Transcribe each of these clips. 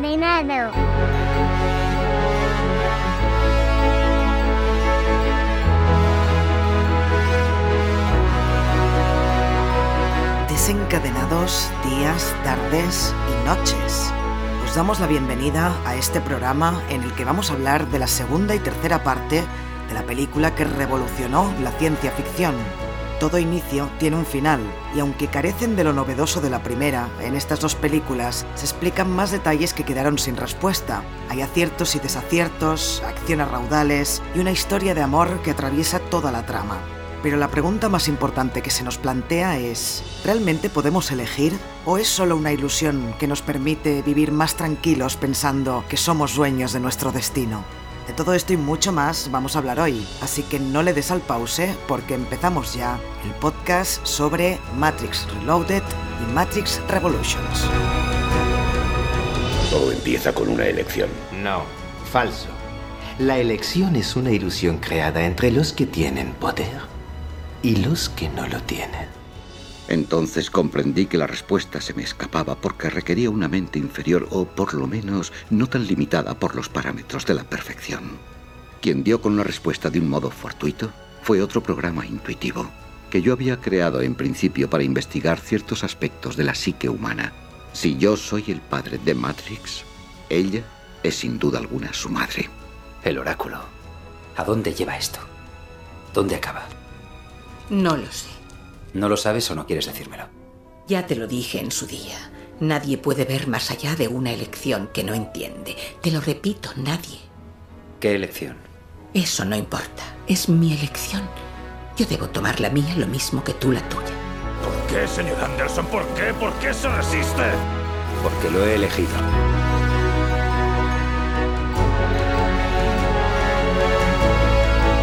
desencadenado. Desencadenados días, tardes y noches. Os damos la bienvenida a este programa en el que vamos a hablar de la segunda y tercera parte de la película que revolucionó la ciencia ficción. Todo inicio tiene un final, y aunque carecen de lo novedoso de la primera, en estas dos películas se explican más detalles que quedaron sin respuesta. Hay aciertos y desaciertos, acciones raudales y una historia de amor que atraviesa toda la trama. Pero la pregunta más importante que se nos plantea es, ¿realmente podemos elegir? ¿O es solo una ilusión que nos permite vivir más tranquilos pensando que somos dueños de nuestro destino? De todo esto y mucho más vamos a hablar hoy, así que no le des al pause porque empezamos ya el podcast sobre Matrix Reloaded y Matrix Revolutions. Todo empieza con una elección. No, falso. La elección es una ilusión creada entre los que tienen poder y los que no lo tienen. Entonces comprendí que la respuesta se me escapaba porque requería una mente inferior o por lo menos no tan limitada por los parámetros de la perfección. Quien dio con la respuesta de un modo fortuito fue otro programa intuitivo que yo había creado en principio para investigar ciertos aspectos de la psique humana. Si yo soy el padre de Matrix, ella es sin duda alguna su madre. El oráculo. ¿A dónde lleva esto? ¿Dónde acaba? No lo sé. ¿No lo sabes o no quieres decírmelo? Ya te lo dije en su día. Nadie puede ver más allá de una elección que no entiende. Te lo repito, nadie. ¿Qué elección? Eso no importa. Es mi elección. Yo debo tomar la mía lo mismo que tú la tuya. ¿Por qué, señor Anderson? ¿Por qué? ¿Por qué se resiste? Porque lo he elegido.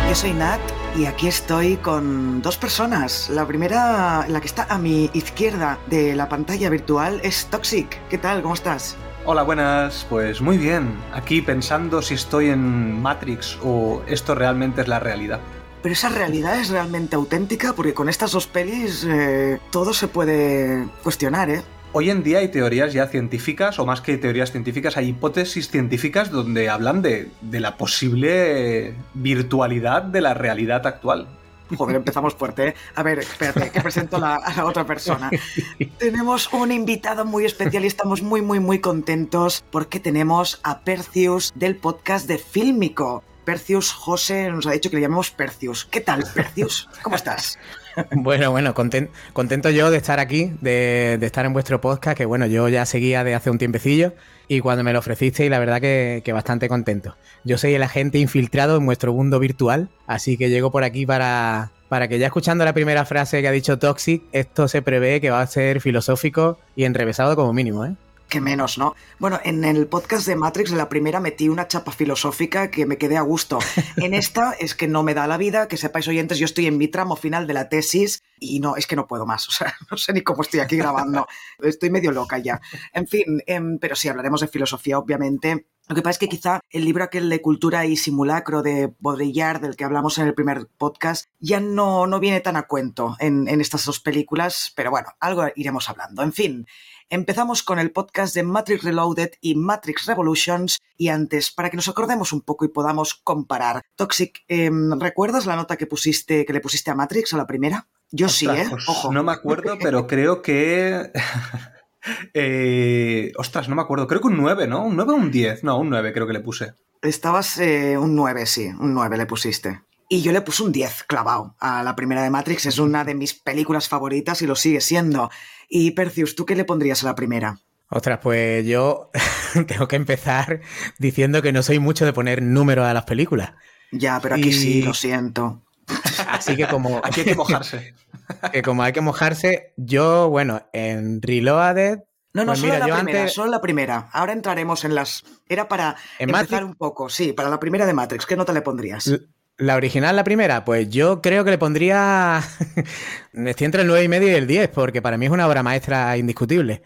Yo soy Nat y aquí estoy con dos personas. La primera, la que está a mi izquierda de la pantalla virtual, es Toxic. ¿Qué tal? ¿Cómo estás? Hola, buenas. Pues muy bien. Aquí pensando si estoy en Matrix o esto realmente es la realidad. Pero esa realidad es realmente auténtica porque con estas dos pelis eh, todo se puede cuestionar, ¿eh? Hoy en día hay teorías ya científicas, o más que teorías científicas, hay hipótesis científicas donde hablan de, de la posible virtualidad de la realidad actual. Joder, empezamos fuerte. ¿eh? A ver, espérate, que presento la- a la otra persona. tenemos un invitado muy especial y estamos muy, muy, muy contentos porque tenemos a Percius del podcast de Fílmico. Percius José nos ha dicho que le llamemos Percius. ¿Qué tal, Percius? ¿Cómo estás? Bueno, bueno, conten- contento yo de estar aquí, de, estar en vuestro podcast, que bueno, yo ya seguía de hace un tiempecillo y cuando me lo ofrecisteis, la verdad que, que bastante contento. Yo soy el agente infiltrado en vuestro mundo virtual, así que llego por aquí para, para que ya escuchando la primera frase que ha dicho Toxic, esto se prevé que va a ser filosófico y enrevesado como mínimo, ¿eh? Que menos, ¿no? Bueno, en el podcast de Matrix, en la primera metí una chapa filosófica que me quedé a gusto. En esta es que no me da la vida, que sepáis oyentes, yo estoy en mi tramo final de la tesis y no, es que no puedo más, o sea, no sé ni cómo estoy aquí grabando, estoy medio loca ya. En fin, em, pero sí, hablaremos de filosofía, obviamente. Lo que pasa es que quizá el libro aquel de Cultura y Simulacro de Baudrillard, del que hablamos en el primer podcast, ya no, no viene tan a cuento en, en estas dos películas, pero bueno, algo iremos hablando. En fin, Empezamos con el podcast de Matrix Reloaded y Matrix Revolutions y antes, para que nos acordemos un poco y podamos comparar. Toxic, em, ¿recuerdas la nota que pusiste, que le pusiste a Matrix a la primera? Yo sí, ¿eh? pues Ojo. No me acuerdo, pero creo que. Eh, ostras, no me acuerdo. Creo que un 9, ¿no? ¿Un 9 o un 10? No, un 9 creo que le puse. Estabas eh, un 9, sí, un 9 le pusiste. Y yo le puse un 10 clavado a la primera de Matrix. Es una de mis películas favoritas y lo sigue siendo. Y Percius, ¿tú qué le pondrías a la primera? Ostras, pues yo tengo que empezar diciendo que no soy mucho de poner números a las películas. Ya, pero aquí Y- sí, lo siento. Así que como, Aquí hay que mojarse. que como hay que mojarse, yo, bueno, en Reloaded... No, no, pues solo mira, la yo primera, antes- solo la primera. Ahora entraremos en las... Era para ¿En empezar Matrix? un poco, sí, para la primera de Matrix. ¿Qué nota le pondrías? La original, la primera, pues yo creo que le pondría... Estoy entre el 9 y medio y el 10, porque para mí es una obra maestra indiscutible.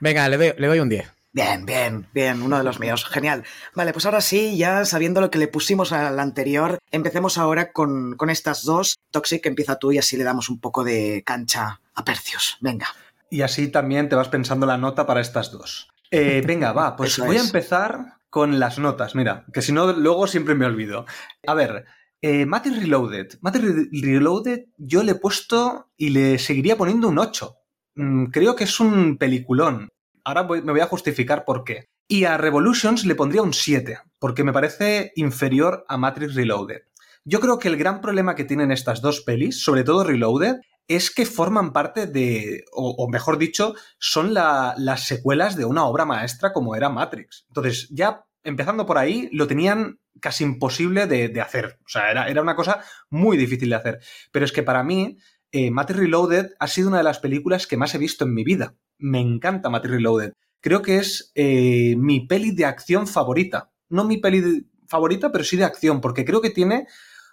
Venga, le doy, le doy un 10. Bien, bien, bien, uno de los míos. Genial. Vale, pues ahora sí, ya sabiendo lo que le pusimos al anterior, empecemos ahora con, con estas dos. Toxic, empieza tú y así le damos un poco de cancha a Percius. Venga. Y así también te vas pensando la nota para estas dos. Eh, venga, va, pues Eso voy a empezar con las notas, mira, que si no, luego siempre me olvido. A ver, eh, Matrix Reloaded. Matrix Re- Reloaded yo le he puesto y le seguiría poniendo un 8. Mm, creo que es un peliculón. Ahora voy- me voy a justificar por qué. Y a Revolutions le pondría un 7, porque me parece inferior a Matrix Reloaded. Yo creo que el gran problema que tienen estas dos pelis, sobre todo Reloaded, es que forman parte de, o, mejor dicho, son la- las secuelas de una obra maestra como era Matrix. Entonces, ya empezando por ahí, lo tenían casi imposible de, de hacer. O sea, era, era una cosa muy difícil de hacer. Pero es que para mí, eh, Reloaded ha sido una de las películas que más he visto en mi vida. Me encanta Matrix Reloaded. Creo que es eh, mi peli de acción favorita. No mi peli favorita, pero sí de acción, porque creo que tiene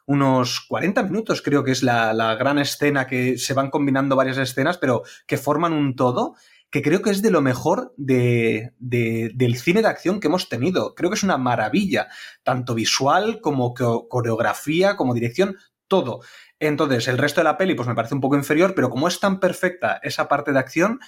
unos 40 minutos, creo que es la, la gran escena que se van combinando varias escenas, pero que forman un todo, que creo que es de lo mejor de, de- del cine de acción que hemos tenido. Creo que es una maravilla, tanto visual como co- coreografía, como dirección, todo. Entonces, el resto de la peli pues me parece un poco inferior, pero como es tan perfecta esa parte de acción,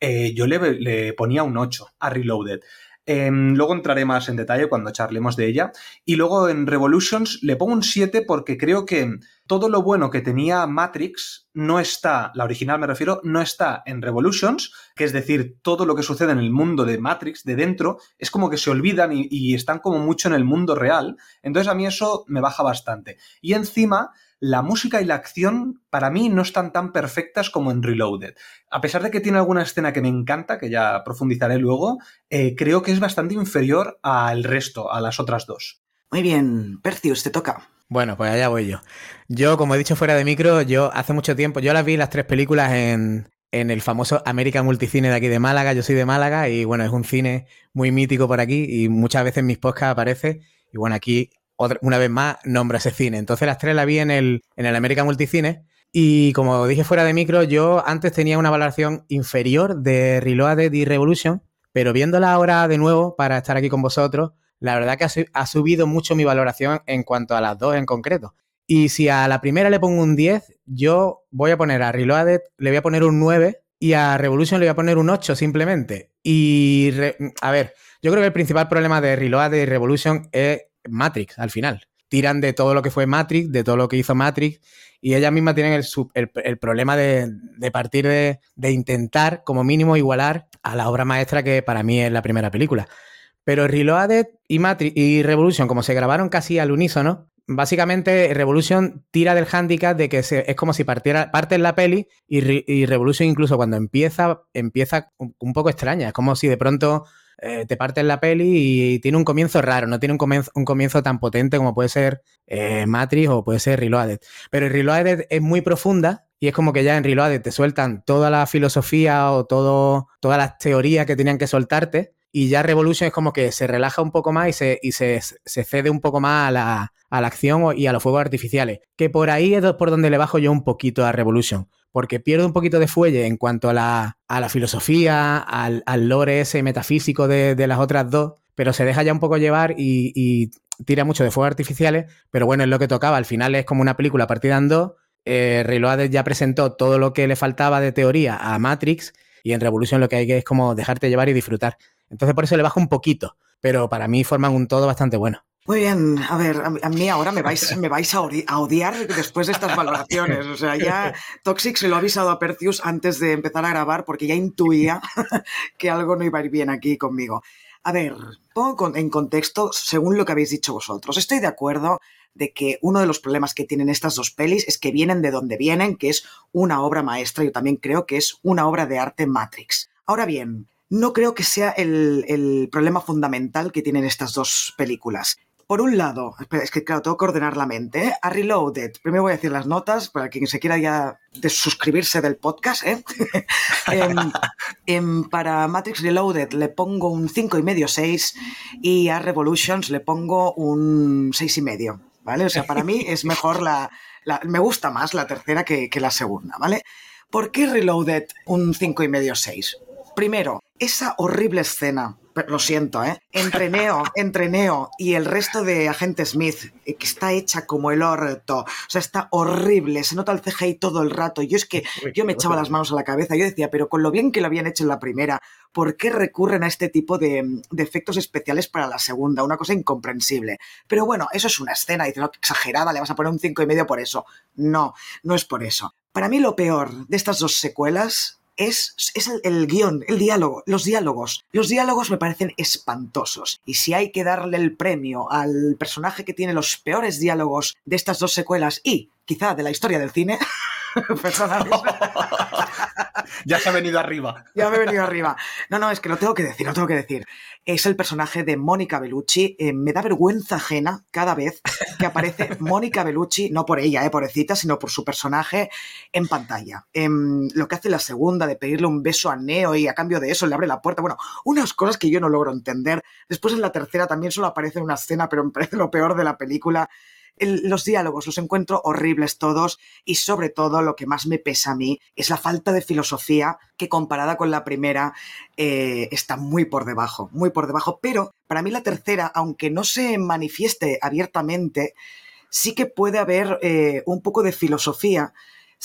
eh, yo le, le ponía un 8 a Reloaded. Em, luego entraré más en detalle cuando charlemos de ella. Y luego en Revolutions le pongo un 7 porque creo que todo lo bueno que tenía Matrix no está, la original me refiero, no está en Revolutions, que es decir, todo lo que sucede en el mundo de Matrix, de dentro, es como que se olvidan y, y están como mucho en el mundo real. Entonces a mí eso me baja bastante. Y encima, la música y la acción para mí no están tan perfectas como en Reloaded. A pesar de que tiene alguna escena que me encanta, que ya profundizaré luego, eh, creo que es bastante inferior al resto, a las otras dos. Muy bien, Percius, te toca. Bueno, pues allá voy yo. Yo, como he dicho fuera de micro, yo hace mucho tiempo, yo las vi las tres películas en, en el famoso América Multicine de aquí de Málaga. Yo soy de Málaga y bueno, es un cine muy mítico por aquí y muchas veces en mis podcasts aparece. Y bueno, aquí una vez más nombro ese cine. Entonces las tres las vi en el, en el América Multicine. Y como dije fuera de micro, yo antes tenía una valoración inferior de Reloaded y Revolution, pero viéndola ahora de nuevo para estar aquí con vosotros, la verdad que ha, su- ha subido mucho mi valoración en cuanto a las dos en concreto. Y si a la primera le pongo un 10, yo voy a poner a Reloaded, le voy a poner un 9 y a Revolution le voy a poner un 8 simplemente. Y, a ver, yo creo que el principal problema de Reloaded y Revolution es Matrix al final. Tiran de todo lo que fue Matrix, de todo lo que hizo Matrix, y ellas mismas tienen el, el- problema de, de partir de, de intentar, como mínimo, igualar a la obra maestra que para mí es la primera película. Pero Reloaded y, Matrix y Revolution, como se grabaron casi al unísono, básicamente Revolution tira del handicap de que es como si partiera, parte en la peli y, y Revolution incluso cuando empieza, empieza un poco extraña. Es como si de pronto eh, te parte en la peli y tiene un comienzo raro, no tiene un comienzo, un comienzo tan potente como puede ser eh, Matrix o puede ser Reloaded. Pero Reloaded es muy profunda y es como que ya en Reloaded te sueltan toda la filosofía o todo, todas las teorías que tenían que soltarte. Y ya Revolution es como que se relaja un poco más y se, y se, se cede un poco más a la, a la acción y a los fuegos artificiales. Que por ahí es por donde le bajo yo un poquito a Revolution. Porque pierde un poquito de fuelle en cuanto a la, a la filosofía, al, al lore ese metafísico de, de las otras dos. Pero se deja ya un poco llevar y, tira mucho de fuegos artificiales. Pero bueno, es lo que tocaba. Al final es como una película partida en dos. Eh, ya presentó todo lo que le faltaba de teoría a Matrix. Y en Revolution lo que hay que es como dejarte llevar y disfrutar. Entonces por eso le bajo un poquito, pero para mí forman un todo bastante bueno. Muy bien, a ver, a mí- ahora me vais, me vais a, odi- a odiar después de estas valoraciones. O sea, ya Toxic se lo ha avisado a Percius antes de empezar a grabar porque ya intuía que algo no iba a ir bien aquí conmigo. A ver, pongo en contexto según lo que habéis dicho vosotros. Estoy de acuerdo de que uno de los problemas que tienen estas dos pelis es que vienen de donde vienen, que es una obra maestra. Yo también creo que es una obra de arte Matrix. Ahora bien, no creo que sea el, problema fundamental que tienen estas dos películas. Por un lado, es que claro, tengo que ordenar la mente. ¿eh? A Reloaded, primero voy a decir las notas para quien se quiera ya desuscribirse del podcast. ¿eh? Em, em, para Matrix Reloaded le pongo un 5 y medio 6 y a Revolutions le pongo un 6 y medio. ¿Vale? O sea, para mí es mejor la, me gusta más la tercera que, que la segunda, ¿vale? ¿Por qué Reloaded un 5 y medio 6? Primero, esa horrible escena lo siento, ¿eh? Entre Neo, entre Neo y el resto de Agente Smith, eh, que está hecha como el orto. O sea, está horrible, se nota el CGI todo el rato. Yo es que yo me echaba las manos a la cabeza. Yo decía, pero con lo bien que lo habían hecho en la primera, ¿por qué recurren a este tipo de, efectos especiales para la segunda? Una cosa incomprensible. Pero bueno, eso es una escena, dices, no, exagerada, le vas a poner un cinco y medio por eso. No, no es por eso. Para mí lo peor de estas dos secuelas es, es el, guion, el diálogo, los diálogos. Los diálogos me parecen espantosos. Y si hay que darle el premio al personaje que tiene los peores diálogos de estas dos secuelas y quizá de la historia del cine, ya se ha venido arriba. Ya me he venido arriba. No, no, es que lo tengo que decir, lo tengo que decir. Es el personaje de Mónica Bellucci. Eh, me da vergüenza ajena cada vez que aparece Mónica Bellucci, no por ella, eh, pobrecita, sino por su personaje en pantalla. Em, lo que hace la segunda de pedirle un beso a Neo y a cambio de eso le abre la puerta. Bueno, unas cosas que yo no logro entender. Después en la tercera también solo aparece una escena, pero me parece lo peor de la película los diálogos los encuentro horribles todos y sobre todo lo que más me pesa a mí es la falta de filosofía que comparada con la primera eh, está muy por debajo, muy por debajo. Pero para mí la tercera, aunque no se manifieste abiertamente, sí que puede haber eh, un poco de filosofía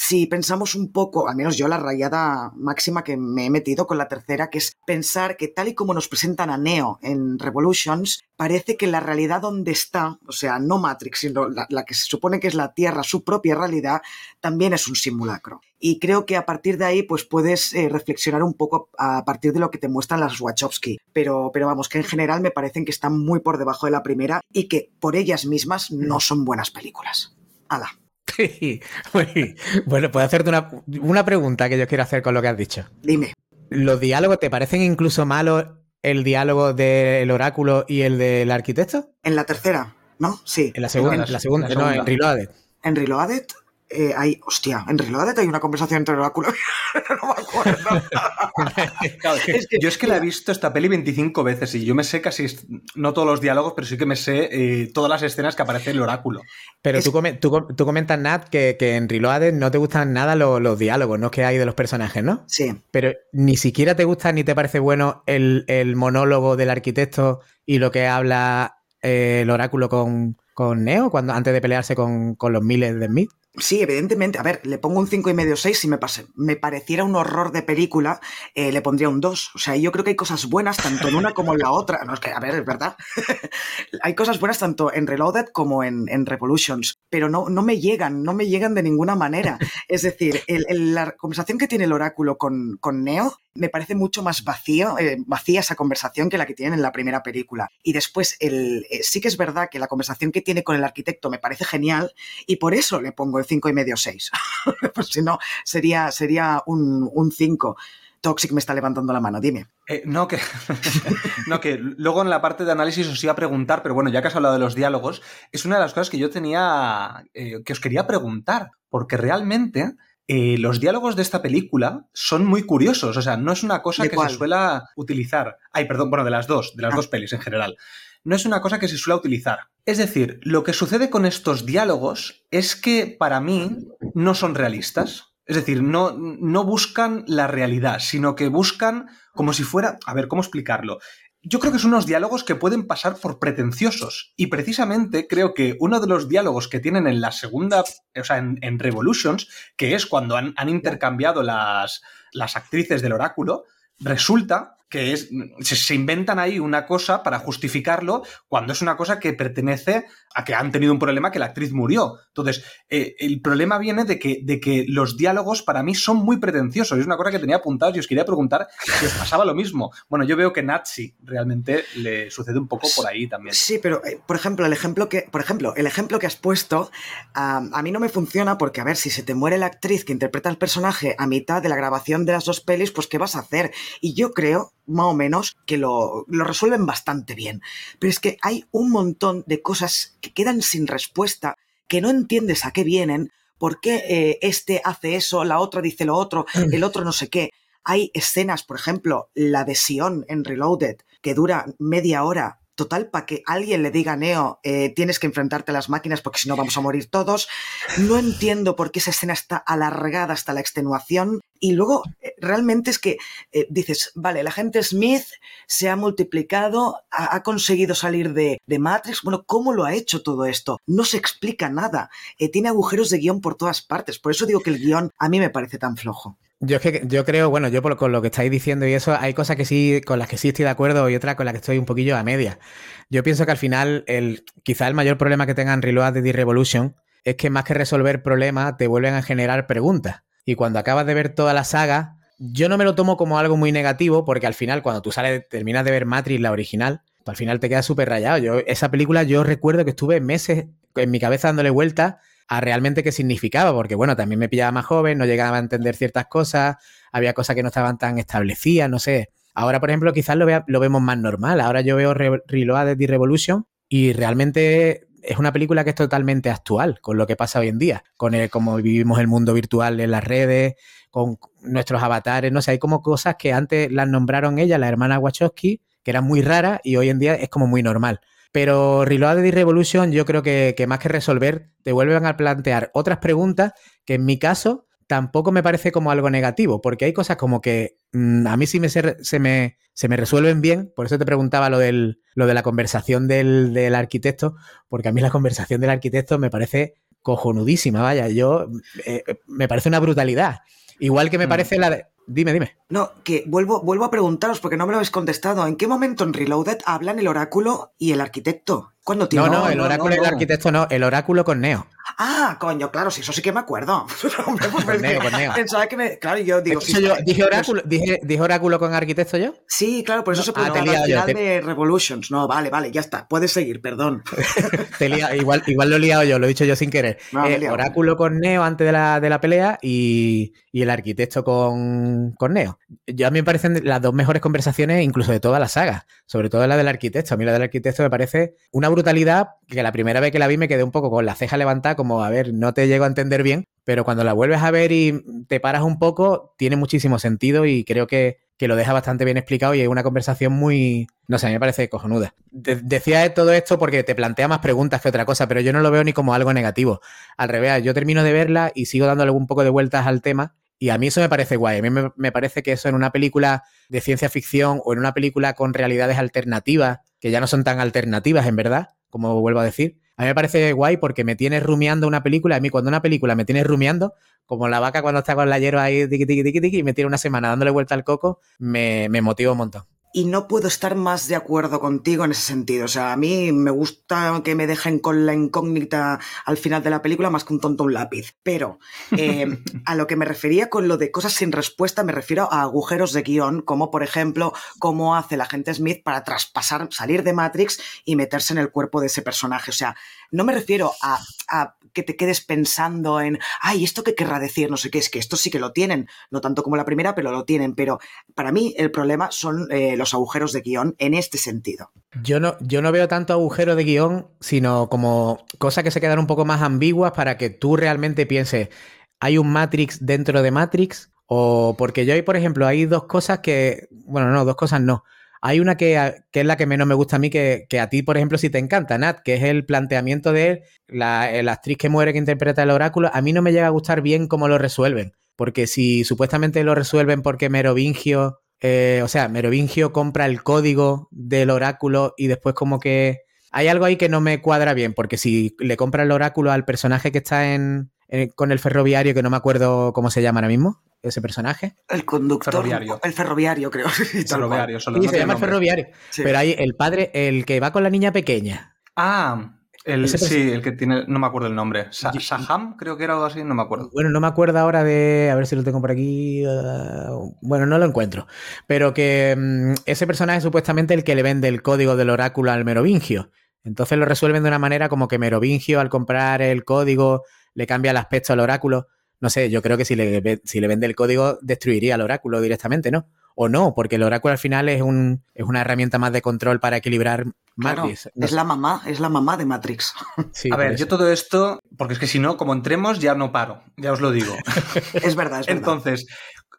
si pensamos un poco, al menos yo la rayada máxima que me he metido con la tercera, que es pensar que tal y como nos presentan a Neo en Revolutions, parece que la realidad donde está, o sea, no Matrix, sino la, que se supone que es la Tierra, su propia realidad, también es un simulacro. Y creo que a partir de ahí, pues puedes eh, reflexionar un poco a partir de lo que te muestran las Wachowski. Pero, pero vamos, que en general me parecen que están muy por debajo de la primera y que por ellas mismas no son buenas películas. ¡Hala! bueno, puedo hacerte una, pregunta que yo quiero hacer con lo que has dicho. Dime. ¿Los diálogos te parecen incluso malos el diálogo del oráculo y el del arquitecto? En la tercera, ¿no? Sí. En la segunda, en la, segunda, no, en Reloaded. En Reloaded eh, hay, hostia, en Reloaded hay una conversación entre el oráculo. no me acuerdo. Yo es que la he visto esta peli 25 veces y yo me sé casi, no todos los diálogos, pero sí que me sé eh, todas las escenas que aparece el oráculo. Pero tú, tú, comentas, Nat, que, en Reloaded no te gustan nada los, diálogos, ¿no? Que hay de los personajes, ¿no? Sí. Pero ni siquiera te gusta ni te parece bueno el, monólogo del arquitecto y lo que habla eh, el oráculo con, Neo cuando, antes de pelearse con, con los miles de Smith. Sí, evidentemente. A ver, le pongo un 5 y medio 6. Si me, me pareciera un horror de película, eh, le pondría un 2. O sea, yo creo que hay cosas buenas tanto en una como en la otra. No, es que, a ver, es verdad. hay cosas buenas tanto en Reloaded como en, Revolutions. Pero no, no me llegan, no me llegan de ninguna manera. Es decir, la conversación que tiene el oráculo con, con Neo me parece mucho más vacío, eh, vacía esa conversación que la que tienen en la primera película. Y después, eh, sí que es verdad que la conversación que tiene con el arquitecto me parece genial y por eso le pongo el cinco y medio 6. pues si no, sería, sería un 5. Toxic me está levantando la mano, dime. Eh, no, que, no, que luego en la parte de análisis os iba a preguntar, pero bueno, ya que has hablado de los diálogos, es una de las cosas que yo tenía, que os quería preguntar, porque realmente eh, los diálogos de esta película son muy curiosos. O sea, no es una cosa que se suela utilizar. Ay, perdón, bueno, de las dos, de las ah. dos pelis en general. No es una cosa que se suele utilizar. Es decir, lo que sucede con estos diálogos es que para mí no son realistas. Es decir, no, no buscan la realidad, sino que buscan como si fuera. A ver, ¿cómo explicarlo? yo creo que son unos diálogos que pueden pasar por pretenciosos. Y precisamente creo que uno de los diálogos que tienen en la segunda, o sea, en, Revolutions, que es cuando han, han intercambiado las, las actrices del oráculo, resulta que es, se, inventan ahí una cosa para justificarlo cuando es una cosa que pertenece a que han tenido un problema que la actriz murió. Entonces, eh, el problema viene de que, de que los diálogos para mí son muy pretenciosos. Es una cosa que tenía apuntados y os quería preguntar si os pasaba lo mismo. Bueno, yo veo que Nazi realmente le sucede un poco por ahí también. Sí, pero eh, por ejemplo, el ejemplo que, por ejemplo, el ejemplo que has puesto a mí no me funciona porque, a ver, si se te muere la actriz que interpreta el personaje a mitad de la grabación de las dos pelis, pues ¿qué vas a hacer? Y yo creo más o menos, que lo, resuelven bastante bien. Pero es que hay un montón de cosas que quedan sin respuesta, que no entiendes a qué vienen, por qué eh, este hace eso, la otra dice lo otro, mm. el otro no sé qué. Hay escenas, por ejemplo, la de Sion en Reloaded, que dura media hora total, para que alguien le diga a Neo, eh, tienes que enfrentarte a las máquinas porque si no vamos a morir todos. No entiendo por qué esa escena está alargada hasta la extenuación. Y luego, eh, realmente es que eh, dices, vale, la gente Smith se ha multiplicado, ha, conseguido salir de, Matrix. Bueno, ¿cómo lo ha hecho todo esto? No se explica nada. Tiene agujeros de guion por todas partes. Por eso digo que el guion a mí me parece tan flojo. Yo es que yo creo, bueno, yo por, con lo que estáis diciendo y eso, hay cosas que sí, con las que sí estoy de acuerdo y otras con las que estoy un poquillo a media. Yo pienso que al final, el, quizá el mayor problema que tengan Reloaded y Revolution es que más que resolver problemas, te vuelven a generar preguntas. Y cuando acabas de ver toda la saga, yo no me lo tomo como algo muy negativo, porque al final, cuando tú sales, terminas de ver Matrix, la original, al final te quedas súper rayado. Yo, esa película, yo recuerdo que estuve meses en mi cabeza dándole vueltas a realmente qué significaba, porque bueno, también me pillaba más joven, no llegaba a entender ciertas cosas, había cosas que no estaban tan establecidas, no sé. Ahora, por ejemplo, quizás lo, vea, lo vemos más normal. Ahora yo veo Re Reloaded y Revolution y realmente es una película que es totalmente actual con lo que pasa hoy en día, con el, cómo vivimos el mundo virtual en las redes, con nuestros avatares, no sé, hay como cosas que antes las nombraron ella, la hermana Wachowski, que eran muy raras y hoy en día es como muy normal. Pero Reloaded y Revolution yo creo que, que, más que resolver, te vuelven a plantear otras preguntas que en mi caso tampoco me parece como algo negativo, porque hay cosas como que mmm, a mí sí me se, se, me, se me resuelven bien, por eso te preguntaba lo, del, lo de la conversación del, del arquitecto, porque a mí la conversación del arquitecto me parece cojonudísima, vaya, yo eh, me parece una brutalidad. Igual que me parece la de... Dime, dime. No, que vuelvo, vuelvo a preguntaros porque no me lo habéis contestado. ¿En qué momento en Reloaded hablan el oráculo y el arquitecto? ¿Cuándo no, no, el oráculo no, no, y el arquitecto no, el oráculo con Neo. Ah, coño, claro, sí, eso sí que me acuerdo. Pensaba que me. Claro, yo digo. Yo, dije, oráculo, dije, dije, oráculo con arquitecto yo? Sí, claro, por eso se preguntaba ah, al final te... de Revolutions. No, vale, vale, ya está. Puedes seguir, perdón. te lia, igual, igual lo he liado yo, lo he dicho yo sin querer. Eh, oráculo con Neo antes de la, de la pelea y, y, el arquitecto con, con Neo. Yo a mí me parecen las dos mejores conversaciones, incluso de toda la saga. Sobre todo la del arquitecto. A mí la del arquitecto me parece una brutalidad que la primera vez que la vi me quedé un poco con la ceja levantada, como, a ver, no te llego a entender bien, pero cuando la vuelves a ver y te paras un poco, tiene muchísimo sentido y creo que, que lo deja bastante bien explicado y es una conversación muy, no sé, a mí me parece cojonuda. De decía todo esto porque te plantea más preguntas que otra cosa, pero yo no lo veo ni como algo negativo. Al revés, yo termino de verla y sigo dándole un poco de vueltas al tema y a mí eso me parece guay. A mí me, parece que eso en una película de ciencia ficción o en una película con realidades alternativas, que ya no son tan alternativas en verdad, como vuelvo a decir, a mí me parece guay porque me tiene rumiando una película. A mí cuando una película me tiene rumiando, como la vaca cuando está con la hierba ahí tiqui, tiqui, tiqui, tiqui, y me tiene una semana dándole vuelta al coco, me, me motiva un montón y no puedo estar más de acuerdo contigo en ese sentido. O sea, a mí me gusta que me dejen con la incógnita al final de la película más que un tonto un lápiz. Pero eh, a lo que me refería con lo de cosas sin respuesta, me refiero a agujeros de guion, como por ejemplo, cómo hace la gente Smith para traspasar, salir de Matrix y meterse en el cuerpo de ese personaje. O sea, no me refiero a, que te quedes pensando en, ay, ¿esto qué querrá decir? No sé qué, es que esto sí que lo tienen, no tanto como la primera, pero lo tienen. Pero para mí el problema son eh, los agujeros de guion en este sentido. Yo no, yo no veo tanto agujero de guion, sino como cosas que se quedan un poco más ambiguas para que tú realmente pienses, ¿hay un Matrix dentro de Matrix? O porque yo por ejemplo, hay dos cosas que, bueno, no, dos cosas no. Hay una que, que, es la que menos me gusta a mí, que, que, a ti, por ejemplo, sí te encanta, Nat, que es el planteamiento de la, la, actriz que muere que interpreta el oráculo. A mí no me llega a gustar bien cómo lo resuelven, porque si supuestamente lo resuelven porque Merovingio, eh, o sea, Merovingio compra el código del oráculo y después como que... Hay algo ahí que no me cuadra bien, porque si le compra el oráculo al personaje que está en, en, con el ferroviario, que no me acuerdo cómo se llama ahora mismo, ese personaje? El conductor. Ferroviario. El ferroviario, creo. Ferroviario, solo sí, no se llama el ferroviario. Sí. Pero hay el padre, el que va con la niña pequeña. Ah, el, sí, el que tiene, no me acuerdo el nombre. Sa Saham, creo que era algo así, no me acuerdo. Bueno, no me acuerdo ahora de, a ver si lo tengo por aquí. Uh, bueno, no lo encuentro. Pero que um, ese personaje es supuestamente el que le vende el código del oráculo al Merovingio. Entonces lo resuelven de una manera como que Merovingio al comprar el código le cambia el aspecto al oráculo no sé, yo creo que si le, si le vende el código destruiría el oráculo directamente, ¿no? O no, porque el oráculo al final es, un, es una herramienta más de control para equilibrar Matrix. Claro, no es sé. la mamá, es la mamá de Matrix. Sí, a ver, yo todo esto, porque es que si no, como entremos, ya no paro, ya os lo digo. es verdad, es verdad. Entonces,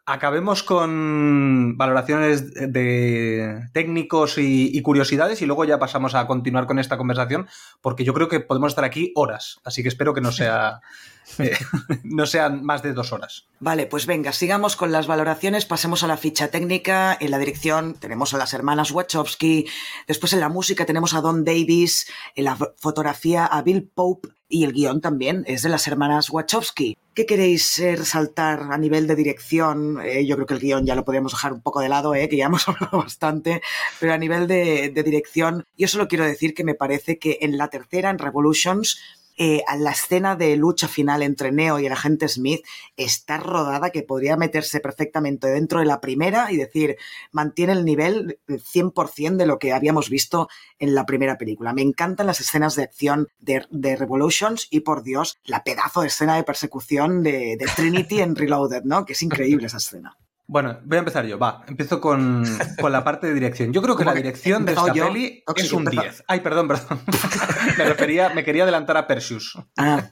acabemos con valoraciones de técnicos y, curiosidades y luego ya pasamos a continuar con esta conversación porque yo creo que podemos estar aquí horas, así que espero que no sea eh, no sean más de dos horas. Vale, pues venga, sigamos con las valoraciones, pasemos a la ficha técnica, en la dirección tenemos a las hermanas Wachowski, después en la música tenemos a Don Davis, en la fotografía a Bill Pope y el guion también es de las hermanas Wachowski. ¿Qué queréis eh, resaltar a nivel de dirección? Eh, yo creo que el guion ya lo podemos dejar un poco de lado, que ya hemos hablado bastante, pero a nivel de, de dirección, yo solo quiero decir que me parece que en la tercera, en Revolutions, eh, la escena de lucha final entre Neo y el agente Smith está rodada que podría meterse perfectamente dentro de la primera y decir, mantiene el nivel 100% de lo que habíamos visto en la primera película. Me encantan las escenas de acción de, Revolutions y por Dios, la pedazo de escena de persecución de, de Trinity en Reloaded, ¿no? Que es increíble esa escena. Bueno, voy a empezar yo, va. Empiezo con, la parte de dirección. Yo creo que la dirección de esta peli es un 10. Ay, perdón, perdón. me refería, me quería adelantar a Perseus. Ah.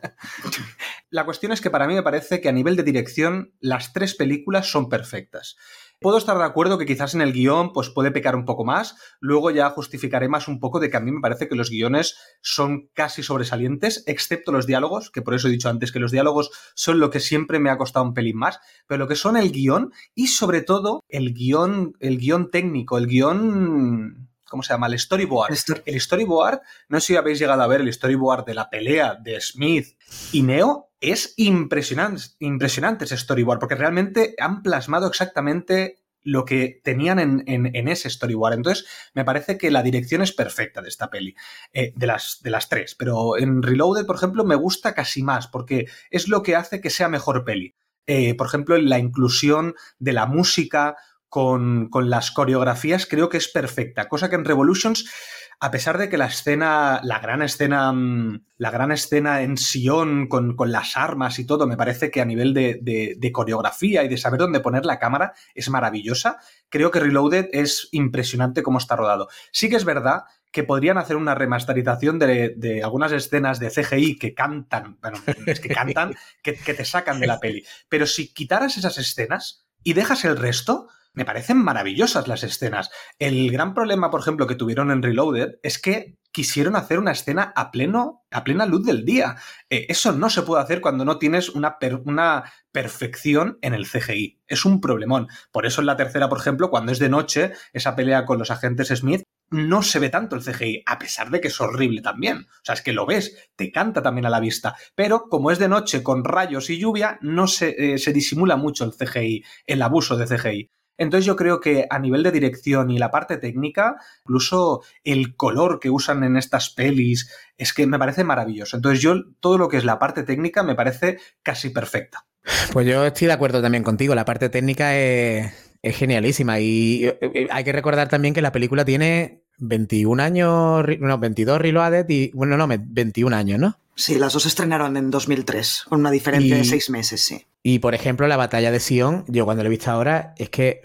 La cuestión es que para mí me parece que a nivel de dirección las tres películas son perfectas. Puedo estar de acuerdo que quizás en el guion pues puede pecar un poco más, luego ya justificaré más un poco de que a mí me parece que los guiones son casi sobresalientes, excepto los diálogos, que por eso he dicho antes que los diálogos son lo que siempre me ha costado un pelín más, pero lo que son el guion y sobre todo el guion, el guion técnico, el guion ¿cómo se llama? El storyboard. El storyboard, no sé si habéis llegado a ver el storyboard de la pelea de Smith y Neo, es impresionante, impresionante ese storyboard, porque realmente han plasmado exactamente lo que tenían en, ese storyboard. Entonces, me parece que la dirección es perfecta de esta peli, eh, de, las, de las tres. Pero en Reloaded, por ejemplo, me gusta casi más, porque es lo que hace que sea mejor peli. Eh, por ejemplo, la inclusión de la música con, con las coreografías creo que es perfecta, cosa que en Revolutions a pesar de que la escena, la gran escena, mm, la gran escena en Sion con, las armas y todo, me parece que a nivel de, coreografía y de saber dónde poner la cámara es maravillosa. Creo que Reloaded es impresionante cómo está rodado. Sí que es verdad que podrían hacer una remasterización de, algunas escenas de CGI que cantan, bueno, es que cantan, que, que te sacan de la peli. Pero si quitaras esas escenas y dejas el resto, me parecen maravillosas las escenas. El gran problema, por ejemplo, que tuvieron en Reloaded es que quisieron hacer una escena a pleno, a plena luz del día. Eh, eso no se puede hacer cuando no tienes una, perfección en el CGI. Es un problemón. Por eso en la tercera, por ejemplo, cuando es de noche, esa pelea con los agentes Smith, no se ve tanto el CGI, a pesar de que es horrible también. O sea, es que lo ves, te canta también a la vista. Pero como es de noche con rayos y lluvia, no se, eh, se disimula mucho el CGI, el abuso de CGI. Entonces yo creo que a nivel de dirección y la parte técnica, incluso el color que usan en estas pelis, es que me parece maravilloso. Entonces yo todo lo que es la parte técnica me parece casi perfecta. Pues yo estoy de acuerdo también contigo, la parte técnica es, genialísima y eh, hay que recordar también que la película tiene 21 años, no, 22 reloaded y, bueno, no, 21 años, ¿no? Sí, las dos estrenaron en 2003, con una diferencia de seis meses, sí. Y por ejemplo, la batalla de Sion, yo cuando la he visto ahora, es que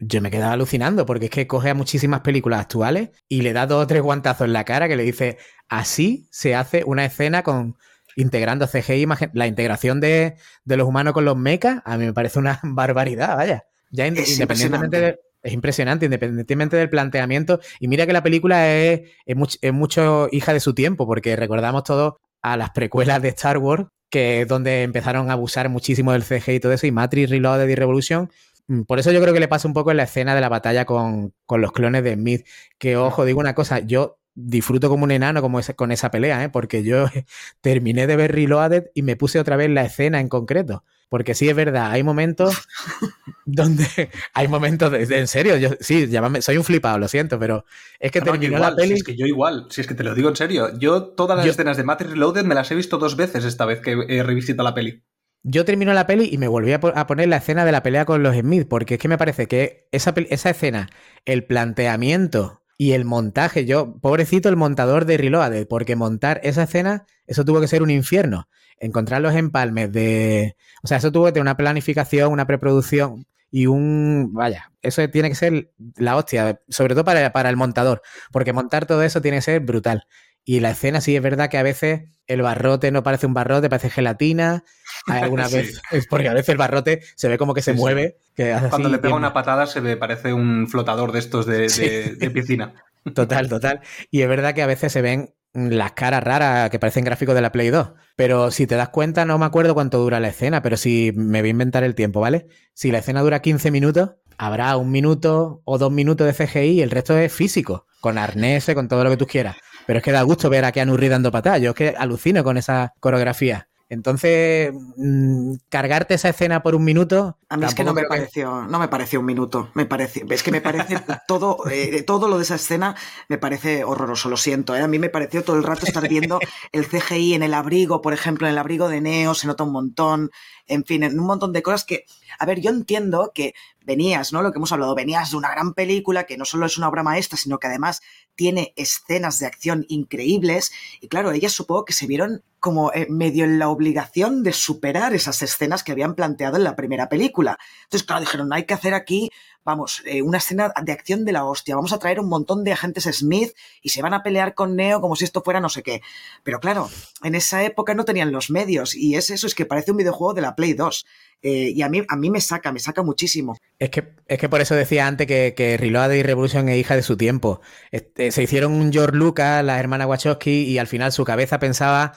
yo me quedaba alucinando, porque es que coge a muchísimas películas actuales y le da dos o tres guantazos en la cara que le dice, así se hace una escena con integrando CGI, la integración de, los humanos con los mechas, a mí me parece una barbaridad, vaya. Ya independientemente es impresionante, independientemente del planteamiento. Y mira que la película es, es, mucho hija de su tiempo, porque recordamos todos a las precuelas de Star Wars, que es donde empezaron a abusar muchísimo del CG y todo eso, y Matrix Reloaded y Revolution. Mm, por eso yo creo que le pasa un poco en la escena de la batalla con, los clones de Smith. Que, ojo, digo una cosa, yo disfruto como un enano como con esa pelea, ¿eh? porque yo terminé de ver Reloaded y me puse otra vez la escena en concreto. Porque sí es verdad, hay momentos donde hay momentos de, en serio, yo sí, llámame, soy un flipado, lo siento, pero es que terminó la peli. Si es que yo igual, si es que te lo digo en serio, yo todas las escenas de Matrix Reloaded me las he visto dos veces esta vez que he revisitado la peli. Yo termino la peli y me volví a, poner la escena de la pelea con los Smith, porque es que me parece que esa, esa escena, el planteamiento y el montaje, yo, pobrecito el montador de Reloaded, porque montar esa escena, eso tuvo que ser un infierno encontrar los empalmes de... O sea, eso tuvo que tener una planificación, una preproducción y un... Vaya, eso tiene que ser la hostia, sobre todo para, para el montador, porque montar todo eso tiene que ser brutal. Y la escena sí es verdad que a veces el barrote no parece un barrote, parece gelatina. Hay alguna vez, es porque a veces el barrote se ve como que se mueve. Que Cuando le pega una patada se ve, parece un flotador de estos de, piscina. Total, total. Y es verdad que a veces se ven las caras raras que parecen gráficos de la Play 2. Pero si te das cuenta, no me acuerdo cuánto dura la escena, pero si me voy a inventar el tiempo, ¿vale? Si la escena dura 15 minutos, habrá un minuto o dos minutos de CGI y el resto es físico, con arnés, con todo lo que tú quieras. Pero es que da gusto ver a Keanu Reeves dando patadas. Yo es que alucino con esa coreografía. Entonces, mm, cargarte esa escena por un minuto. A mí es que no me pareció, no me pareció un minuto. Me parece, es que me parece todo, eh, todo lo de esa escena me parece horroroso, lo siento. ¿eh? A mí me pareció todo el rato estar viendo el CGI en el abrigo, por ejemplo, en el abrigo de Neo, se nota un montón. En fin, en un montón de cosas que. A ver, yo entiendo que venías, ¿no? Lo que hemos hablado, venías de una gran película que no solo es una obra maestra, sino que además tiene escenas de acción increíbles. Y claro, ellas supongo que se vieron como eh, medio en la obligación de superar esas escenas que habían planteado en la primera película. Entonces, claro, dijeron, hay que hacer aquí, vamos, eh, una escena de acción de la hostia, vamos a traer un montón de agentes Smith y se van a pelear con Neo como si esto fuera no sé qué. Pero claro, en esa época no tenían los medios y es eso, es que parece un videojuego de la Play 2. Eh, y a mí, a mí me saca, me saca muchísimo. Es que, es que por eso decía antes que, que Reloaded y Revolution es hija de su tiempo. Este, se hicieron un George Lucas, la hermana Wachowski, y al final su cabeza pensaba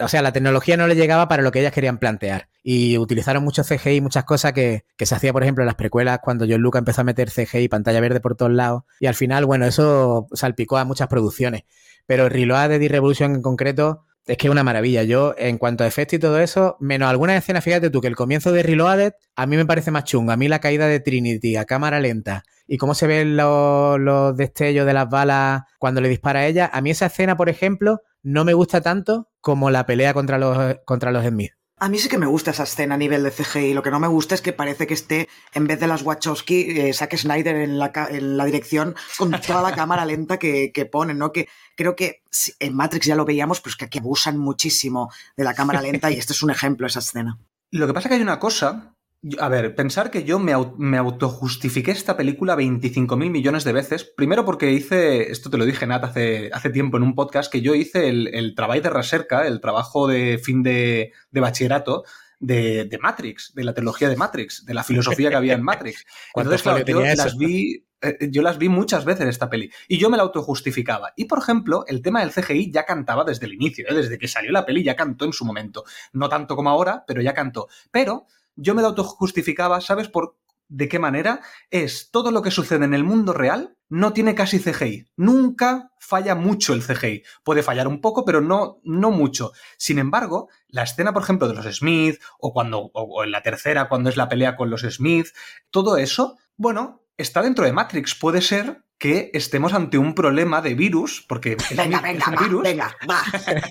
o sea, la tecnología no le llegaba para lo que ellas querían plantear. Y utilizaron mucho CGI, muchas cosas que, se hacía, por ejemplo, en las precuelas, cuando John Lucas empezó a meter CGI, pantalla verde por todos lados. Y al final, bueno, eso salpicó a muchas producciones. Pero Reloaded y Revolution en concreto es que es una maravilla. Yo, en cuanto a efectos y todo eso, menos algunas escenas, fíjate tú, que el comienzo de Reloaded a mí me parece más chungo. A mí la caída de Trinity a cámara lenta y cómo se ven los destellos de las balas cuando le dispara a ella, a mí esa escena, por ejemplo, no me gusta tanto como la pelea contra los, contra los Smith. A mí sí que me gusta esa escena a nivel de CGI. Lo que no me gusta es que parece que esté, en vez de las Wachowski, eh, Zack Snyder en la, en la, dirección con toda la cámara lenta que, que ponen, ¿no? Que creo que en Matrix ya lo veíamos, pues que aquí abusan muchísimo de la cámara lenta y este es un ejemplo, esa escena. Lo que pasa es que hay una cosa a ver, pensar que yo me, me autojustifiqué esta película 25.000 millones de veces. Primero porque hice, esto te lo dije Nat hace, hace tiempo en un podcast, que yo hice el, trabajo de recerca, el trabajo de fin de, bachillerato, de, Matrix, de la trilogía de Matrix, de la filosofía que había en Matrix. Entonces, claro, yo las vi. Eh, yo las vi muchas veces esta peli y yo me la autojustificaba. Y por ejemplo, el tema del CGI ya cantaba desde el inicio, ¿eh? desde que salió la peli ya cantó en su momento. No tanto como ahora, pero ya cantó. Pero yo me lo autojustificaba, ¿sabes por de qué manera? Es todo lo que sucede en el mundo real no tiene casi CGI. Nunca falla mucho el CGI. Puede fallar un poco, pero no, no mucho. Sin embargo, la escena, por ejemplo, de los Smith, o cuando, o en la tercera, cuando es la pelea con los Smith, todo eso, bueno, está dentro de Matrix. Puede ser que estemos ante un problema de virus, porque venga, venga, venga, va,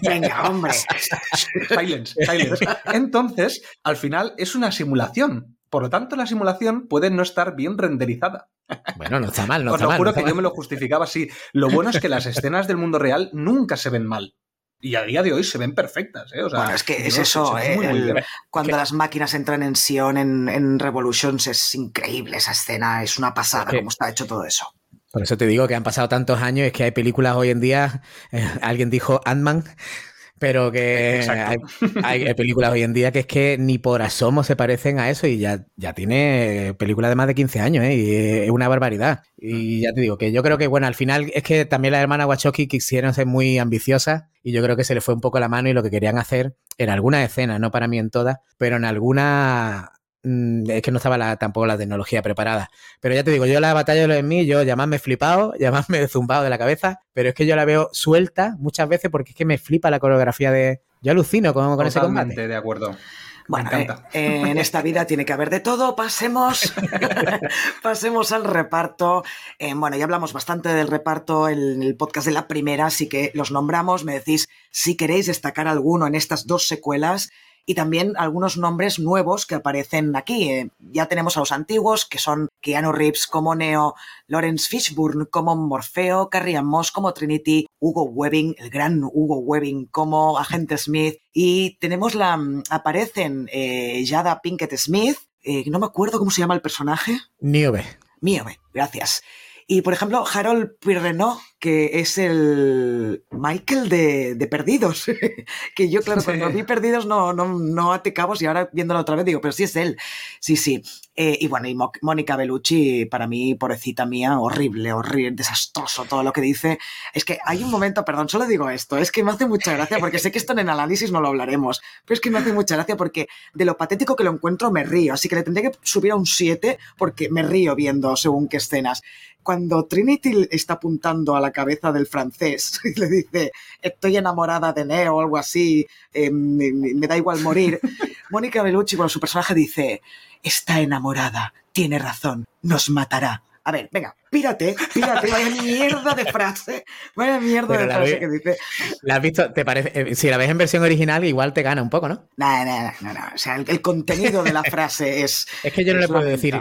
venga, hombre. silence, silence. Entonces, al final es una simulación. Por lo tanto, la simulación puede no estar bien renderizada. Bueno, no está mal, no Os lo juro que yo me lo justificaba así. Lo bueno es que las escenas del mundo real nunca se ven mal. Y a día de hoy se ven perfectas. ¿eh? bueno, es que es eso. ¿eh? cuando las máquinas entran en Sion, en, en Revolutions, es increíble esa escena. Es una pasada cómo está hecho todo eso. Por eso te digo que han pasado tantos años, es que hay películas hoy en día, eh, alguien dijo Ant-Man, pero que hay, películas hoy en día que es que ni por asomo se parecen a eso y ya, ya tiene películas de más de 15 años, ¿eh? y es una barbaridad. Y ya te digo que yo creo que, bueno, al final es que también la hermana Wachowski quisieron ser muy ambiciosas y yo creo que se le fue un poco la mano y lo que querían hacer en algunas escenas, no para mí en todas, pero en algunas es que no estaba la, tampoco la tecnología preparada. Pero ya te digo, yo la batalla de los en mí, yo llamadme flipado, llamadme zumbado de la cabeza, pero es que yo la veo suelta muchas veces porque es que me flipa la coreografía de... Yo alucino con, con ese combate. de acuerdo. Bueno, eh, en esta vida tiene que haber de todo. Pasemos, pasemos al reparto. Eh, bueno, ya hablamos bastante del reparto en el podcast de la primera, así que los nombramos. Me decís si queréis destacar alguno en estas dos secuelas y también algunos nombres nuevos que aparecen aquí. Eh, ya tenemos a los antiguos, que son Keanu Reeves como Neo, Lawrence Fishburne como Morfeo, Carrie Moss como Trinity, Hugo Webbing, el gran Hugo Webbing como Agente Smith, y tenemos la... Mm, aparecen eh, Jada Pinkett Smith, eh, no me acuerdo cómo se llama el personaje. Niobe. Niobe, gracias. Y por ejemplo, Harold Pirrenot, que es el Michael de, Perdidos. que yo, claro, cuando vi Perdidos no, no, no ate cabos y ahora viéndolo otra vez digo, pero sí es él. Sí, sí. Eh, y bueno, y Mónica Bellucci, para mí, pobrecita mía, horrible, horrible, desastroso todo lo que dice. Es que hay un momento, perdón, solo digo esto, es que me hace mucha gracia, porque sé que esto en el análisis no lo hablaremos, pero es que me hace mucha gracia porque de lo patético que lo encuentro me río, así que le tendré que subir a un 7 porque me río viendo según qué escenas cuando Trinity está apuntando a la cabeza del francés y le dice, estoy enamorada de Neo o algo así, eh, me, da igual morir, Mónica Bellucci, bueno, su personaje dice, está enamorada, tiene razón, nos matará. A ver, venga, pírate, pírate, vaya mierda de frase, vaya mierda de frase que dice. ¿La has visto? ¿Te parece? Eh, si la ves en versión original, igual te gana un poco, ¿no? No, no, no, no. O sea, el, contenido de la frase es. Es que yo no le puedo decir.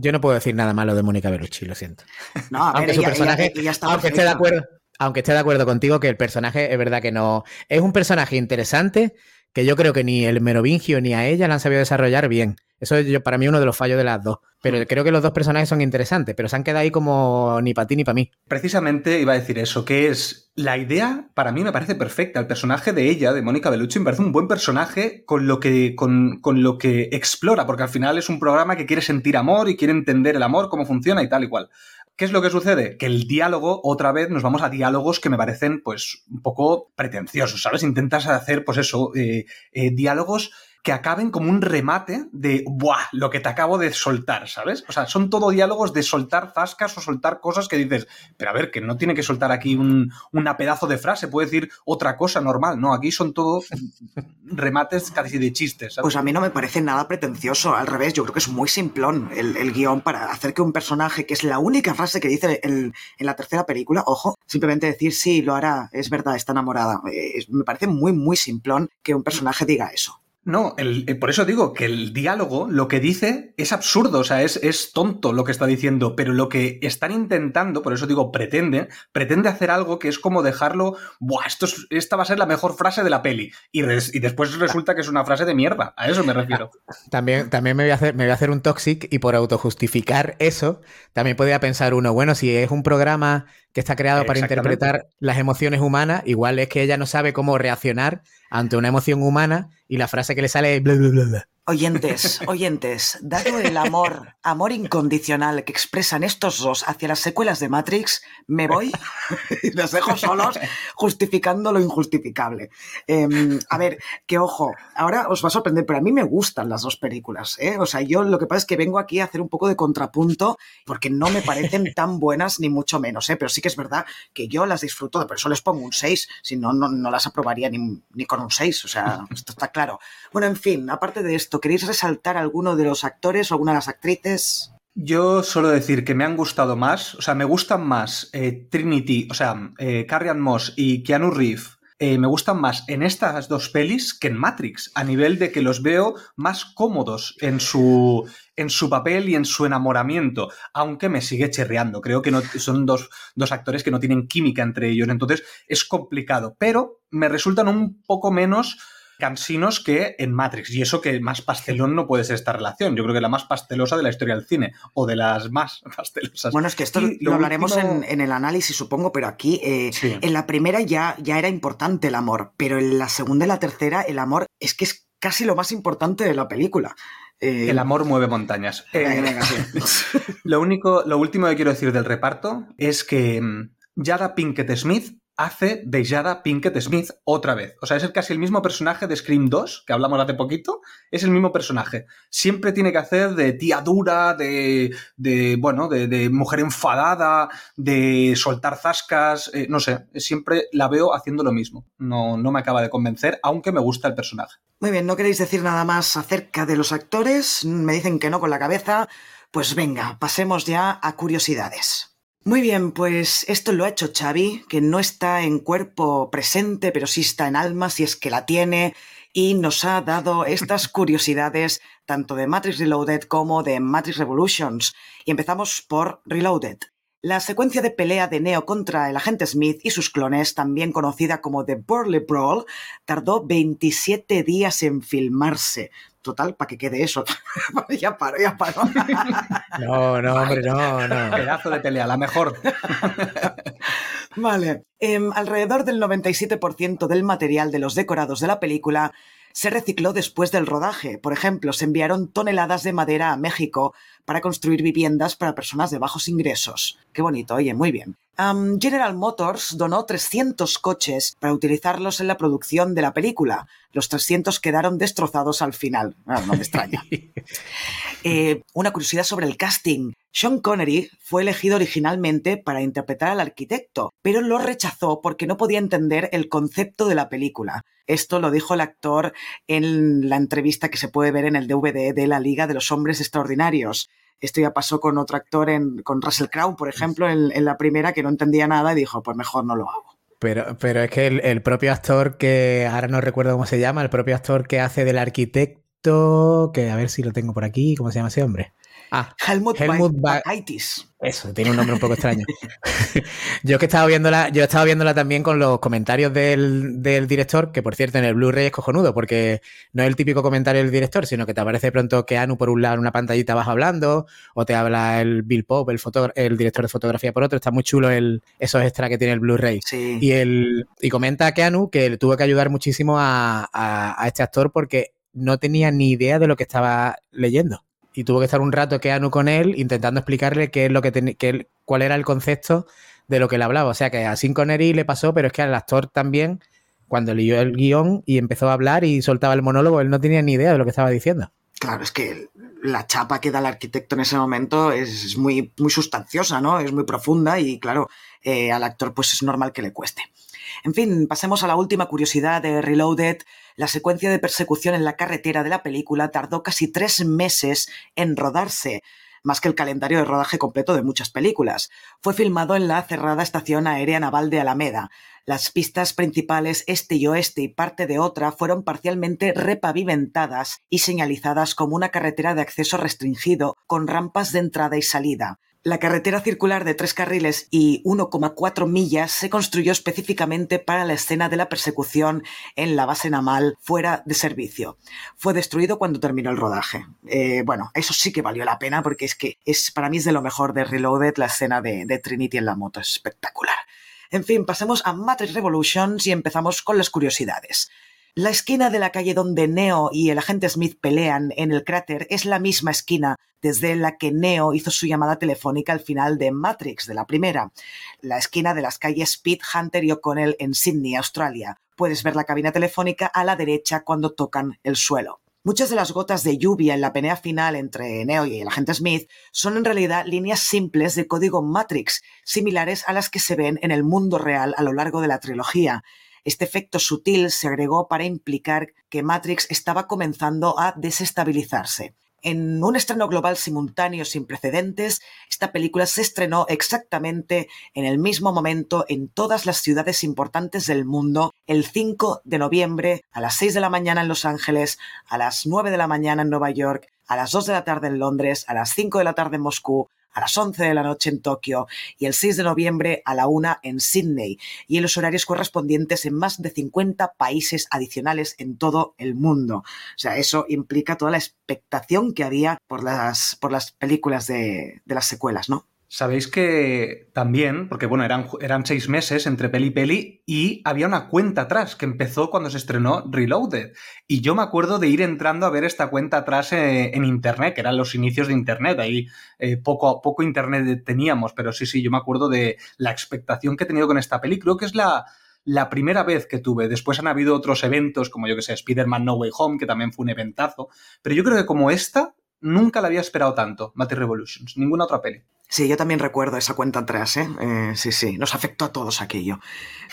Yo no puedo decir nada malo de Mónica Bellucci, lo siento. No, a aunque su personaje, aunque esté de acuerdo, aunque esté de acuerdo contigo que el personaje es verdad que no es un personaje interesante que yo creo que ni el Merovingio ni a ella la han sabido desarrollar bien. Eso es yo, para mí uno de los fallos de las dos. Pero mm. creo que los dos personajes son interesantes, pero se han quedado ahí como ni para ti ni para mí. Precisamente iba a decir eso, que es la idea, para mí me parece perfecta. El personaje de ella, de Mónica Bellucci, me parece un buen personaje con lo, que, con, con lo que explora, porque al final es un programa que quiere sentir amor y quiere entender el amor, cómo funciona y tal y cual. ¿Qué es lo que sucede? Que el diálogo, otra vez, nos vamos a diálogos que me parecen, pues, un poco pretenciosos, ¿sabes? Intentas hacer, pues eso, eh, eh, diálogos que acaben como un remate de, ¡buah! Lo que te acabo de soltar, ¿sabes? O sea, son todo diálogos de soltar zascas o soltar cosas que dices, pero a ver, que no tiene que soltar aquí un una pedazo de frase, puede decir otra cosa normal, ¿no? Aquí son todo remates casi de chistes. Pues a mí no me parece nada pretencioso, al revés, yo creo que es muy simplón el, guion para hacer que un personaje, que es la única frase que dice en la tercera película, ojo, simplemente decir, sí, lo hará, es verdad, está enamorada. Eh, me parece muy, muy simplón que un personaje diga eso. No, eh, por eso digo que el diálogo lo que dice es absurdo, o sea, es, es, tonto lo que está diciendo, pero lo que están intentando, por eso digo pretende, pretende hacer algo que es como dejarlo, Buah, esto esta va a ser la mejor frase de la peli, y, y, después resulta que es una frase de mierda, a eso me refiero. También, también me, voy a hacer, me voy a hacer un toxic y por autojustificar eso, también podría pensar uno, bueno, si es un programa que está creado para interpretar las emociones humanas, igual es que ella no sabe cómo reaccionar ante una emoción humana y la frase que le sale es bla, bla, bla, bla. Oyentes, oyentes, dado el amor, amor incondicional que expresan estos dos hacia las secuelas de Matrix, me voy y los dejo solos justificando lo injustificable. Em, a ver, que ojo, ahora os va a sorprender, pero a mí me gustan las dos películas. ¿eh? O sea, yo lo que pasa es que vengo aquí a hacer un poco de contrapunto porque no me parecen tan buenas ni mucho menos, ¿eh? pero sí que es verdad que yo las disfruto, por eso les pongo un 6, si no, no, las aprobaría ni, ni con un 6, o sea, esto está claro. Bueno, en fin, aparte de esto, ¿Queréis resaltar alguno de los actores o alguna de las actrices? Yo suelo decir que me han gustado más, o sea, me gustan más eh, Trinity, o sea, eh, Carrie Moss y Keanu Reeves eh, me gustan más en estas dos pelis que en Matrix, a nivel de que los veo más cómodos en su, en su papel y en su enamoramiento, aunque me sigue chirreando. Creo que no, son dos, dos actores que no tienen química entre ellos, entonces es complicado, pero me resultan un poco menos cansinos que en Matrix. Y eso que más pastelón no puede ser esta relación. Yo creo que la más pastelosa de la historia del cine, o de las más pastelosas. Bueno, es que esto lo, hablaremos en, el análisis, supongo, pero aquí eh, en la primera ya, ya era importante el amor, pero en la segunda y la tercera el amor es que es casi lo más importante de la película. Eh, el amor mueve montañas. Eh, lo único, lo último que quiero decir del reparto es que mm, Yada Pinkett Smith hace de Jada Pinkett Smith otra vez. O sea, es casi el mismo personaje de Scream 2, que hablamos hace poquito, es el mismo personaje. Siempre tiene que hacer de tía dura, de, de bueno, de, mujer enfadada, de soltar zascas, eh, no sé, siempre la veo haciendo lo mismo. No, no me acaba de convencer, aunque me gusta el personaje. Muy bien, ¿no queréis decir nada más acerca de los actores? Me dicen que no con la cabeza. Pues venga, pasemos ya a curiosidades. Muy bien, pues esto lo ha hecho Xavi, que no está en cuerpo presente, pero sí está en alma, si es que la tiene, y nos ha dado estas curiosidades tanto de Matrix Reloaded como de Matrix Revolutions. Y empezamos por Reloaded. La secuencia de pelea de Neo contra el agente Smith y sus clones, también conocida como The Burley Brawl, tardó 27 días en filmarse, total, para que quede eso. ya paro, ya paro. no, no, hombre, no, no. Pedazo de pelea, la mejor. Vale. Em, alrededor del 97% del material de los decorados de la película se recicló después del rodaje. Por ejemplo, se enviaron toneladas de madera a México para construir viviendas para personas de bajos ingresos. Qué bonito, oye, muy bien. General Motors donó 300 coches para utilizarlos en la producción de la película. Los 300 quedaron destrozados al final. Ah, no me extraña. Eh, una curiosidad sobre el casting. Sean Connery fue elegido originalmente para interpretar al arquitecto, pero lo rechazó porque no podía entender el concepto de la película. Esto lo dijo el actor en la entrevista que se puede ver en el DVD de la Liga de los Hombres Extraordinarios. Esto ya pasó con otro actor, en, con Russell Crowe, por ejemplo, en, la primera, que no entendía nada y dijo, pues mejor no lo hago. Pero, pero es que el, propio actor que, ahora no recuerdo cómo se llama, el propio actor que hace del arquitecto, que a ver si lo tengo por aquí, ¿cómo se llama ese hombre? Ah, Helmut, Helmut Eso, tiene un nombre un poco extraño. yo que estaba viéndola, yo estaba viéndola también con los comentarios del, director, que por cierto en el Blu-ray es cojonudo, porque no es el típico comentario del director, sino que te aparece pronto que Anu por un lado en una pantallita vas hablando, o te habla el Bill Pope, el, el director de fotografía por otro. Está muy chulo el, esos extras que tiene el Blu-ray. Y, el, y comenta a Keanu que tuvo que ayudar muchísimo a, a este actor porque no tenía ni idea de lo que estaba leyendo y tuvo que estar un rato Keanu con él intentando explicarle qué es lo que, tenía, cuál era el concepto de lo que le hablaba. O sea que a Sin Connery le pasó, pero es que al actor también, cuando leyó el guion y empezó a hablar y soltaba el monólogo, él no tenía ni idea de lo que estaba diciendo. Claro, es que la chapa que da el arquitecto en ese momento es muy, muy sustanciosa, ¿no? Es muy profunda y claro, eh, al actor pues es normal que le cueste. En fin, pasemos a la última curiosidad de Reloaded. La secuencia de persecución en la carretera de la película tardó casi tres meses en rodarse más que el calendario de rodaje completo de muchas películas. Fue filmado en la cerrada estación aérea naval de Alameda. Las pistas principales este y oeste y parte de otra fueron parcialmente repavimentadas y señalizadas como una carretera de acceso restringido con rampas de entrada y salida. La carretera circular de tres carriles y 1,4 millas se construyó específicamente para la escena de la persecución en la base naval fuera de servicio. Fue destruido cuando terminó el rodaje. Eh, bueno, eso sí que valió la pena porque es que es, para mí es de lo mejor de Reloaded la escena de, Trinity en la moto. Es espectacular. En fin, pasemos a Matrix Revolutions y empezamos con las curiosidades. La esquina de la calle donde Neo y el agente Smith pelean en el cráter es la misma esquina desde la que Neo hizo su llamada telefónica al final de Matrix, de la primera. La esquina de las calles Speed, Hunter y O'Connell en Sydney, Australia. Puedes ver la cabina telefónica a la derecha cuando tocan el suelo. Muchas de las gotas de lluvia en la pelea final entre Neo y el agente Smith son en realidad líneas simples de código Matrix, similares a las que se ven en el mundo real a lo largo de la trilogía. Este efecto sutil se agregó para implicar que Matrix estaba comenzando a desestabilizarse. En un estreno global simultáneo sin precedentes, esta película se estrenó exactamente en el mismo momento en todas las ciudades importantes del mundo, el 5 de noviembre a las 6 de la mañana en Los Ángeles, a las 9 de la mañana en Nueva York, a las 2 de la tarde en Londres, a las 5 de la tarde en Moscú, a las 11 de la noche en Tokio y el 6 de noviembre a la 1 en Sydney y en los horarios correspondientes en más de 50 países adicionales en todo el mundo. O sea, eso implica toda la expectación que había por las, por las películas de, de las secuelas, ¿no? Sabéis que también, porque bueno, eran, eran seis meses entre peli y peli y había una cuenta atrás que empezó cuando se estrenó Reloaded. Y yo me acuerdo de ir entrando a ver esta cuenta atrás eh, en Internet, que eran los inicios de Internet. Ahí eh, poco, poco Internet teníamos, pero sí, sí, yo me acuerdo de la expectación que he tenido con esta peli. Creo que es la, la primera vez que tuve. Después han habido otros eventos, como yo que sé, Spider-Man No Way Home, que también fue un eventazo. Pero yo creo que como esta, nunca la había esperado tanto, Matrix Revolutions, ninguna otra peli. Sí, yo también recuerdo esa cuenta atrás, ¿eh? ¿eh? Sí, sí, nos afectó a todos aquello.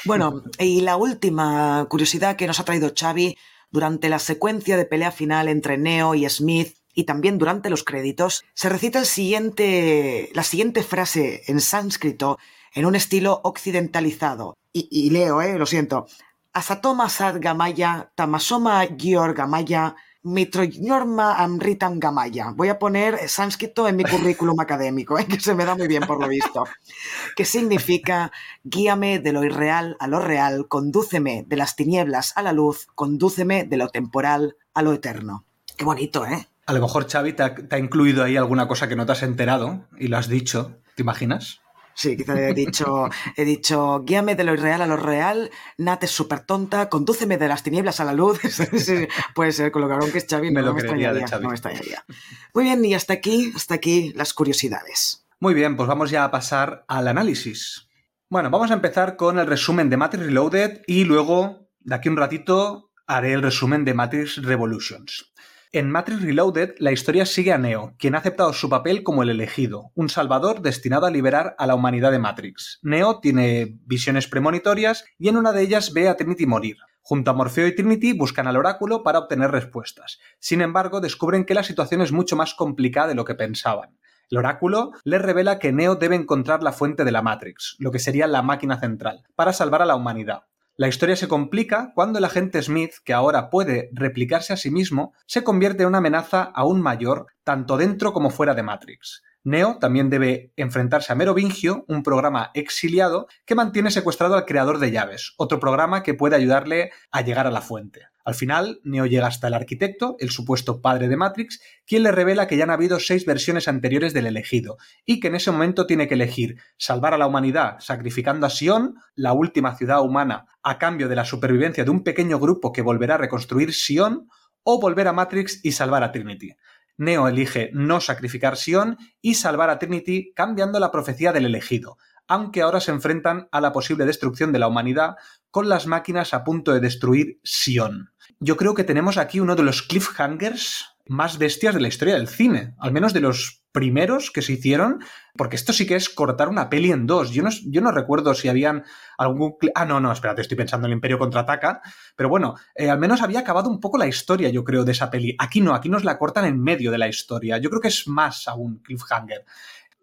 Bueno, y la última curiosidad que nos ha traído Xavi, durante la secuencia de pelea final entre Neo y Smith, y también durante los créditos, se recita el siguiente, la siguiente frase en sánscrito en un estilo occidentalizado. Y, leo, ¿eh? Lo siento. Asatoma Sad Gamaya, Tamasoma Gior Gamaya, Mitronorma Amritam Gamaya. Voy a poner sánscrito en mi currículum académico, ¿eh? que se me da muy bien por lo visto. Que significa guíame de lo irreal a lo real, condúceme de las tinieblas a la luz, condúceme de lo temporal a lo eterno. Qué bonito, ¿eh? A lo mejor Xavi te ha, incluido ahí alguna cosa que no te has enterado y lo has dicho. ¿Te imaginas? Sí, quizá he dicho, he dicho, guíame de lo irreal a lo real, Nat es súper tonta, condúceme de las tinieblas a la luz. puede ser, con lo cabrón que es Xavi, me no, lo me extrañaría, extrañaría, no me extrañaría. Muy bien, y hasta aquí, hasta aquí las curiosidades. Muy bien, pues vamos ya a pasar al análisis. Bueno, vamos a empezar con el resumen de Matrix Reloaded y luego, de aquí un ratito, haré el resumen de Matrix Revolutions. En Matrix Reloaded, la historia sigue a Neo, quien ha aceptado su papel como el elegido, un salvador destinado a liberar a la humanidad de Matrix. Neo tiene visiones premonitorias y en una de ellas ve a Trinity morir. Junto a Morfeo y Trinity buscan al oráculo para obtener respuestas. Sin embargo, descubren que la situación es mucho más complicada de lo que pensaban. El oráculo les revela que Neo debe encontrar la fuente de la Matrix, lo que sería la máquina central, para salvar a la humanidad. La historia se complica cuando el agente Smith, que ahora puede replicarse a sí mismo, se convierte en una amenaza aún mayor, tanto dentro como fuera de Matrix. Neo también debe enfrentarse a Merovingio, un programa exiliado que mantiene secuestrado al creador de llaves, otro programa que puede ayudarle a llegar a la fuente. Al final, Neo llega hasta el arquitecto, el supuesto padre de Matrix, quien le revela que ya han habido seis versiones anteriores del elegido, y que en ese momento tiene que elegir salvar a la humanidad sacrificando a Sion, la última ciudad humana, a cambio de la supervivencia de un pequeño grupo que volverá a reconstruir Sion, o volver a Matrix y salvar a Trinity. Neo elige no sacrificar Sion y salvar a Trinity cambiando la profecía del elegido, aunque ahora se enfrentan a la posible destrucción de la humanidad con las máquinas a punto de destruir Sion. Yo creo que tenemos aquí uno de los cliffhangers más bestias de la historia del cine, al menos de los primeros que se hicieron, porque esto sí que es cortar una peli en dos. Yo no, yo no recuerdo si habían algún... Ah, no, no, espérate, estoy pensando en el Imperio contraataca, pero bueno, eh, al menos había acabado un poco la historia, yo creo, de esa peli. Aquí no, aquí nos la cortan en medio de la historia. Yo creo que es más aún cliffhanger.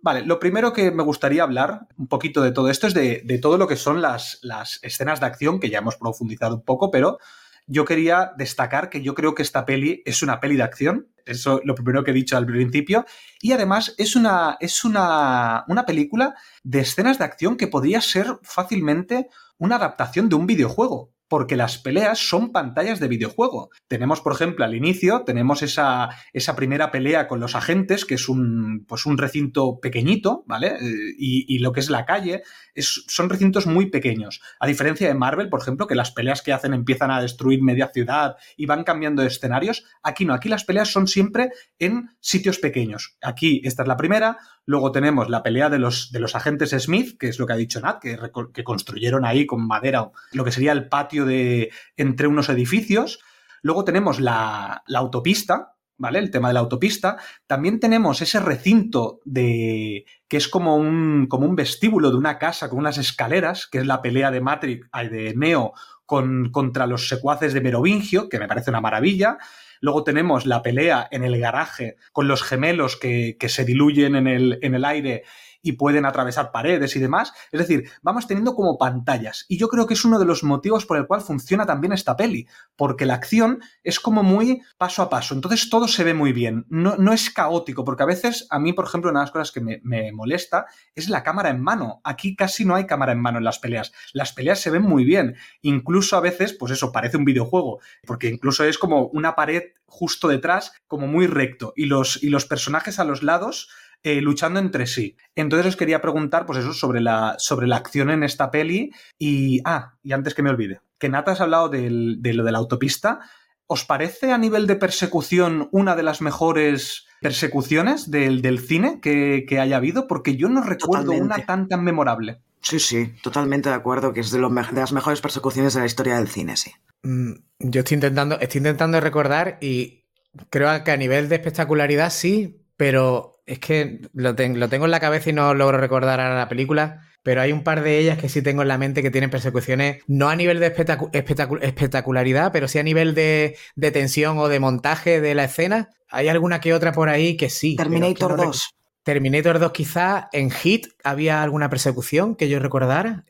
Vale, lo primero que me gustaría hablar un poquito de todo esto es de, de todo lo que son las, las escenas de acción, que ya hemos profundizado un poco, pero yo quería destacar que yo creo que esta peli es una peli de acción. Eso lo primero que he dicho al principio. Y además es una, es una, una película de escenas de acción que podría ser fácilmente una adaptación de un videojuego porque las peleas son pantallas de videojuego. Tenemos, por ejemplo, al inicio, tenemos esa, esa primera pelea con los agentes, que es un, pues un recinto pequeñito, ¿vale? Eh, y, lo que es la calle, es, son recintos muy pequeños. A diferencia de Marvel, por ejemplo, que las peleas que hacen empiezan a destruir media ciudad y van cambiando de escenarios, aquí no, aquí las peleas son siempre en sitios pequeños. Aquí esta es la primera, Luego tenemos la pelea de los, de los agentes Smith, que es lo que ha dicho Nat, que, que construyeron ahí con madera lo que sería el patio de entre unos edificios. Luego tenemos la, la autopista, ¿vale? El tema de la autopista. También tenemos ese recinto de. que es como un, como un vestíbulo de una casa con unas escaleras, que es la pelea de Matrix, de Neo con, contra los secuaces de Merovingio, que me parece una maravilla. Luego tenemos la pelea en el garaje con los gemelos que, que se diluyen en el, en el aire y pueden atravesar paredes y demás. Es decir, vamos teniendo como pantallas. Y yo creo que es uno de los motivos por el cual funciona también esta peli, porque la acción es como muy paso a paso. Entonces todo se ve muy bien. No, no es caótico, porque a veces a mí, por ejemplo, una de las cosas que me, molesta es la cámara en mano. Aquí casi no hay cámara en mano en las peleas. Las peleas se ven muy bien. Incluso a veces, pues eso, parece un videojuego, porque incluso es como una pared justo detrás, como muy recto. Y los, y los personajes a los lados eh, luchando entre sí. Entonces os quería preguntar, pues eso, sobre la, sobre la acción en esta peli. Y, ah, y antes que me olvide, que Nata has hablado del, de lo de la autopista. ¿Os parece a nivel de persecución una de las mejores persecuciones del, del cine que, que, haya habido? Porque yo no recuerdo Totalmente. una tan tan memorable. Sí, sí, totalmente de acuerdo, que es de, lo, de las mejores persecuciones de la historia del cine, sí. Mm, yo estoy intentando, estoy intentando recordar y creo que a nivel de espectacularidad sí, pero es que lo, ten, lo, tengo en la cabeza y no logro recordar ahora la película, pero hay un par de ellas que sí tengo en la mente que tienen persecuciones, no a nivel de espectacu espectacu espectacularidad, pero sí a nivel de, de, tensión o de montaje de la escena. Hay alguna que otra por ahí que sí. Terminator que no 2. Terminator 2 quizá, en Hit había alguna persecución que yo recordara,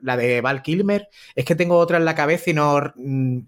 la de Val Kilmer. Es que tengo otra en la cabeza y no... Mm,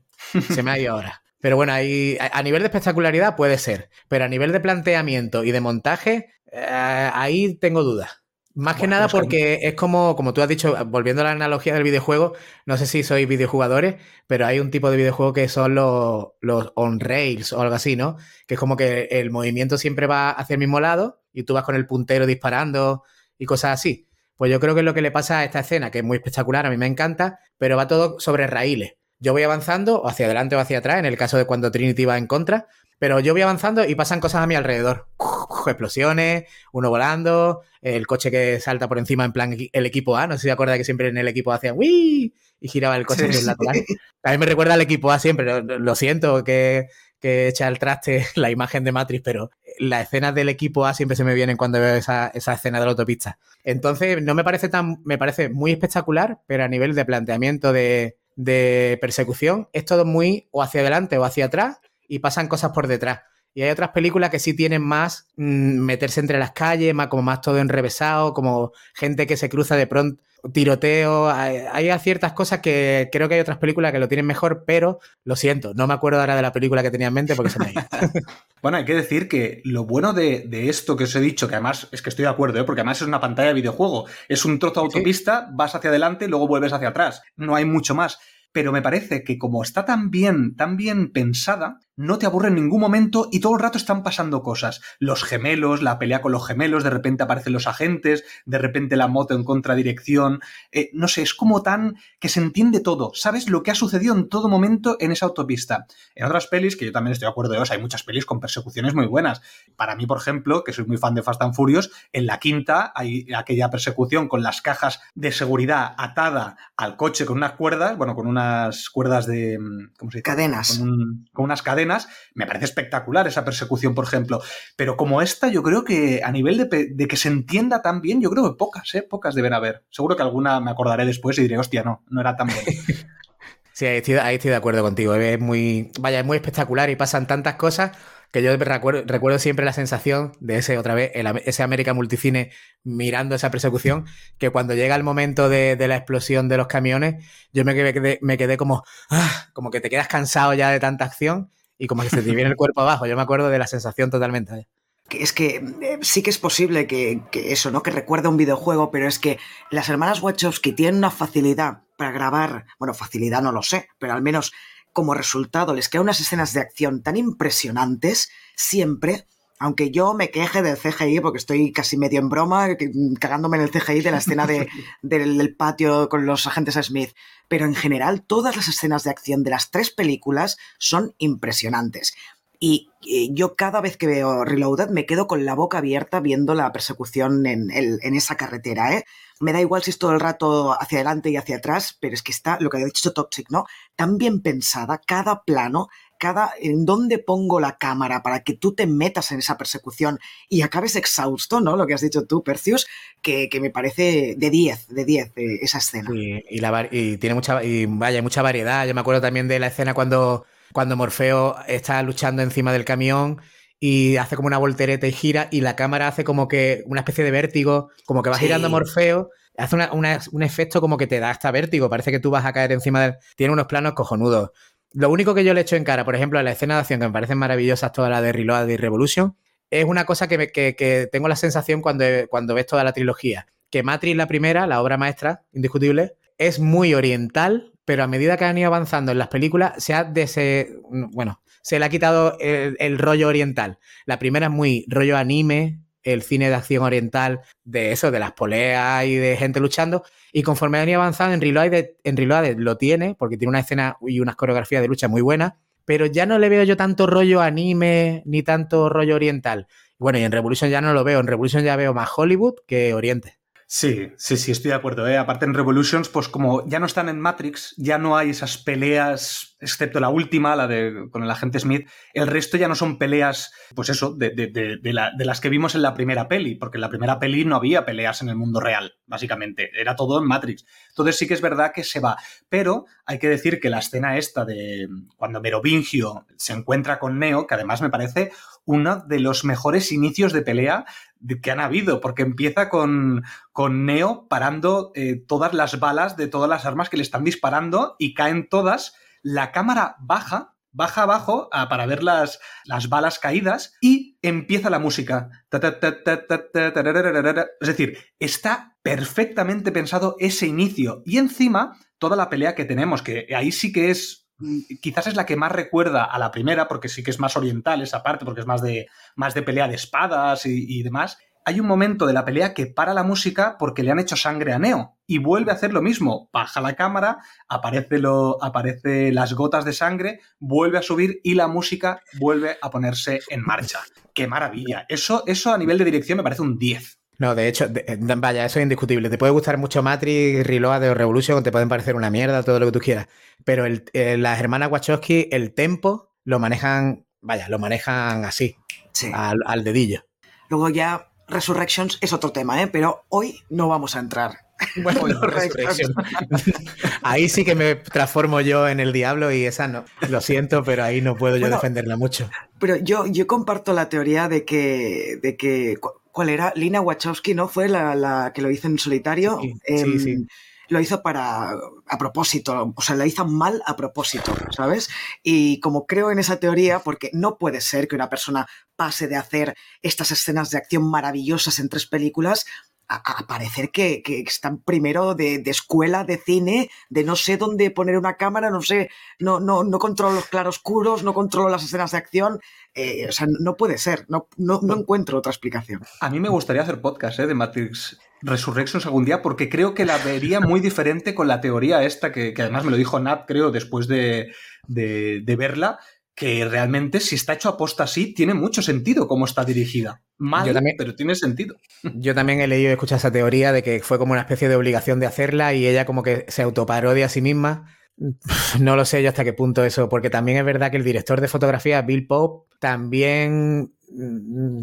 se me ha ido ahora. Pero bueno, ahí, a nivel de espectacularidad puede ser, pero a nivel de planteamiento y de montaje, eh, ahí tengo dudas. Más bueno, que nada porque es como, como tú has dicho, volviendo a la analogía del videojuego, no sé si sois videojugadores, pero hay un tipo de videojuego que son los, los on-rails o algo así, ¿no? Que es como que el movimiento siempre va hacia el mismo lado y tú vas con el puntero disparando y cosas así. Pues yo creo que es lo que le pasa a esta escena, que es muy espectacular, a mí me encanta, pero va todo sobre raíles. Yo voy avanzando, o hacia adelante o hacia atrás, en el caso de cuando Trinity va en contra, pero yo voy avanzando y pasan cosas a mi alrededor. Explosiones, uno volando, el coche que salta por encima en plan el equipo A. No sé si se acuerda que siempre en el equipo A hacía ¡Wii! y giraba el coche sí, lateral. A mí me recuerda al equipo A siempre. Lo siento que, que echa el traste la imagen de Matrix, pero las escenas del equipo A siempre se me vienen cuando veo esa, esa escena de la autopista. Entonces, no me parece tan. Me parece muy espectacular, pero a nivel de planteamiento de, de persecución es todo muy o hacia adelante o hacia atrás y pasan cosas por detrás. Y hay otras películas que sí tienen más mmm, meterse entre las calles, más, como más todo enrevesado, como gente que se cruza de pronto, tiroteo. Hay, hay, ciertas cosas que creo que hay otras películas que lo tienen mejor, pero lo siento, no me acuerdo ahora de la película que tenía en mente porque se me ha ido. bueno, hay que decir que lo bueno de, de, esto que os he dicho, que además es que estoy de acuerdo, ¿eh? porque además es una pantalla de videojuego, es un trozo de autopista, ¿Sí? vas hacia adelante y luego vuelves hacia atrás. No hay mucho más pero me parece que como está tan bien, tan bien pensada, no te aburre en ningún momento y todo el rato están pasando cosas. Los gemelos, la pelea con los gemelos, de repente aparecen los agentes, de repente la moto en contradirección. Eh, no sé, es como tan que se entiende todo. Sabes lo que ha sucedido en todo momento en esa autopista. En otras pelis, que yo también estoy de acuerdo de ellos, hay muchas pelis con persecuciones muy buenas. Para mí, por ejemplo, que soy muy fan de Fast and Furious, en la quinta hay aquella persecución con las cajas de seguridad atada al coche con unas cuerdas, bueno, con unas cuerdas de. ¿Cómo se dice? Cadenas. Con, un, con unas cadenas me parece espectacular esa persecución, por ejemplo. Pero como esta, yo creo que a nivel de, de, que se entienda tan bien, yo creo que pocas, ¿eh? Pocas deben haber. Seguro que alguna me acordaré después y diré, hostia, no, no era tan buena. Sí, ahí estoy, ahí estoy, de acuerdo contigo. Es muy, vaya, es muy espectacular y pasan tantas cosas que yo recuerdo, recuerdo siempre la sensación de ese, otra vez, el, ese América Multicine mirando esa persecución, que cuando llega el momento de, de la explosión de los camiones, yo me quedé, me quedé como, ah, como que te quedas cansado ya de tanta acción y como que se te viene el cuerpo abajo. Yo me acuerdo de la sensación totalmente. Es que eh, sí que es posible que, eso, ¿no? Que recuerde un videojuego, pero es que las hermanas Wachowski tienen una facilidad para grabar, bueno, facilidad no lo sé, pero al menos como resultado les quedan unas escenas de acción tan impresionantes siempre aunque yo me queje del CGI, porque estoy casi medio en broma, cagándome en el CGI de la escena de, del, del, patio con los agentes Smith, pero en general todas las escenas de acción de las tres películas son impresionantes. Y, y yo cada vez que veo Reloaded me quedo con la boca abierta viendo la persecución en, en esa carretera, ¿eh? Me da igual si es todo el rato hacia adelante y hacia atrás, pero es que está, lo que ha dicho Toxic, ¿no? Tan bien pensada, cada plano, cada en dónde pongo la cámara para que tú te metas en esa persecución y acabes exhausto, ¿no? Lo que has dicho tú, Percius, que, que me parece de 10, de 10 eh, esa escena. Y, y, la, y tiene mucha, y vaya, mucha variedad. Yo me acuerdo también de la escena cuando, cuando Morfeo está luchando encima del camión y hace como una voltereta y gira y la cámara hace como que una especie de vértigo, como que va sí. girando Morfeo hace una, una, un efecto como que te da hasta vértigo, parece que tú vas a caer encima del... Tiene unos planos cojonudos. Lo único que yo le echo en cara, por ejemplo, a la escena de acción, que me parecen maravillosas, toda la de Reload y Revolution, es una cosa que, me, que, tengo la sensación cuando, cuando ves toda la trilogía, que Matrix, la primera, la obra maestra, indiscutible, es muy oriental, pero a medida que han ido avanzando en las películas, se ha dese... bueno, se le ha quitado el rollo oriental. La primera es muy rollo anime, el cine de acción oriental, de eso, de las poleas y de gente luchando. Y conforme han avanzando, en Reloaded, en lo tiene, porque tiene una escena y unas coreografías de lucha muy buenas, pero ya no le veo yo tanto rollo anime ni tanto rollo oriental. Bueno, y en Revolution ya no lo veo, en Revolution ya veo más Hollywood que Oriente. Sí, sí, sí, estoy de acuerdo. ¿eh? Aparte en Revolutions, pues como ya no están en Matrix, ya no hay esas peleas, excepto la última, la de con el agente Smith, el resto ya no son peleas, pues eso, de, de, de, de, la, de las que vimos en la primera peli, porque en la primera peli no había peleas en el mundo real, básicamente, era todo en Matrix. Entonces sí que es verdad que se va, pero hay que decir que la escena esta de cuando Merovingio se encuentra con Neo, que además me parece uno de los mejores inicios de pelea que han habido, porque empieza con, con Neo parando eh, todas las balas de todas las armas que le están disparando y caen todas, la cámara baja, baja abajo a, para ver las, las balas caídas y empieza la música. Es decir, está perfectamente pensado ese inicio y encima toda la pelea que tenemos, que ahí sí que es quizás es la que más recuerda a la primera, porque sí que es más oriental esa parte, porque es más de, más de pelea de espadas y demás. Hay un momento de la pelea que para la música porque le han hecho sangre a Neo y vuelve a hacer lo mismo. Baja la cámara, aparece, lo, aparece las gotas de sangre, vuelve a subir y la música vuelve a ponerse en marcha. ¡Qué maravilla! Eso, eso a nivel de dirección me parece un 10. No, de hecho, de, vaya, eso es indiscutible. Te puede gustar mucho Matrix, Reload o Revolution, te pueden parecer una mierda, todo lo que tú quieras. Pero el, eh, las hermanas Wachowski, el tempo lo manejan, vaya, lo manejan así, Sí. al, al dedillo. Luego ya Resurrections es otro tema, ¿eh? Pero hoy no vamos a entrar. Bueno, Hoy ahí sí que me transformo yo en el diablo y esa no. Lo siento, pero ahí no puedo yo Bueno, defenderla mucho. Pero yo, yo comparto la teoría de que, de que cu- ¿cuál era? Lina Wachowski, ¿no? Fue la, la que lo hizo en solitario. Sí, Em, sí, sí. Lo hizo para a propósito, o sea, la hizo mal a propósito, ¿sabes? Y como creo en esa teoría, porque no puede ser que una persona pase de hacer estas escenas de acción maravillosas en tres películas a, parecer que, que están primero de, de escuela, de cine, de no sé dónde poner una cámara, no sé, no, no, no controlo los claroscuros, no controlo las escenas de acción. eh, o sea, no puede ser, no, no, no encuentro otra explicación. A mí me gustaría hacer podcast ¿eh? de Matrix Resurrections algún día porque creo que la vería muy diferente con la teoría esta que, que además me lo dijo Nat, creo, después de, de- de verla, que realmente si está hecho a posta así, tiene mucho sentido cómo está dirigida. Mal, Yo también. pero tiene sentido. Yo también he leído y escuchado esa teoría de que fue como una especie de obligación de hacerla y ella como que se autoparodia a sí misma. No lo sé yo hasta qué punto eso, porque también es verdad que el director de fotografía, Bill Pope, también mm,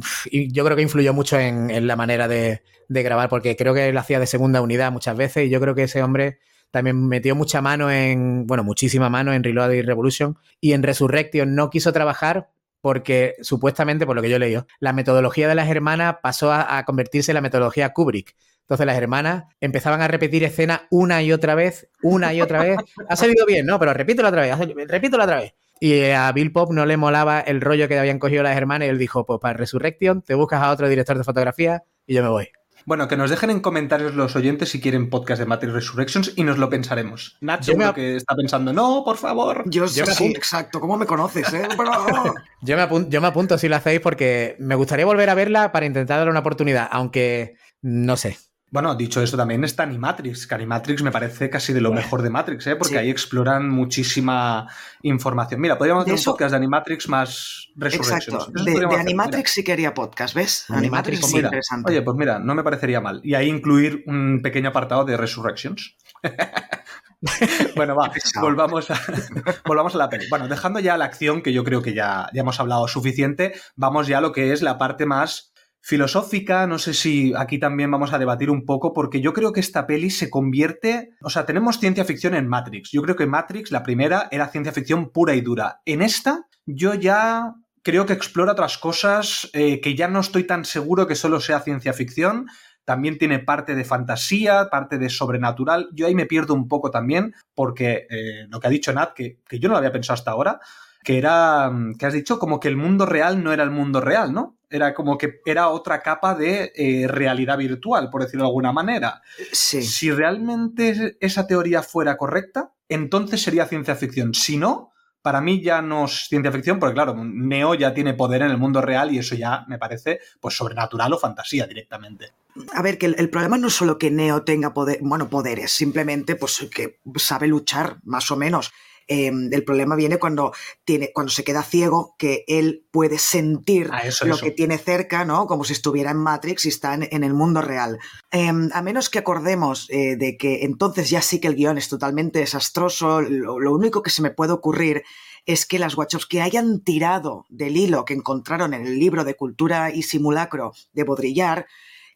yo creo que influyó mucho en, la manera de, grabar, porque creo que él hacía de segunda unidad muchas veces y yo creo que ese hombre también metió mucha mano en, bueno, muchísima mano en Reload y Revolution y en Resurrection no quiso trabajar porque supuestamente, por lo que yo leído, la metodología de las hermanas pasó a, a convertirse en la metodología Kubrick. Entonces las hermanas empezaban a repetir escenas una y otra vez, una y otra vez. Ha salido bien, ¿no? Pero repítelo otra vez, repítelo otra vez. Y a Bill Pop no le molaba el rollo que habían cogido las hermanas y él dijo, pues para Resurrection te buscas a otro director de fotografía y yo me voy. Bueno, que nos dejen en comentarios los oyentes si quieren podcast de Matrix Resurrections y nos lo pensaremos. Nat Yo me que está pensando, no, por favor. Yo, Yo sí, apunto. exacto, ¿cómo me conoces? Eh? Pero- Yo me, apun- yo me apunto si lo hacéis porque me gustaría volver a verla para intentar darle una oportunidad, aunque no sé. Bueno, dicho esto, también está Animatrix, que Animatrix me parece casi de lo mejor de Matrix, ¿eh? porque Sí. ahí exploran muchísima información. Mira, podríamos hacer eso- un podcast de Animatrix más Resurrections. Exacto, Eso de, de hacer, Animatrix sí quería podcast, ¿ves? Animatrix, Animatrix Pues sí mira, interesante. Oye, pues mira, no me parecería mal. Y ahí incluir un pequeño apartado de Resurrections. bueno, va, volvamos a, volvamos a la peli. Bueno, dejando ya la acción, que yo creo que ya, ya hemos hablado suficiente, vamos ya a lo que es la parte más filosófica. No sé si aquí también vamos a debatir un poco, porque yo creo que esta peli se convierte. O sea, tenemos ciencia ficción en Matrix. Yo creo que Matrix, la primera, era ciencia ficción pura y dura. En esta, yo ya creo que explora otras cosas eh, que ya no estoy tan seguro que solo sea ciencia ficción. También tiene parte de fantasía, parte de sobrenatural. Yo ahí me pierdo un poco también, porque eh, lo que ha dicho Nat, que, que yo no lo había pensado hasta ahora, que era, mm, que has dicho, como que el mundo real no era el mundo real, ¿no? Era como que era otra capa de eh, realidad virtual, por decirlo de alguna manera. Sí. Si realmente esa teoría fuera correcta, entonces sería ciencia ficción. Si no, para mí ya no es ciencia ficción, porque claro, Neo ya tiene poder en el mundo real y eso ya me parece pues sobrenatural o fantasía directamente. A ver, que el, el problema no es solo que Neo tenga poder, bueno, poderes, simplemente pues que sabe luchar, más o menos. Eh, el problema viene cuando, tiene, cuando se queda ciego, que él puede sentir Ah, eso, lo eso. que tiene cerca, ¿no? Como si estuviera en Matrix y está en, en el mundo real. Eh, a menos que acordemos eh, de que entonces ya sí que el guion es totalmente desastroso, lo, lo único que se me puede ocurrir es que las Wachowski hayan tirado del hilo que encontraron en el libro de Cultura y Simulacro de Baudrillard,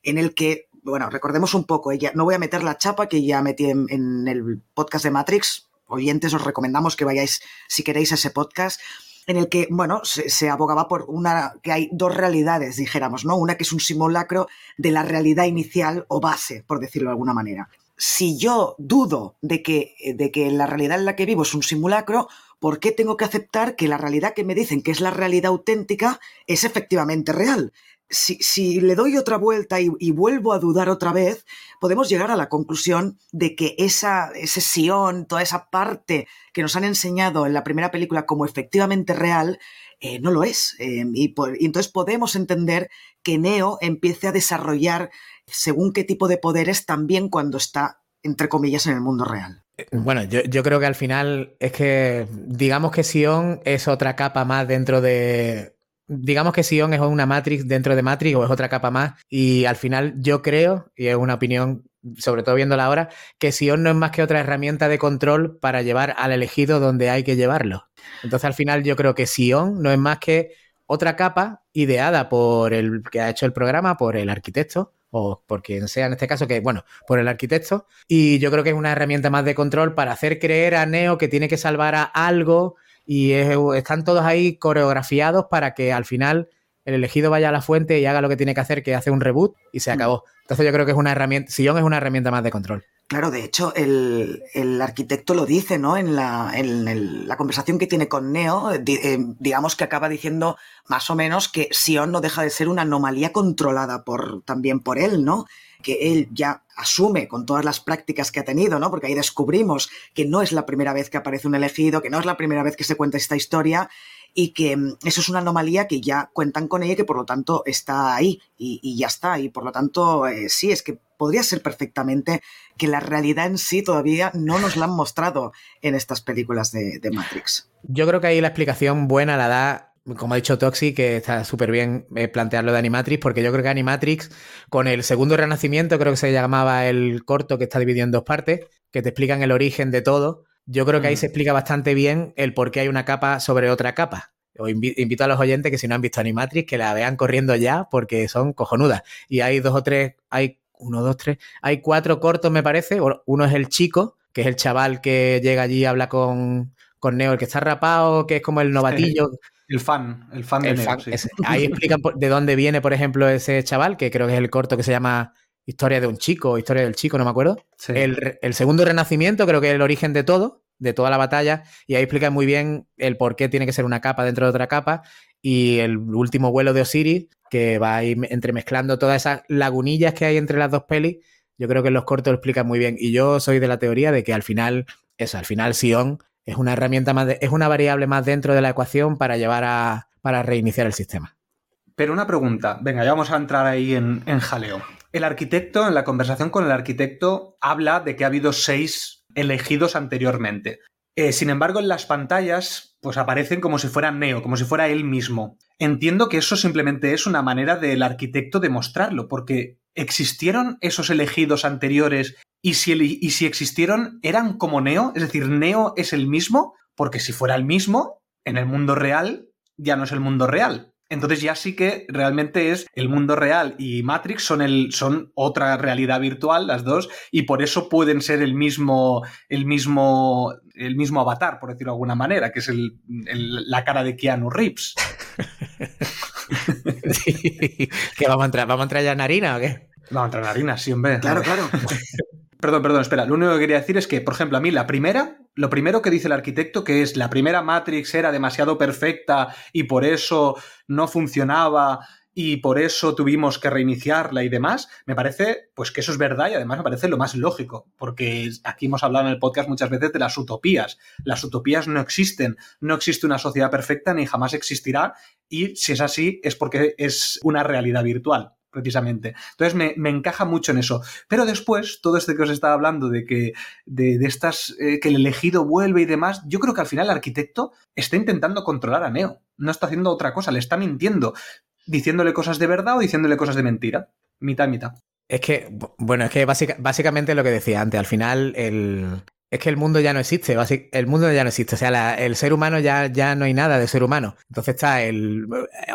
en el que, bueno, recordemos un poco, ella, no voy a meter la chapa que ya metí en, en el podcast de Matrix, oyentes os recomendamos que vayáis, si queréis, a ese podcast, en el que, bueno, se, se, abogaba por una, que hay dos realidades, dijéramos, ¿no? Una que es un simulacro de la realidad inicial o base, por decirlo de alguna manera. Si yo dudo de que, de que la realidad en la que vivo es un simulacro, ¿por qué tengo que aceptar que la realidad que me dicen que es la realidad auténtica es efectivamente real? Si, le doy otra vuelta y, y, vuelvo a dudar otra vez, podemos llegar a la conclusión de que esa, ese Sion, toda esa parte que nos han enseñado en la primera película como efectivamente real, eh, no lo es. Eh, y, y entonces podemos entender que Neo empiece a desarrollar según qué tipo de poderes también cuando está, entre comillas, en el mundo real. Bueno, yo, yo, creo que al final es que digamos que Sion es otra capa más dentro de. Digamos que Sion es una Matrix dentro de Matrix o es otra capa más. Y al final yo creo, y es una opinión, sobre todo viéndola ahora, que Sion no es más que otra herramienta de control para llevar al elegido donde hay que llevarlo. Entonces al final yo creo que Sion no es más que otra capa ideada por el que ha hecho el programa, por el arquitecto, o por quien sea en este caso, que bueno, por el arquitecto. Y yo creo que es una herramienta más de control para hacer creer a Neo que tiene que salvar a algo y están todos ahí coreografiados para que al final el elegido vaya a la fuente y haga lo que tiene que hacer, que hace un reboot y se mm. acabó. Entonces yo creo que es una herramienta, Sillón es una herramienta más de control. Claro, de hecho, el, arquitecto lo dice, ¿no? En la, en la conversación que tiene con Neo, eh, digamos que acaba diciendo más o menos que Sion no deja de ser una anomalía controlada por, también por él, ¿no? Que él ya asume con todas las prácticas que ha tenido, ¿no? Porque ahí descubrimos que no es la primera vez que aparece un elegido, que no es la primera vez que se cuenta esta historia y que mm, eso es una anomalía que ya cuentan con ella y que por lo tanto está ahí y, ya está. Y por lo tanto, eh, sí, es que podría ser perfectamente que la realidad en sí todavía no nos la han mostrado en estas películas de, Matrix. Yo creo que ahí la explicación buena la da como ha dicho Toxi, que está súper bien eh, plantearlo de Animatrix, porque yo creo que Animatrix, con el segundo renacimiento, creo que se llamaba el corto que está dividido en dos partes, que te explican el origen de todo, yo creo que ahí mm. se explica bastante bien el por qué hay una capa sobre otra capa. O invito a los oyentes que si no han visto Animatrix, que la vean corriendo ya, porque son cojonudas. Y hay dos o tres, hay uno, dos, tres. Hay cuatro cortos, me parece. Uno es el chico, que es el chaval que llega allí y habla con, con Neo, el que está rapado, que es como el novatillo. El fan, el fan de Neo. ahí explican de dónde viene, por ejemplo, ese chaval, que creo que es el corto que se llama Historia de un chico, Historia del chico, no me acuerdo. El, el, segundo renacimiento, creo que es el origen de todo, de toda la batalla, y ahí explican muy bien el por qué tiene que ser una capa dentro de otra capa, y el último vuelo de Osiris, que va a ir entremezclando todas esas lagunillas que hay entre las dos pelis. Yo creo que los cortos lo explican muy bien. Y yo soy de la teoría de que al final, eso, al final Sion es una herramienta más, es una variable más dentro de la ecuación para llevar a, para reiniciar el sistema. Pero una pregunta, venga, ya vamos a entrar ahí en, jaleo. El arquitecto, en la conversación con el arquitecto, habla de que ha habido seis elegidos anteriormente. Eh, sin embargo, en las pantallas, pues aparecen como si fuera Neo, como si fuera él mismo. Entiendo que eso simplemente es una manera del arquitecto de mostrarlo, porque ¿existieron esos elegidos anteriores? Y si, y si existieron, ¿eran como Neo? Es decir, ¿Neo es el mismo? Porque si fuera el mismo, en el mundo real, ya no es el mundo real. Entonces ya sí que realmente es el mundo real y Matrix son, el, son otra realidad virtual, las dos, y por eso pueden ser el mismo, el mismo, el mismo avatar, por decirlo de alguna manera, que es el, la cara de Keanu Reeves. ¿Qué vamos a entrar? ¿Vamos a entrar ya en harina o qué? Vamos a entrar en harina, sí, hombre. Claro, claro. Perdón, perdón, espera. Lo único que quería decir es que, por ejemplo, a mí la primera, lo primero que dice el arquitecto, que es la primera Matrix era demasiado perfecta y por eso no funcionaba y por eso tuvimos que reiniciarla y demás, me parece pues que eso es verdad y además me parece lo más lógico, porque aquí hemos hablado en el podcast muchas veces de las utopías. Las utopías no existen, no existe una sociedad perfecta ni jamás existirá y si es así es porque es una realidad virtual precisamente. Entonces me, encaja mucho en eso. Pero después, todo esto que os estaba hablando de que de, estas eh, que el elegido vuelve y demás, yo creo que al final el arquitecto está intentando controlar a Neo. No está haciendo otra cosa, le está mintiendo, diciéndole cosas de verdad o diciéndole cosas de mentira. Mitad, mitad. Es que, bueno, es que básicamente lo que decía antes, al final el, es que el mundo ya no existe, el mundo ya no existe, o sea, el ser humano ya, ya no hay nada de ser humano. Entonces está el...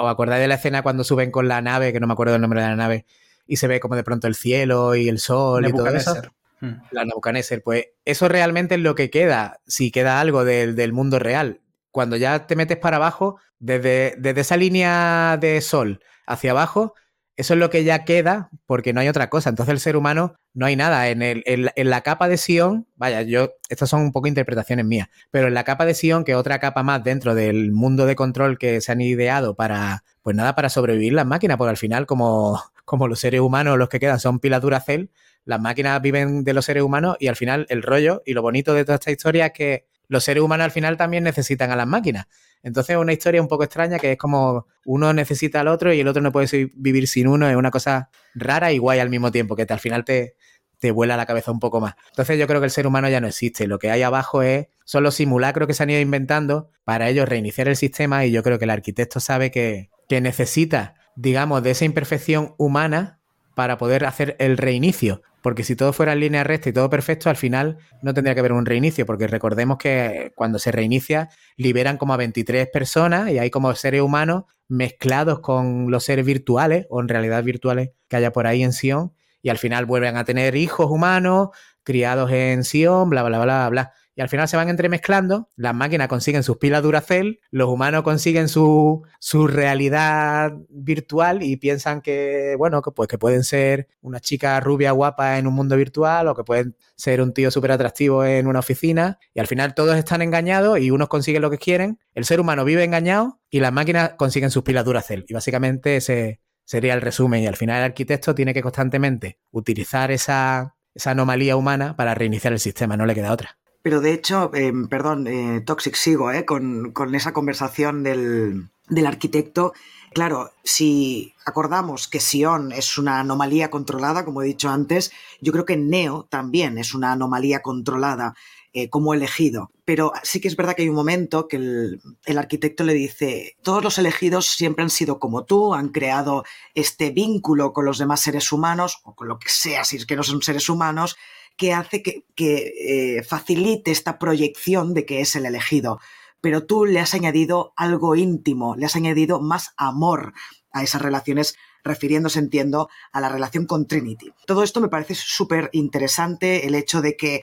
¿Os acordáis de la escena cuando suben con la nave, que no me acuerdo del nombre de la nave, y se ve como de pronto el cielo y el sol y todo eso? Hmm. La Nebuchadnezzar, pues eso realmente es lo que queda, si queda algo del, del mundo real. Cuando ya te metes para abajo, desde, desde esa línea de sol hacia abajo, eso es lo que ya queda porque no hay otra cosa. Entonces el ser humano no hay nada. En, el, en, la capa de Sion, vaya, yo, estas son un poco interpretaciones mías, pero en la capa de Sion, que es otra capa más dentro del mundo de control que se han ideado para, pues nada, para sobrevivir las máquinas, porque al final, como, como los seres humanos, los que quedan son pilas Duracell, las máquinas viven de los seres humanos y al final el rollo y lo bonito de toda esta historia es que los seres humanos al final también necesitan a las máquinas. Entonces es una historia un poco extraña que es como uno necesita al otro y el otro no puede vivir sin uno. Es una cosa rara y guay al mismo tiempo, que al final te, te vuela la cabeza un poco más. Entonces yo creo que el ser humano ya no existe. Lo que hay abajo es son los simulacros que se han ido inventando para ellos reiniciar el sistema y yo creo que el arquitecto sabe que, que necesita, digamos, de esa imperfección humana para poder hacer el reinicio. Porque si todo fuera en línea recta y todo perfecto, al final no tendría que haber un reinicio, porque recordemos que cuando se reinicia liberan como a 23 personas y hay como seres humanos mezclados con los seres virtuales o en realidad virtuales que haya por ahí en Sion y al final vuelven a tener hijos humanos criados en Sion, bla, bla, bla, bla y al final se van entremezclando, las máquinas consiguen sus pilas Duracell, los humanos consiguen su, su realidad virtual y piensan que, bueno, que, pues, que pueden ser una chica rubia guapa en un mundo virtual o que pueden ser un tío súper atractivo en una oficina y al final todos están engañados y unos consiguen lo que quieren, el ser humano vive engañado y las máquinas consiguen sus pilas Duracell y básicamente ese sería el resumen y al final el arquitecto tiene que constantemente utilizar esa, esa anomalía humana para reiniciar el sistema, no le queda otra. Pero de hecho, em, perdón, eh, Toxic, sigo eh, con, esa conversación del, del, arquitecto. Claro, si acordamos que Sion es una anomalía controlada, como he dicho antes, yo creo que Neo también es una anomalía controlada eh, como elegido. Pero sí que es verdad que hay un momento que el, el, arquitecto le dice, todos los elegidos siempre han sido como tú, han creado este vínculo con los demás seres humanos, o con lo que sea, si es que no son seres humanos, que hace que, eh, facilite esta proyección de que es el elegido. Pero tú le has añadido algo íntimo, le has añadido más amor a esas relaciones refiriéndose, entiendo, a la relación con Trinity. Todo esto me parece súper interesante, el hecho de que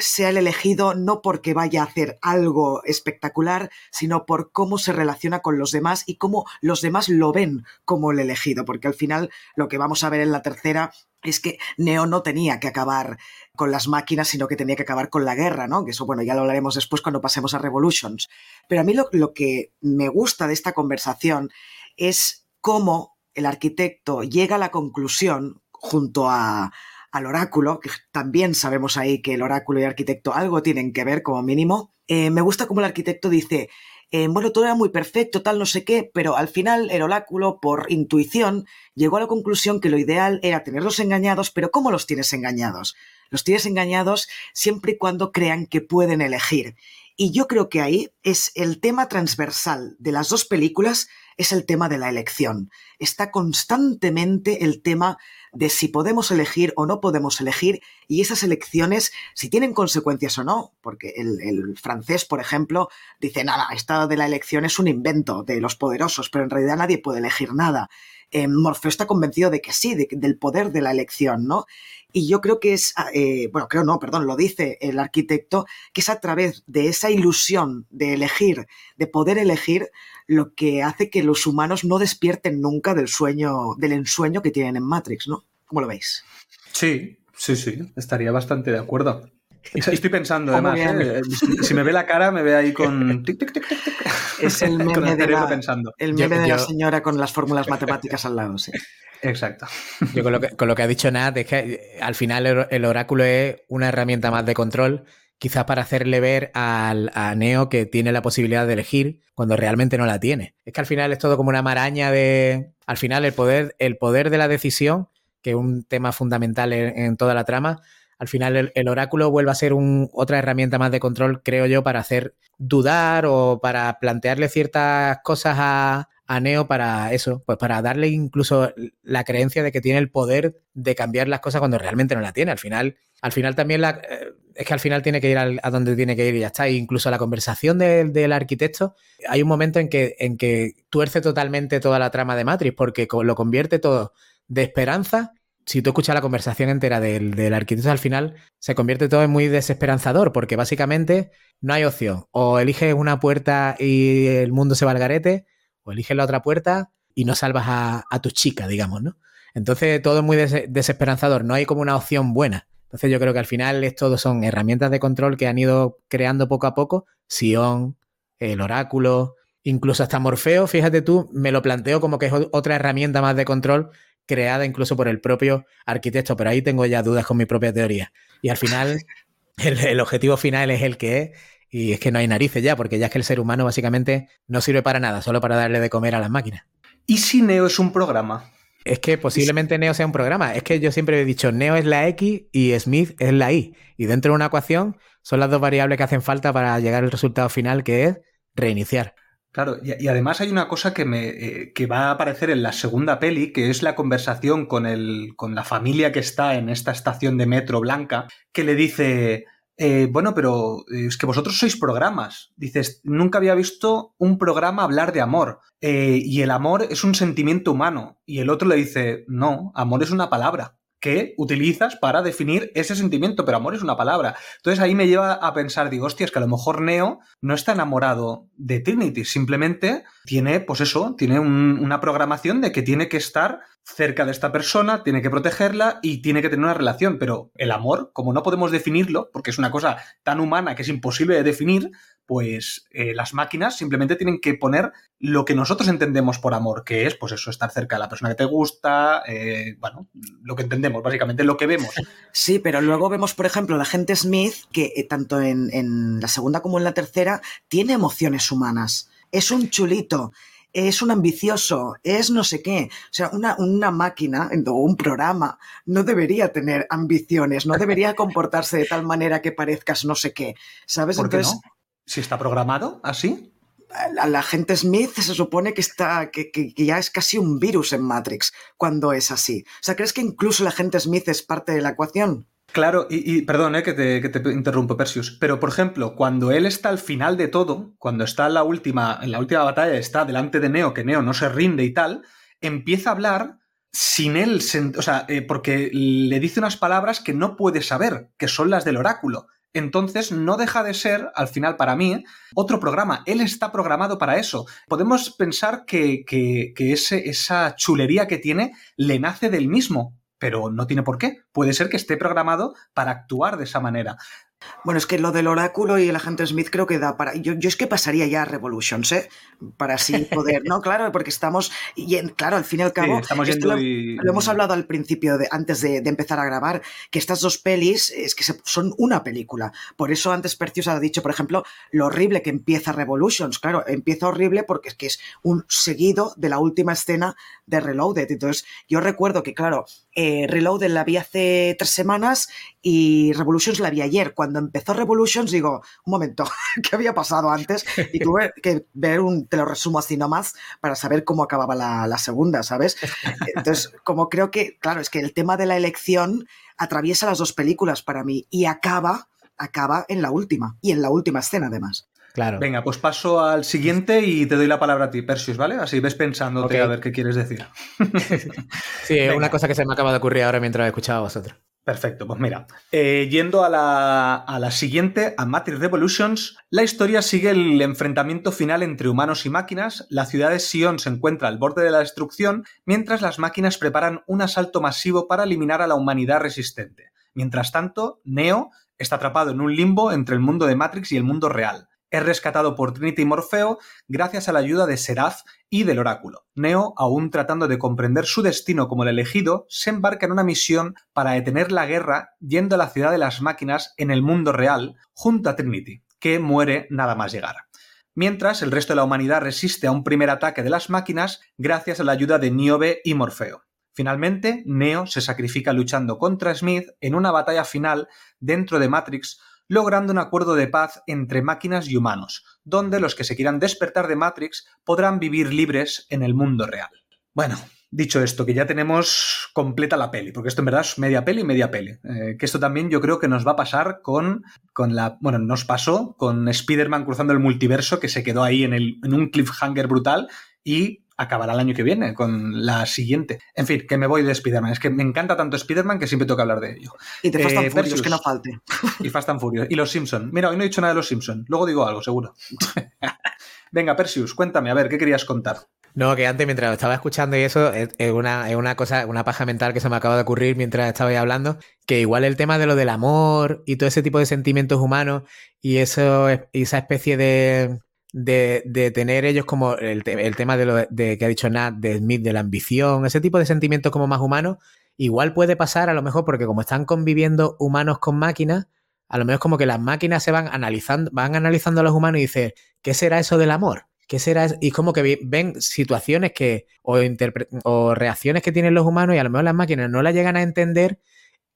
sea el elegido no porque vaya a hacer algo espectacular, sino por cómo se relaciona con los demás y cómo los demás lo ven como el elegido, porque al final lo que vamos a ver en la tercera es que Neo no tenía que acabar con las máquinas, sino que tenía que acabar con la guerra, ¿no? Que eso, bueno, ya lo hablaremos después cuando pasemos a Revolutions. Pero a mí lo, lo que me gusta de esta conversación es cómo el arquitecto llega a la conclusión, junto a, al oráculo, que también sabemos ahí que el oráculo y el arquitecto algo tienen que ver como mínimo. Eh, me gusta cómo el arquitecto dice, eh, bueno, todo era muy perfecto, tal, no sé qué, pero al final el oráculo, por intuición, llegó a la conclusión que lo ideal era tenerlos engañados, pero ¿cómo los tienes engañados? Los tienes engañados siempre y cuando crean que pueden elegir. Y yo creo que ahí es el tema transversal de las dos películas, es el tema de la elección. Está constantemente el tema de si podemos elegir o no podemos elegir y esas elecciones, si tienen consecuencias o no, porque el, francés, por ejemplo, dice, nada, esta de la elección es un invento de los poderosos, pero en realidad nadie puede elegir nada. Eh, Morfeo está convencido de que sí, del poder de la elección, ¿no? Y yo creo que es, ah, eh, bueno, creo no, perdón, lo dice el arquitecto, que es a través de esa ilusión de elegir, de poder elegir, lo que hace que los humanos no despierten nunca del sueño, del ensueño que tienen en Matrix, ¿no? ¿Cómo lo veis? Sí, sí, sí, estaría bastante de acuerdo. Estoy pensando, además, ¿eh? si me ve la cara, me ve ahí con tic, tic, tic, Es el meme, de la, pensando. El meme de la señora con las fórmulas matemáticas al lado, sí. Exacto. Yo con lo que, con lo que ha dicho Nat es que al final el, oráculo es una herramienta más de control, quizás para hacerle ver al, a Neo que tiene la posibilidad de elegir cuando realmente no la tiene. Es que al final es todo como una maraña de... Al final el poder, el poder de la decisión, que es un tema fundamental en, toda la trama, al final el, oráculo vuelve a ser un, otra herramienta más de control, creo yo, para hacer dudar o para plantearle ciertas cosas a, a Neo para eso, pues para darle incluso la creencia de que tiene el poder de cambiar las cosas cuando realmente no la tiene. Al final, al final también la, eh, es que al final tiene que ir a donde tiene que ir y ya está. E incluso la conversación del arquitecto, hay un momento en que, en que tuerce totalmente toda la trama de Matrix, porque lo convierte todo de esperanza. Si tú escuchas la conversación entera del, del arquitecto al final, se convierte todo en muy desesperanzador, porque básicamente no hay opción. O eliges una puerta y el mundo se va al garete, o eliges la otra puerta y no salvas a, tu chica, digamos, ¿no? Entonces todo es muy desesperanzador, no hay como una opción buena. Entonces yo creo que al final esto son herramientas de control que han ido creando poco a poco, Sion, el oráculo, incluso hasta Morfeo, fíjate tú, me lo planteo como que es otra herramienta más de control creada incluso por el propio arquitecto, pero ahí tengo ya dudas con mi propia teoría. Y al final el, el objetivo final es el que es y es que no hay narices ya, porque ya es que el ser humano básicamente no sirve para nada, solo para darle de comer a las máquinas. ¿Y si Neo es un programa? Es que posiblemente Neo sea un programa. Es que yo siempre he dicho Neo es la X y Smith es la Y. Y dentro de una ecuación son las dos variables que hacen falta para llegar al resultado final, que es reiniciar. Claro, y, además hay una cosa que, me, eh, que va a aparecer en la segunda peli, que es la conversación con, el, con la familia que está en esta estación de metro blanca, que le dice, eh, bueno, pero eh, es que vosotros sois programas. Dices, nunca había visto un programa hablar de amor. Eh, y el amor es un sentimiento humano. Y el otro le dice, no, amor es una palabra que utilizas para definir ese sentimiento, pero amor es una palabra. Entonces ahí me lleva a pensar, digo, hostia, es que a lo mejor Neo no está enamorado de Trinity, simplemente tiene, pues eso, tiene una programación de que tiene que estar cerca de esta persona, tiene que protegerla y tiene que tener una relación, pero el amor, como no podemos definirlo, porque es una cosa tan humana que es imposible de definir, pues eh, las máquinas simplemente tienen que poner lo que nosotros entendemos por amor, que es, pues eso, estar cerca de la persona que te gusta, eh, bueno, lo que entendemos, básicamente lo que vemos. Sí, pero luego vemos, por ejemplo, la gente Smith, que eh, tanto en, en la segunda como en la tercera, tiene emociones humanas. Es un chulito es un ambicioso, es no sé qué. O sea, una, una máquina o un programa no debería tener ambiciones, no debería comportarse de tal manera que parezcas no sé qué. ¿Sabes? ¿Por qué no? Si está programado así. La, gente Smith se supone que está que, que, ya es casi un virus en Matrix cuando es así. O sea, ¿crees que incluso la gente Smith es parte de la ecuación? Claro, y, perdón eh, que, te, que, te, interrumpo, Persius, pero por ejemplo, cuando él está al final de todo, cuando está en la última, en la última batalla, está delante de Neo, que Neo no se rinde y tal, empieza a hablar sin él, o sea, eh, porque le dice unas palabras que no puede saber, que son las del oráculo. Entonces no deja de ser, al final para mí, otro programa. Él está programado para eso. Podemos pensar que, que, esa chulería que tiene le nace del mismo, pero no tiene por qué. Puede ser que esté programado para actuar de esa manera. Bueno, es que lo del oráculo y el agente Smith creo que da para. Yo, yo es que pasaría ya a Revolutions, ¿eh? Para así poder. no, claro, porque estamos. Y claro, al fin y al cabo. estamos lo, lo, hemos hablado al principio, de, antes de, de, empezar a grabar, que estas dos pelis es que son una película. Por eso antes Percius ha dicho, por ejemplo, lo horrible que empieza Revolutions. Claro, empieza horrible porque es que es un seguido de la última escena de Reloaded. Entonces, yo recuerdo que, claro, eh, Reloaded la vi hace tres semanas y Revolutions la vi ayer. Cuando empezó Revolutions, digo, un momento, ¿qué había pasado antes? Y tuve que ver un, te lo resumo así nomás, para saber cómo acababa la, la segunda, ¿sabes? Entonces, como creo que, claro, es que el tema de la elección atraviesa las dos películas para mí y acaba, acaba en la última, y en la última escena además. Claro. Venga, pues paso al siguiente y te doy la palabra a ti, Persius, ¿vale? Así ves pensándote okay. a ver qué quieres decir. sí, es una cosa que se me acaba de ocurrir ahora mientras escuchaba a vosotros. Perfecto, pues mira, eh, yendo a la, a la, siguiente, a Matrix Revolutions, la historia sigue el enfrentamiento final entre humanos y máquinas, la ciudad de Sion se encuentra al borde de la destrucción, mientras las máquinas preparan un asalto masivo para eliminar a la humanidad resistente. Mientras tanto, Neo está atrapado en un limbo entre el mundo de Matrix y el mundo real es rescatado por Trinity y Morfeo gracias a la ayuda de Seraph y del Oráculo. Neo, aún tratando de comprender su destino como el elegido, se embarca en una misión para detener la guerra yendo a la ciudad de las máquinas en el mundo real junto a Trinity, que muere nada más llegar. Mientras el resto de la humanidad resiste a un primer ataque de las máquinas gracias a la ayuda de Niobe y Morfeo. Finalmente, Neo se sacrifica luchando contra Smith en una batalla final dentro de Matrix logrando un acuerdo de paz entre máquinas y humanos, donde los que se quieran despertar de Matrix podrán vivir libres en el mundo real. Bueno, dicho esto, que ya tenemos completa la peli, porque esto en verdad es media peli y media peli. Eh, que esto también yo creo que nos va a pasar con, con la. Bueno, nos pasó con Spider-Man cruzando el multiverso, que se quedó ahí en, el, en un cliffhanger brutal y acabará el año que viene con la siguiente. En fin, que me voy de Spider-Man. Es que me encanta tanto Spider-Man que siempre tengo que hablar de ello. Y te Fast eh, Furious, que no falte. Y Fast and Furious. Y los Simpson. Mira, hoy no he dicho nada de los Simpson. Luego digo algo, seguro. Venga, Persius, cuéntame, a ver, ¿qué querías contar? No, que antes, mientras lo estaba escuchando y eso, es una, es una cosa, una paja mental que se me acaba de ocurrir mientras estaba hablando, que igual el tema de lo del amor y todo ese tipo de sentimientos humanos y eso, y esa especie de, de, de, tener ellos como el, el tema de lo de, que ha dicho Nat, de Smith, de la ambición, ese tipo de sentimientos como más humanos, igual puede pasar a lo mejor porque como están conviviendo humanos con máquinas, a lo mejor como que las máquinas se van analizando, van analizando a los humanos y dicen, ¿qué será eso del amor? ¿Qué será? Y como que ven situaciones que, o, o reacciones que tienen los humanos y a lo mejor las máquinas no las llegan a entender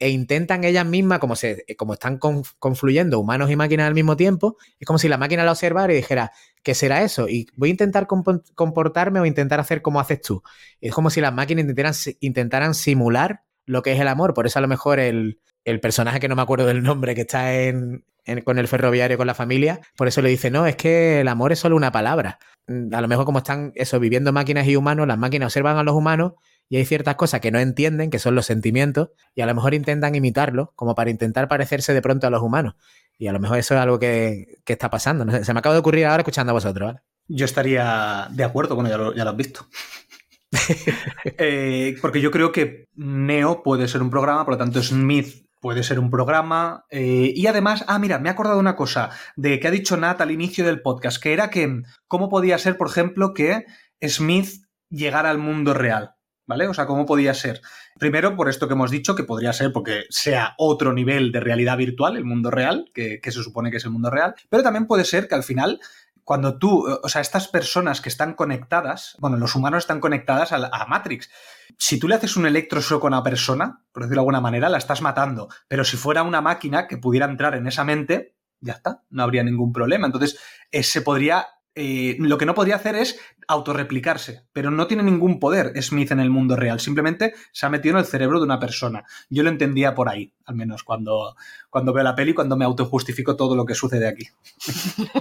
e intentan ellas mismas, como, se, como están confluyendo humanos y máquinas al mismo tiempo, es como si la máquina la observara y dijera, ¿qué será eso? Y voy a intentar comportarme o intentar hacer como haces tú. Es como si las máquinas intentaran, intentaran simular lo que es el amor. Por eso a lo mejor el, el personaje que no me acuerdo del nombre, que está en, con el ferroviario, con la familia, por eso le dice, no, es que el amor es solo una palabra. A lo mejor como están eso, viviendo máquinas y humanos, las máquinas observan a los humanos y hay ciertas cosas que no entienden, que son los sentimientos, y a lo mejor intentan imitarlo, como para intentar parecerse de pronto a los humanos. Y a lo mejor eso es algo que, está pasando. No sé, se me acaba de ocurrir ahora escuchando a vosotros, ¿vale? Yo estaría de acuerdo, bueno, ya lo, ya lo has visto. Eh, porque yo creo que Neo puede ser un programa, por lo tanto Smith puede ser un programa. Eh, y además, ah, mira, me he acordado una cosa de que ha dicho Nat al inicio del podcast, que era que cómo podía ser, por ejemplo, que Smith llegara al mundo real. ¿Vale? O sea, ¿cómo podía ser? Primero, por esto que hemos dicho, que podría ser porque sea otro nivel de realidad virtual, el mundo real, que, que se supone que es el mundo real, pero también puede ser que al final cuando tú, o sea, estas personas que están conectadas, bueno, los humanos están conectadas a, Matrix. Si tú le haces un electroshock a una persona, por decirlo de alguna manera, la estás matando. Pero si fuera una máquina que pudiera entrar en esa mente, ya está, no habría ningún problema. Entonces, se podría. Eh, lo que no podría hacer es autorreplicarse, pero no tiene ningún poder Smith en el mundo real, simplemente se ha metido en el cerebro de una persona. Yo lo entendía por ahí, al menos cuando, cuando veo la peli, cuando me autojustifico todo lo que sucede aquí.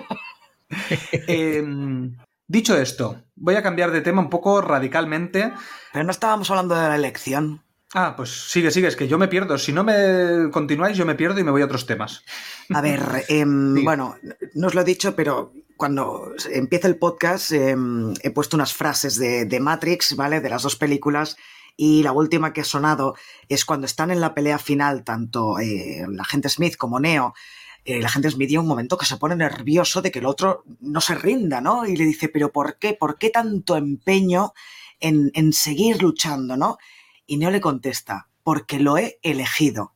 Em, dicho esto, voy a cambiar de tema un poco radicalmente. Pero no estábamos hablando de la elección. Ah, pues sigue, sigue, es que yo me pierdo. Si no me continuáis, yo me pierdo y me voy a otros temas. A ver, em, bueno, no os lo he dicho, pero cuando empieza el podcast em, he puesto unas frases de, Matrix, ¿vale? De las dos películas. Y la última que ha sonado es cuando están en la pelea final, tanto eh, la gente Smith como Neo, eh, la gente es media un momento que se pone nervioso de que el otro no se rinda, ¿no? Y le dice, pero ¿por qué? ¿Por qué tanto empeño en, en seguir luchando, ¿no? Y Neo le contesta, porque lo he elegido.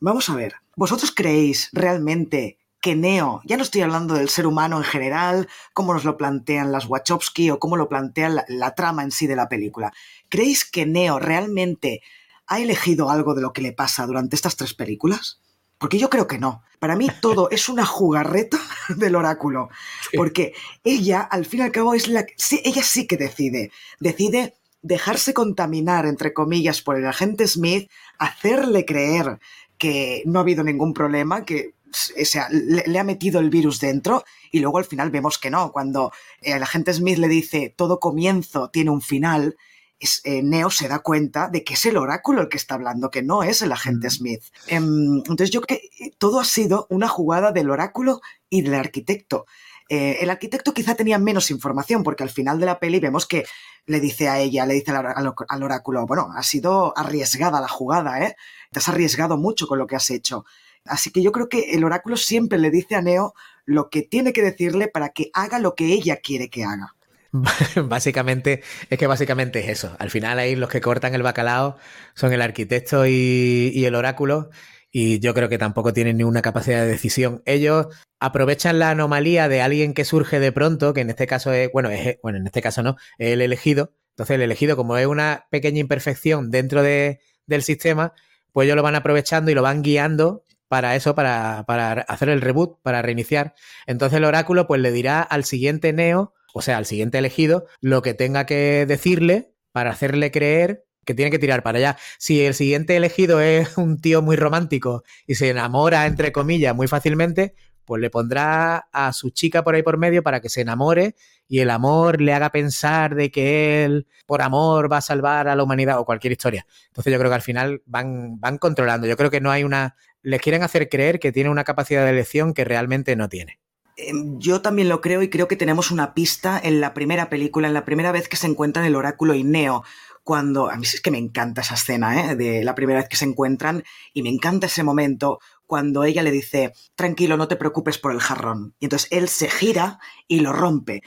Vamos a ver, ¿vosotros creéis realmente que Neo, ya no estoy hablando del ser humano en general, cómo nos lo plantean las Wachowski o cómo lo plantea la, la, trama en sí de la película, ¿creéis que Neo realmente ha elegido algo de lo que le pasa durante estas tres películas? Porque yo creo que no. Para mí todo es una jugarreta del oráculo. Porque ella, al fin y al cabo, es la sí, ella sí que decide. Decide dejarse contaminar, entre comillas, por el agente Smith, hacerle creer que no ha habido ningún problema, que o sea, le, le, ha metido el virus dentro y luego al final vemos que no. Cuando el agente Smith le dice todo comienzo tiene un final, es, eh, Neo se da cuenta de que es el oráculo el que está hablando, que no es el agente Smith. Em, entonces yo creo que todo ha sido una jugada del oráculo y del arquitecto. Eh, el arquitecto quizá tenía menos información, porque al final de la peli vemos que le dice a ella, le dice al, al, oráculo, bueno, ha sido arriesgada la jugada, ¿eh? Te has arriesgado mucho con lo que has hecho. Así que yo creo que el oráculo siempre le dice a Neo lo que tiene que decirle para que haga lo que ella quiere que haga. básicamente, es que básicamente es eso. Al final ahí los que cortan el bacalao son el arquitecto y, el oráculo y yo creo que tampoco tienen ninguna capacidad de decisión. Ellos aprovechan la anomalía de alguien que surge de pronto, que en este caso es, bueno, es, bueno, en este caso no, es el elegido. Entonces el elegido, como es una pequeña imperfección dentro de, del sistema, pues ellos lo van aprovechando y lo van guiando para eso, para, para hacer el reboot, para reiniciar. Entonces el oráculo pues le dirá al siguiente Neo o sea, al siguiente elegido, lo que tenga que decirle para hacerle creer que tiene que tirar para allá. Si el siguiente elegido es un tío muy romántico y se enamora, entre comillas, muy fácilmente, pues le pondrá a su chica por ahí por medio para que se enamore y el amor le haga pensar de que él, por amor, va a salvar a la humanidad o cualquier historia. Entonces yo creo que al final van, van controlando. Yo creo que no hay una... Les quieren hacer creer que tiene una capacidad de elección que realmente no tiene. Em, yo también lo creo y creo que tenemos una pista en la primera película, en la primera vez que se encuentran el oráculo y Neo. Cuando, a mí es que me encanta esa escena, ¿eh? de la primera vez que se encuentran, y me encanta ese momento cuando ella le dice, tranquilo, no te preocupes por el jarrón. Y entonces él se gira y lo rompe.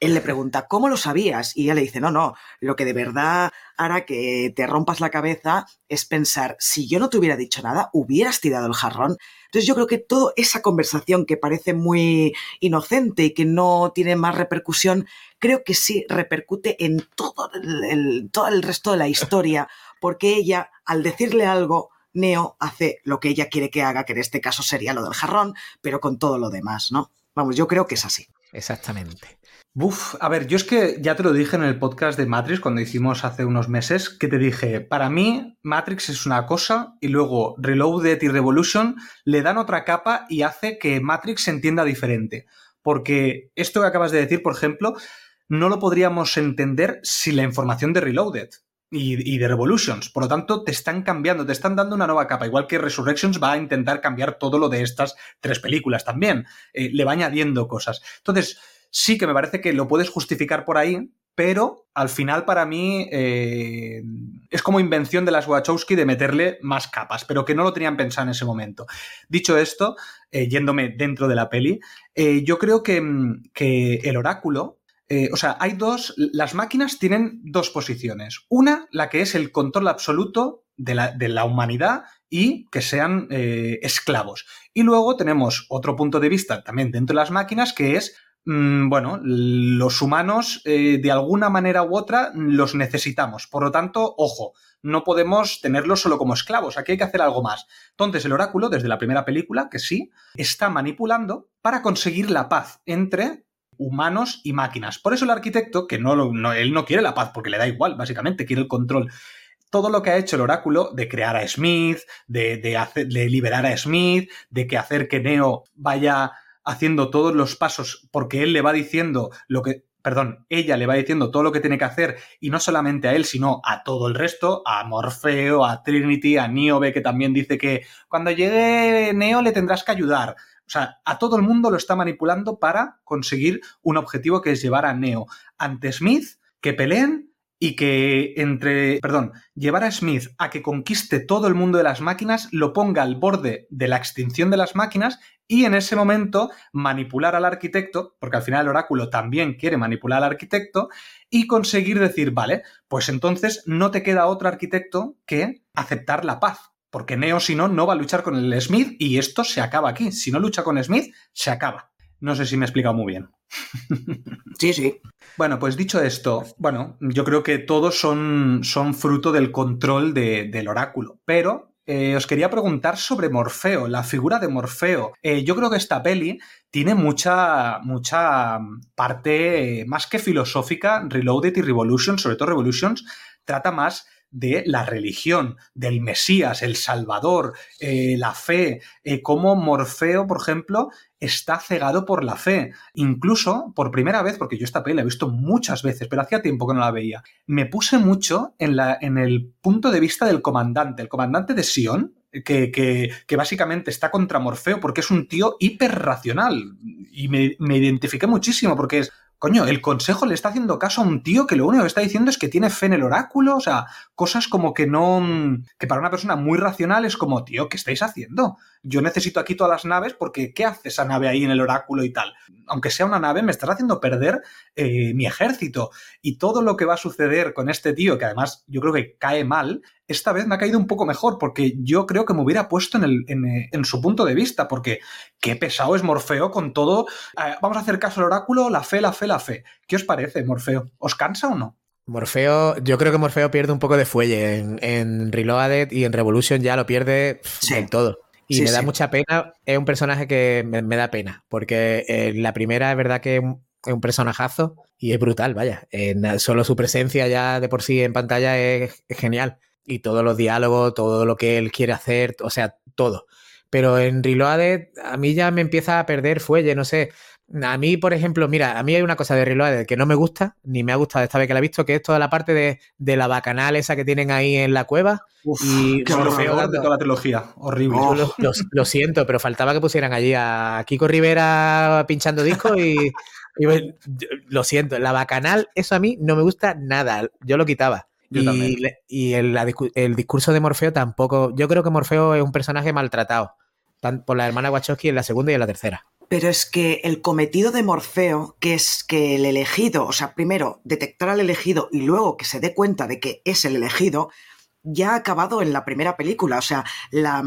Él le pregunta, ¿cómo lo sabías? Y ella le dice, no, no, lo que de verdad hará que te rompas la cabeza es pensar, si yo no te hubiera dicho nada, hubieras tirado el jarrón. Entonces yo creo que toda esa conversación que parece muy inocente y que no tiene más repercusión, creo que sí repercute en todo el, todo el resto de la historia, porque ella, al decirle algo, Neo hace lo que ella quiere que haga, que en este caso sería lo del jarrón, pero con todo lo demás, ¿no? Vamos, yo creo que es así. Exactamente. Buf, a ver, yo es que ya te lo dije en el podcast de Matrix cuando hicimos hace unos meses, que te dije, para mí Matrix es una cosa y luego Reloaded y Revolution le dan otra capa y hace que Matrix se entienda diferente. Porque esto que acabas de decir, por ejemplo, no lo podríamos entender sin la información de Reloaded y, de Revolutions. Por lo tanto, te están cambiando, te están dando una nueva capa. Igual que Resurrections va a intentar cambiar todo lo de estas tres películas también. Eh, le va añadiendo cosas. Entonces, sí que me parece que lo puedes justificar por ahí, pero al final para mí eh, es como invención de las Wachowski de meterle más capas, pero que no lo tenían pensado en ese momento. Dicho esto, eh, yéndome dentro de la peli, yo creo que, que el oráculo eh, o sea, hay dos, las máquinas tienen dos posiciones. Una, la que es el control absoluto de la, humanidad y que sean eh, esclavos. Y luego tenemos otro punto de vista también dentro de las máquinas que es, mm, bueno, los humanos eh, de alguna manera u otra los necesitamos. Por lo tanto, ojo, no podemos tenerlos solo como esclavos, aquí hay que hacer algo más. Entonces el oráculo, desde la primera película, que sí, está manipulando para conseguir la paz entre humanos y máquinas. Por eso el arquitecto, que no, no, él no quiere la paz porque le da igual, básicamente, quiere el control. Todo lo que ha hecho el oráculo de crear a Smith, de, de, liberar a Smith, de que hacer que Neo vaya haciendo todos los pasos porque él le va diciendo lo que, perdón, ella le va diciendo todo lo que tiene que hacer y no solamente a él, sino a todo el resto, a Morfeo, a Trinity, a Niobe, que también dice que cuando llegue Neo le tendrás que ayudar. O sea, a todo el mundo lo está manipulando para conseguir un objetivo que es llevar a Neo ante Smith, que peleen y que entre, perdón, llevar a Smith a que conquiste todo el mundo de las máquinas, lo ponga al borde de la extinción de las máquinas y en ese momento manipular al arquitecto, porque al final el oráculo también quiere manipular al arquitecto, y conseguir decir, vale, pues entonces no te queda otro arquitecto que aceptar la paz. Porque Neo, si no, no va a luchar con el Smith y esto se acaba aquí. Si no lucha con Smith, se acaba. No sé si me he explicado muy bien. Sí, sí. Bueno, pues dicho esto, bueno, yo creo que todos son, son fruto del control del oráculo. Pero eh, os quería preguntar sobre Morfeo, la figura de Morfeo. Eh, yo creo que esta peli tiene mucha, mucha parte más que filosófica. Reloaded y Revolution, sobre todo Revolutions, trata más de la religión, del Mesías, el Salvador, eh, la fe, eh, como Morfeo, por ejemplo, está cegado por la fe. Incluso, por primera vez, porque yo esta peli la he visto muchas veces, pero hacía tiempo que no la veía, me puse mucho en, la, en el punto de vista del comandante, el comandante de Sion, que, que, básicamente está contra Morfeo porque es un tío hiperracional. Y me, me identifiqué muchísimo porque es, Coño, el consejo le está haciendo caso a un tío que lo único que está diciendo es que tiene fe en el oráculo, o sea, cosas como que no. que para una persona muy racional es como, tío, ¿qué estáis haciendo? Yo necesito aquí todas las naves porque ¿qué hace esa nave ahí en el oráculo y tal? Aunque sea una nave, me estás haciendo perder eh, mi ejército. Y todo lo que va a suceder con este tío, que además yo creo que cae mal, esta vez me ha caído un poco mejor, porque yo creo que me hubiera puesto en, el, en, su punto de vista, porque qué pesado es Morfeo con todo. Eh, vamos a hacer caso al oráculo, la fe, la fe, la fe. ¿Qué os parece, Morfeo? ¿Os cansa o no? Morfeo, yo creo que Morfeo pierde un poco de fuelle. En, Reloaded y en Revolution ya lo pierde en todo. Y me da mucha pena. Es un personaje que me, da pena, porque eh, la primera es verdad que es un personajazo y es brutal, vaya. solo su presencia ya de por sí en pantalla es genial y todos los diálogos, todo lo que él quiere hacer, o sea, todo. Pero en Reloaded a mí ya me empieza a perder fuelle, no sé. A mí, por ejemplo, mira, a mí hay una cosa de Reloaded que no me gusta, ni me ha gustado esta vez que la he visto, que es toda la parte de, de la bacanal esa que tienen ahí en la cueva. y qué horror de toda la trilogía, horrible. Lo, siento, pero faltaba que pusieran allí a Kiko Rivera pinchando discos y, y, lo siento, la bacanal, eso a mí no me gusta nada, yo lo quitaba y, el, discurso de Morfeo tampoco. Yo creo que Morfeo es un personaje maltratado. por la hermana Wachowski en la segunda y en la tercera. Pero es que el cometido de Morfeo, que es que el elegido, o sea, primero detectar al elegido y luego que se dé cuenta de que es el elegido, ya ha acabado en la primera película. O sea, la,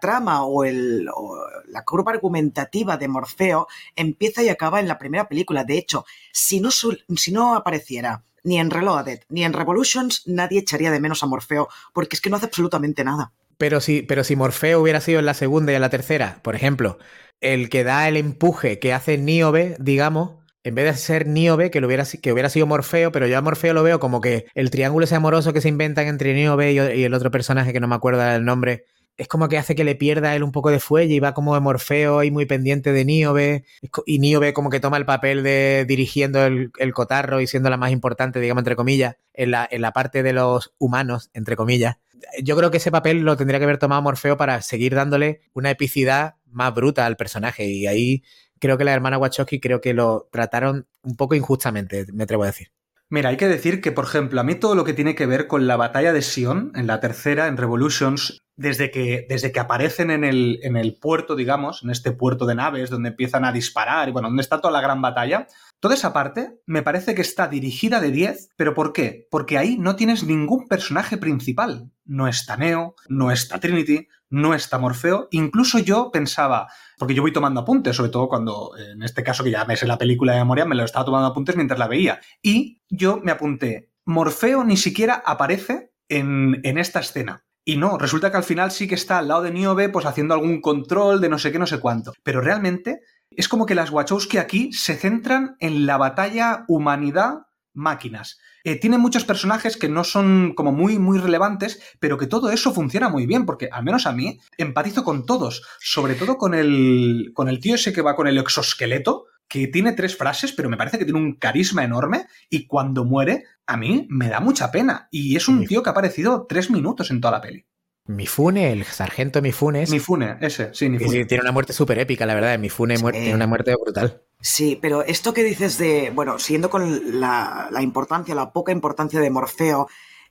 trama o, la curva argumentativa de Morfeo empieza y acaba en la primera película. De hecho, si no, si no apareciera ni en Reloaded ni en Revolutions, nadie echaría de menos a Morfeo, porque es que no hace absolutamente nada. Pero si, pero si Morfeo hubiera sido en la segunda y en la tercera, por ejemplo, el que da el empuje que hace Niobe, digamos, en vez de ser Niobe, que, lo hubiera, que hubiera sido Morfeo, pero yo a Morfeo lo veo como que el triángulo ese amoroso que se inventan entre Niobe y, el otro personaje que no me acuerdo el nombre, es como que hace que le pierda él un poco de fuelle y va como de Morfeo y muy pendiente de Niobe. Y Niobe como que toma el papel de dirigiendo el, cotarro y siendo la más importante, digamos, entre comillas, en la, en la parte de los humanos, entre comillas. Yo creo que ese papel lo tendría que haber tomado Morfeo para seguir dándole una epicidad más bruta al personaje. Y ahí creo que la hermana Wachowski creo que lo trataron un poco injustamente, me atrevo a decir. Mira, hay que decir que, por ejemplo, a mí todo lo que tiene que ver con la batalla de Sion, en la tercera, en Revolutions, desde que, desde que aparecen en el, en el puerto, digamos, en este puerto de naves, donde empiezan a disparar, y bueno, donde está toda la gran batalla, toda esa parte me parece que está dirigida de 10, pero ¿por qué? Porque ahí no tienes ningún personaje principal. No está Neo, no está Trinity, no está Morfeo. Incluso yo pensaba, porque yo voy tomando apuntes, sobre todo cuando, en este caso que ya me sé la película de memoria, me lo estaba tomando apuntes mientras la veía. Y yo me apunté, Morfeo ni siquiera aparece en, en esta escena. Y no, resulta que al final sí que está al lado de Niobe, pues haciendo algún control de no sé qué, no sé cuánto. Pero realmente es como que las Wachowski aquí se centran en la batalla humanidad-máquinas. Eh, tiene muchos personajes que no son como muy, muy relevantes, pero que todo eso funciona muy bien, porque al menos a mí empatizo con todos, sobre todo con el, con el tío ese que va con el exoesqueleto, que tiene tres frases, pero me parece que tiene un carisma enorme y cuando muere, a mí me da mucha pena. Y es un tío que ha aparecido tres minutos en toda la peli. Mifune, el sargento Mifune. Mifune, ese, sí, Mifune. tiene una muerte súper épica, la verdad. Mifune tiene una muerte brutal. Sí, pero esto que dices de, bueno, siguiendo con la, importancia, la poca importancia de Morfeo,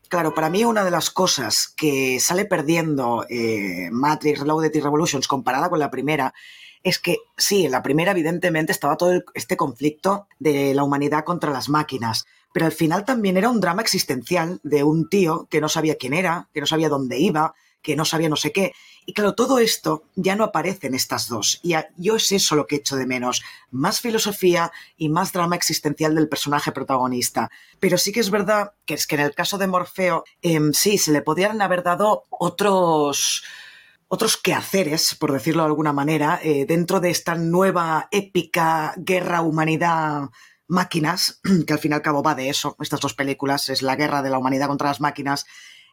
claro, para mí una de las cosas que sale perdiendo eh, Matrix, Reloaded y Revolutions comparada con la primera es que sí, en la primera evidentemente estaba todo este conflicto de la humanidad contra las máquinas, pero al final también era un drama existencial de un tío que no sabía quién era, que no sabía dónde iba, que no sabía no sé qué. Y claro, todo esto ya no aparece en estas dos. Y yo es eso lo que echo de menos. Más filosofía y más drama existencial del personaje protagonista. Pero sí que es verdad que es que en el caso de Morfeo, em, sí, se le podrían haber dado otros otros quehaceres, por decirlo de alguna manera, eh, dentro de esta nueva épica guerra humanidad máquinas, que al fin y al cabo va de eso, estas dos películas, es la guerra de la humanidad contra las máquinas,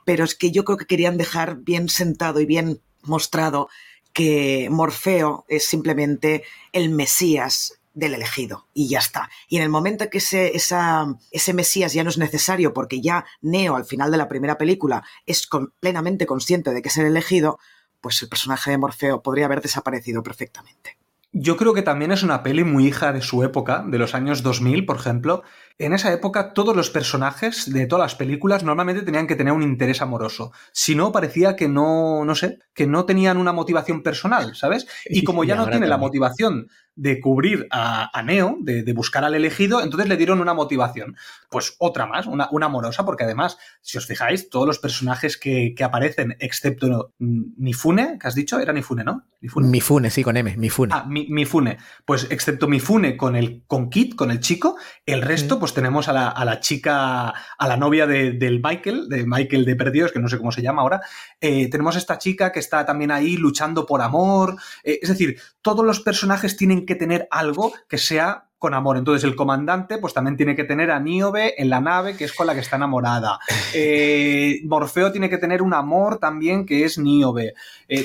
pero es que yo creo que querían dejar bien sentado y bien mostrado que Morfeo es simplemente el Mesías del elegido y ya está. Y en el momento que ese, ese Mesías ya no es necesario porque ya Neo al final de la primera película es plenamente consciente de que es el elegido, pues el personaje de Morfeo podría haber desaparecido perfectamente. Yo creo que también es una peli muy hija de su época, de los años 2000, por ejemplo. En esa época todos los personajes de todas las películas normalmente tenían que tener un interés amoroso. Si no, parecía que no, no sé, que no tenían una motivación personal, ¿sabes? Y como ya no tiene la motivación de cubrir a, Neo, de, buscar al elegido, entonces le dieron una motivación. Pues otra más, una, amorosa, porque además, si os fijáis, todos los personajes que, aparecen, excepto Mifune, que has dicho, era Mifune, ¿no? Mifune, sí, con M, Mifune. Ah, Mifune. Pues excepto Mifune con el con Kit, con el chico, el resto, pues tenemos a la, chica, a la novia de, del Michael, de Michael de Perdidos, que no sé cómo se llama ahora. Eh, tenemos esta chica que está también ahí luchando por amor. Eh, es decir, todos los personajes tienen que tener algo que sea con amor. Entonces, el comandante, pues también tiene que tener a Niobe en la nave, que es con la que está enamorada. Eh, Morfeo tiene que tener un amor también, que es Niobe.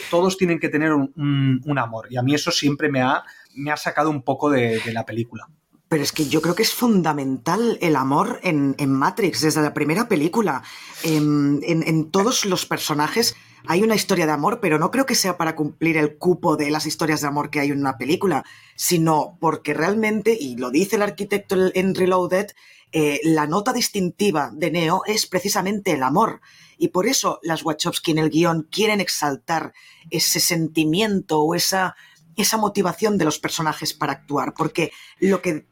Todos tienen que tener un, amor. Y a mí eso siempre me ha, me ha sacado un poco de, la película. Pero es que yo creo que es fundamental el amor en, Matrix, desde la primera película. en, en todos los personajes hay una historia de amor, pero no creo que sea para cumplir el cupo de las historias de amor que hay en una película, sino porque realmente, y lo dice el arquitecto en Reloaded, eh, la nota distintiva de Neo es precisamente el amor. Y por eso las Wachowski en el guion quieren exaltar ese sentimiento o esa esa motivación de los personajes para actuar, porque lo que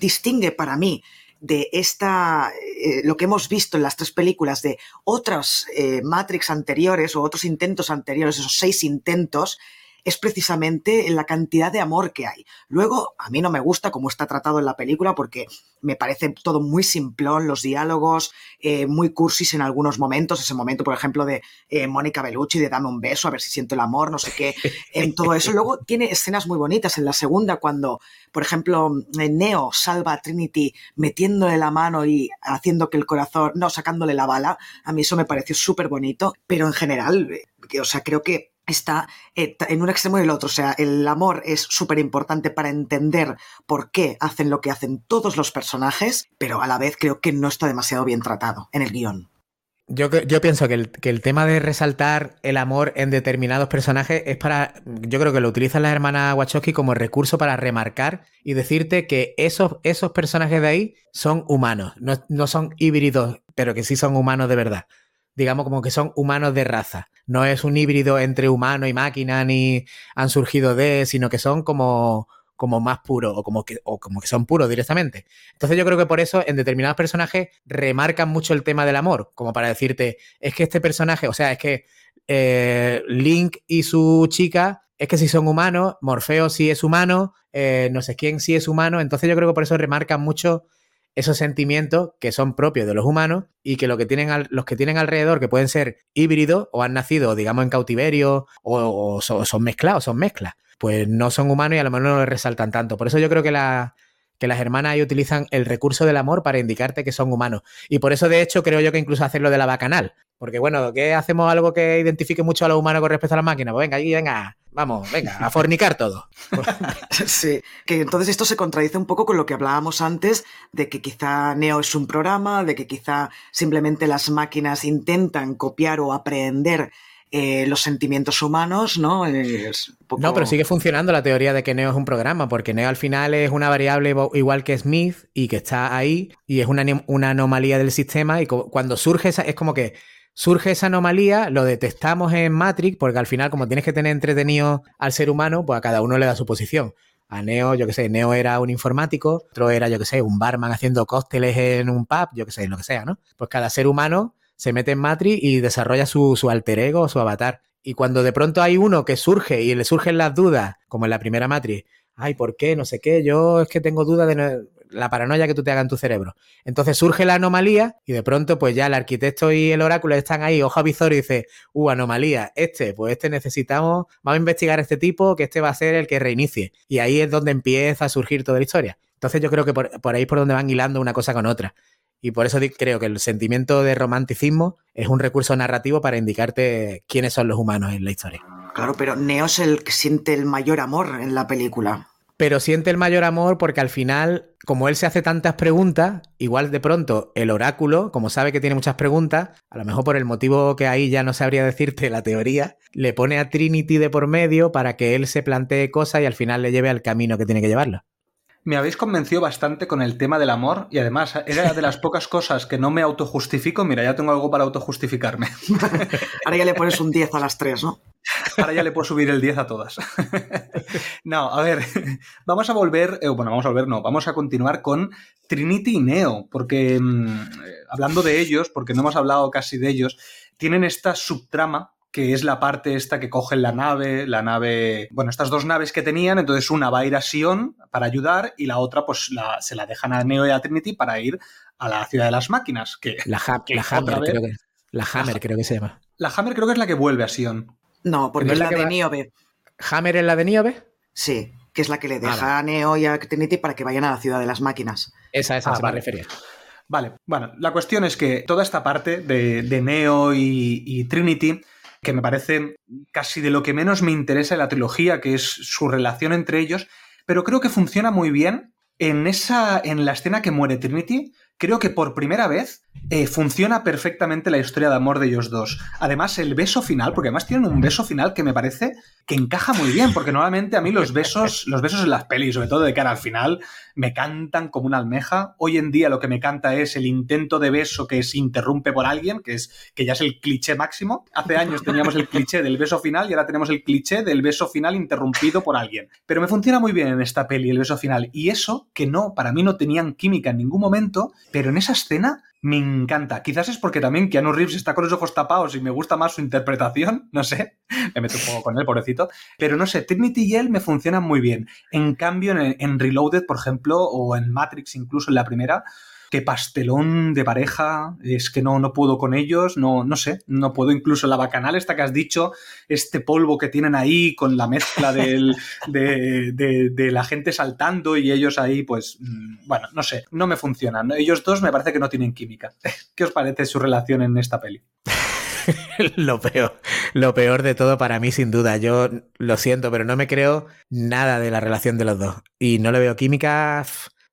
distingue para mí de esta, eh, lo que hemos visto en las tres películas de otras eh, Matrix anteriores o otros intentos anteriores, esos seis intentos, es precisamente la cantidad de amor que hay. Luego, a mí no me gusta cómo está tratado en la película porque me parece todo muy simplón, los diálogos, eh, muy cursis en algunos momentos, ese momento, por ejemplo, de eh, Mónica Bellucci, de dame un beso, a ver si siento el amor, no sé qué, en todo eso. Luego tiene escenas muy bonitas en la segunda cuando, por ejemplo, Neo salva a Trinity metiéndole la mano y haciendo que el corazón, no, sacándole la bala, a mí eso me pareció súper bonito, pero en general, eh, o sea, creo que está eh, en un extremo y el otro. O sea, el amor es súper importante para entender por qué hacen lo que hacen todos los personajes, pero a la vez creo que no está demasiado bien tratado en el guion. Yo, pienso que el, que el, tema de resaltar el amor en determinados personajes es para. Yo creo que lo utilizan las hermanas Wachowski como recurso para remarcar y decirte que esos, esos personajes de ahí son humanos, no, no son híbridos, pero que sí son humanos de verdad digamos como que son humanos de raza. No es un híbrido entre humano y máquina, ni han surgido de, sino que son como, como más puros o como, que, o como que son puros directamente. Entonces yo creo que por eso en determinados personajes remarcan mucho el tema del amor, como para decirte, es que este personaje, o sea, es que eh, Link y su chica, es que si son humanos, Morfeo sí es humano, eh, no sé quién sí es humano, entonces yo creo que por eso remarcan mucho esos sentimientos que son propios de los humanos y que, lo que tienen los que tienen alrededor, que pueden ser híbridos o han nacido, digamos, en cautiverio o, son, mezclados, son mezclas, pues no son humanos y a lo mejor no lo resaltan tanto. Por eso yo creo que, la, que las hermanas ahí utilizan el recurso del amor para indicarte que son humanos. Y por eso, de hecho, creo yo que incluso hacen lo de la bacanal. Porque, bueno, ¿qué hacemos algo que identifique mucho a los humanos con respecto a las máquinas? Pues venga, ahí, venga, Vamos, venga, a fornicar todo. sí, que entonces esto se contradice un poco con lo que hablábamos antes, de que quizá Neo es un programa, de que quizá simplemente las máquinas intentan copiar o aprender eh, los sentimientos humanos, ¿no? No, pero sigue funcionando la teoría de que Neo es un programa, porque Neo al final es una variable igual que Smith y que está ahí y es una, una anomalía del sistema y cuando surge esa, es como que surge esa anomalía, lo detectamos en Matrix, porque al final, como tienes que tener entretenido al ser humano, pues a cada uno le da su posición. A Neo, yo qué sé, Neo era un informático, otro era, yo qué sé, un barman haciendo cócteles en un pub, yo qué sé, lo que sea, ¿no? Pues cada ser humano se mete en Matrix y desarrolla su, su alter ego su avatar. Y cuando de pronto hay uno que surge y le surgen las dudas, como en la primera Matrix, ay, ¿por qué? No sé qué, yo es que tengo dudas de la paranoia que tú te hagas en tu cerebro. Entonces surge la anomalía y de pronto pues ya el arquitecto y el oráculo están ahí, ojo a visor y dice, uh, anomalía, este, pues este necesitamos, vamos a investigar a este tipo, que este va a ser el que reinicie. Y ahí es donde empieza a surgir toda la historia. Entonces yo creo que por, ahí es por donde van hilando una cosa con otra. Y por eso creo que el sentimiento de romanticismo es un recurso narrativo para indicarte quiénes son los humanos en la historia. Claro, pero Neo es el que siente el mayor amor en la película pero siente el mayor amor porque al final, como él se hace tantas preguntas, igual de pronto el oráculo, como sabe que tiene muchas preguntas, a lo mejor por el motivo que ahí ya no sabría decirte la teoría, le pone a Trinity de por medio para que él se plantee cosas y al final le lleve al camino que tiene que llevarlo. Me habéis convencido bastante con el tema del amor y además era de las pocas cosas que no me autojustifico. Mira, ya tengo algo para autojustificarme. Ahora ya le pones un 10 a las 3, ¿no? Ahora ya le puedo subir el 10 a todas. no, a ver, vamos a volver, eh, bueno, vamos a volver, no, vamos a continuar con Trinity y Neo, porque mm, eh, hablando de ellos, porque no hemos hablado casi de ellos, tienen esta subtrama que es la parte esta que cogen la nave, la nave, bueno, estas dos naves que tenían, entonces una va a ir a Sion para ayudar y la otra pues se la dejan a Neo y a Trinity para ir a la ciudad de las máquinas. Que, la, la Hammer, creo que, la Hammer creo que se llama. La Hammer creo que es la que vuelve a Sion. No, porque es la, de Niobe. ¿Hammer es la de Niobe? Sí, que es la que le deja a Neo y a Trinity para que vayan a la ciudad de las máquinas. Esa, esa ah, se va a referir. Vale, bueno, la cuestión es que toda esta parte de, Neo y Trinity que me parece casi de lo que menos me interesa en la trilogía, que es su relación entre ellos, pero creo que funciona muy bien en esa en la escena que muere Trinity. Creo que por primera vez eh, funciona perfectamente la historia de amor de ellos dos. Además, el beso final, porque además tienen un beso final que me parece que encaja muy bien, porque normalmente a mí los besos, los besos en las pelis, sobre todo de cara al final, me cantan como una almeja. Hoy en día lo que me canta es el intento de beso que se interrumpe por alguien, que es que ya es el cliché máximo. Hace años teníamos el cliché del beso final y ahora tenemos el cliché del beso final interrumpido por alguien. Pero me funciona muy bien en esta peli el beso final y eso que no, para mí no tenían química en ningún momento, pero en esa escena me encanta. Quizás es porque también Keanu Reeves está con los ojos tapados y me gusta más su interpretación, no sé, me meto un poco con él, pobrecito, pero no sé, Trinity y él me funcionan muy bien. En cambio, en, Reloaded, por ejemplo, o en Matrix incluso en la primera, qué pastelón de pareja, es que no, no puedo con ellos, no, no sé, no puedo incluso la bacanal esta que has dicho, este polvo que tienen ahí con la mezcla del, de, la gente saltando y ellos ahí, pues, mm, bueno, no sé, no me funcionan. Ellos dos me parece que no tienen química. ¿Qué os parece su relación en esta peli? lo peor, lo peor de todo para mí, sin duda. Yo lo siento, pero no me creo nada de la relación de los dos. Y no le veo química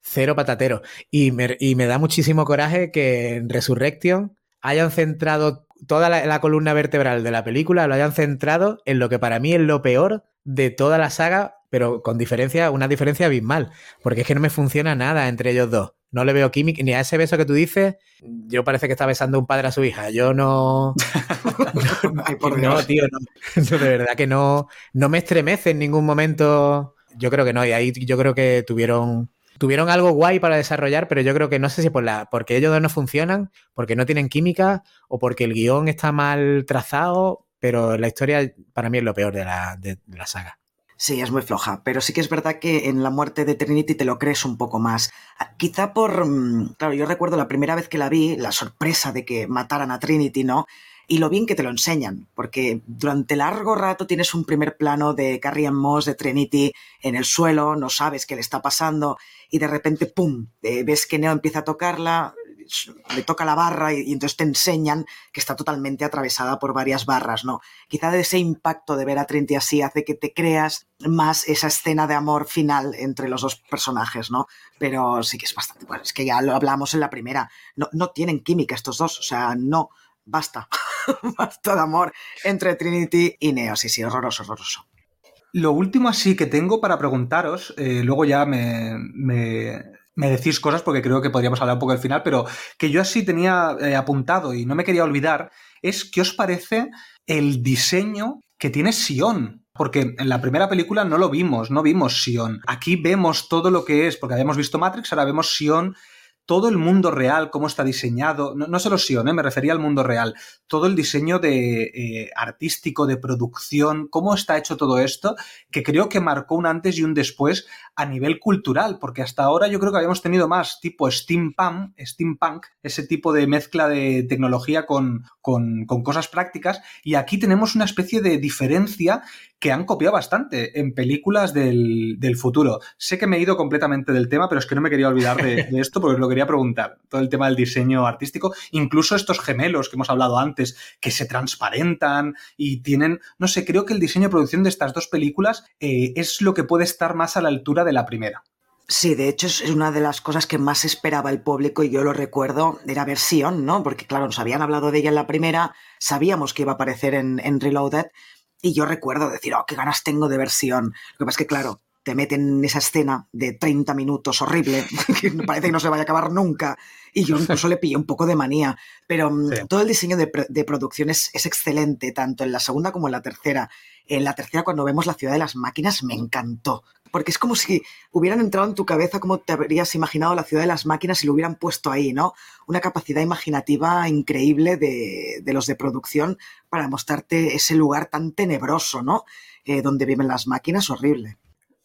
cero patatero. Y me, y me da muchísimo coraje que en Resurrection hayan centrado toda la, columna vertebral de la película, lo hayan centrado en lo que para mí es lo peor de toda la saga, pero con diferencia, una diferencia abismal. Porque es que no me funciona nada entre ellos dos. No le veo química, ni a ese beso que tú dices, yo parece que está besando un padre a su hija. Yo no. no, tío, no. De verdad que no, no me estremece en ningún momento. Yo creo que no, y ahí yo creo que tuvieron tuvieron algo guay para desarrollar, pero yo creo que no sé si por la, porque ellos dos no funcionan, porque no tienen química o porque el guion está mal trazado, pero la historia para mí es lo peor de la, de, la saga. Sí, es muy floja, pero sí que es verdad que en la muerte de Trinity te lo crees un poco más. Ah, quizá por... Mm, claro, yo recuerdo la primera vez que la vi, la sorpresa de que mataran a Trinity, ¿no? y lo bien que te lo enseñan, porque durante largo rato tienes un primer plano de Carrie Moss, de Trinity, en el suelo, no sabes qué le está pasando, y de repente, ¡pum!, eh, ves que Neo empieza a tocarla, le toca la barra y, entonces te enseñan que está totalmente atravesada por varias barras, ¿no? Quizá ese impacto de ver a Trinity así hace que te creas más esa escena de amor final entre los dos personajes, ¿no? Pero sí que es bastante, bueno, es que ya lo hablamos en la primera, no, no tienen química estos dos, o sea, no, basta, basta de amor entre Trinity y Neo, sí, sí, horroroso, horroroso. Lo último así que tengo para preguntaros, eh, luego ya me, me, decís cosas porque creo que podríamos hablar un poco al final, pero que yo así tenía eh, apuntado y no me quería olvidar, es qué os parece el diseño que tiene Sion. Porque en la primera película no lo vimos, no vimos Sion. Aquí vemos todo lo que es, porque habíamos visto Matrix, ahora vemos Sion todo el mundo real, cómo está diseñado, no, solo Sion, ¿eh? me refería al mundo real, todo el diseño de, eh, artístico, de producción, cómo está hecho todo esto, que creo que marcó un antes y un después a nivel cultural, porque hasta ahora yo creo que habíamos tenido más tipo steampunk, steampunk ese tipo de mezcla de tecnología con, con, con cosas prácticas, y aquí tenemos una especie de diferencia que han copiado bastante en películas del, futuro. Sé que me he ido completamente del tema, pero es que no me quería olvidar de, esto porque os lo quería preguntar. Todo el tema del diseño artístico, incluso estos gemelos que hemos hablado antes, que se transparentan y tienen, no sé, creo que el diseño de producción de estas dos películas eh, es lo que puede estar más a la altura de la primera. Sí, de hecho es una de las cosas que más esperaba el público y yo lo recuerdo, era versión, ¿no? Porque claro, nos habían hablado de ella en la primera, sabíamos que iba a aparecer en Reloaded, y yo recuerdo decir, oh, qué ganas tengo de versión. Lo que pasa es que, claro, te meten en esa escena de 30 minutos horrible, que parece que no se vaya a acabar nunca, y yo incluso le pillé un poco de manía. Pero mm, todo el diseño de, de producción es, es, excelente, tanto en la segunda como en la tercera. En la tercera, cuando vemos la ciudad de las máquinas, me encantó porque es como si hubieran entrado en tu cabeza como te habrías imaginado la ciudad de las máquinas y lo hubieran puesto ahí, ¿no? Una capacidad imaginativa increíble de, los de producción para mostrarte ese lugar tan tenebroso, ¿no? Eh, donde viven las máquinas, horrible.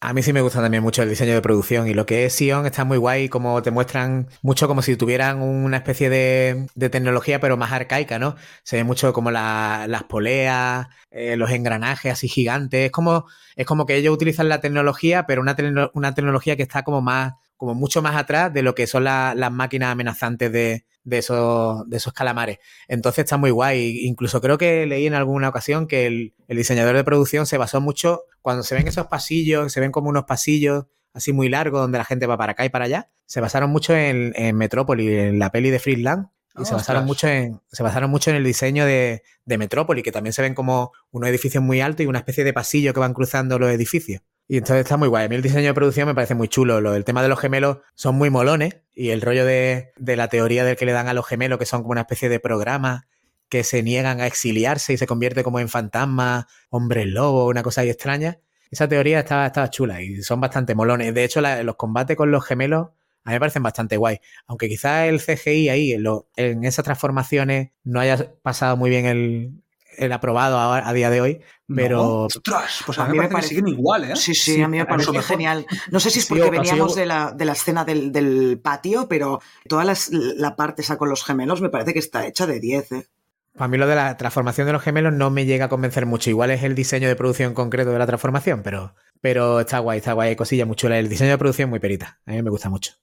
A mí sí me gusta también mucho el diseño de producción y lo que es Sion está muy guay, como te muestran mucho como si tuvieran una especie de, tecnología pero más arcaica, ¿no? Se ve mucho como las poleas, eh, los engranajes así gigantes, es como, es como que ellos utilizan la tecnología pero una, una tecnología que está como más, como mucho más atrás de lo que son las máquinas amenazantes de, de esos, de esos calamares. Entonces está muy guay. Incluso creo que leí en alguna ocasión que el, diseñador de producción se basó mucho cuando se ven esos pasillos, se ven como unos pasillos así muy largos donde la gente va para acá y para allá. Se basaron mucho en, en Metrópolis, en la peli de Freeland. Y se basaron, mucho en, se basaron mucho en el diseño de, de Metrópoli, que también se ven como unos edificios muy altos y una especie de pasillo que van cruzando los edificios. Y entonces está muy guay. A mí el diseño de producción me parece muy chulo. Lo, el tema de los gemelos son muy molones y el rollo de, de la teoría del que le dan a los gemelos, que son como una especie de programa que se niegan a exiliarse y se convierte como en fantasma, hombre lobo, una cosa ahí extraña. Esa teoría estaba, estaba chula y son bastante molones. De hecho, la, los combates con los gemelos a mí me parecen bastante guay. Aunque quizás el CGI ahí, en, en, esas transformaciones, no haya pasado muy bien el, el aprobado a, a, día de hoy. Pero. No, ostras, pues a, a mí me parece que siguen igual, ¿eh? Sí, sí, sí a mí me parece genial. No sé si es porque sí, veníamos de la, de la escena del, del patio, pero toda las, la parte esa con los gemelos me parece que está hecha de 10, ¿eh? A mí lo de la transformación de los gemelos no me llega a convencer mucho. Igual es el diseño de producción concreto de la transformación, pero, pero está guay, está guay, hay cosilla muy chula. El diseño de producción muy perita. A mí me gusta mucho.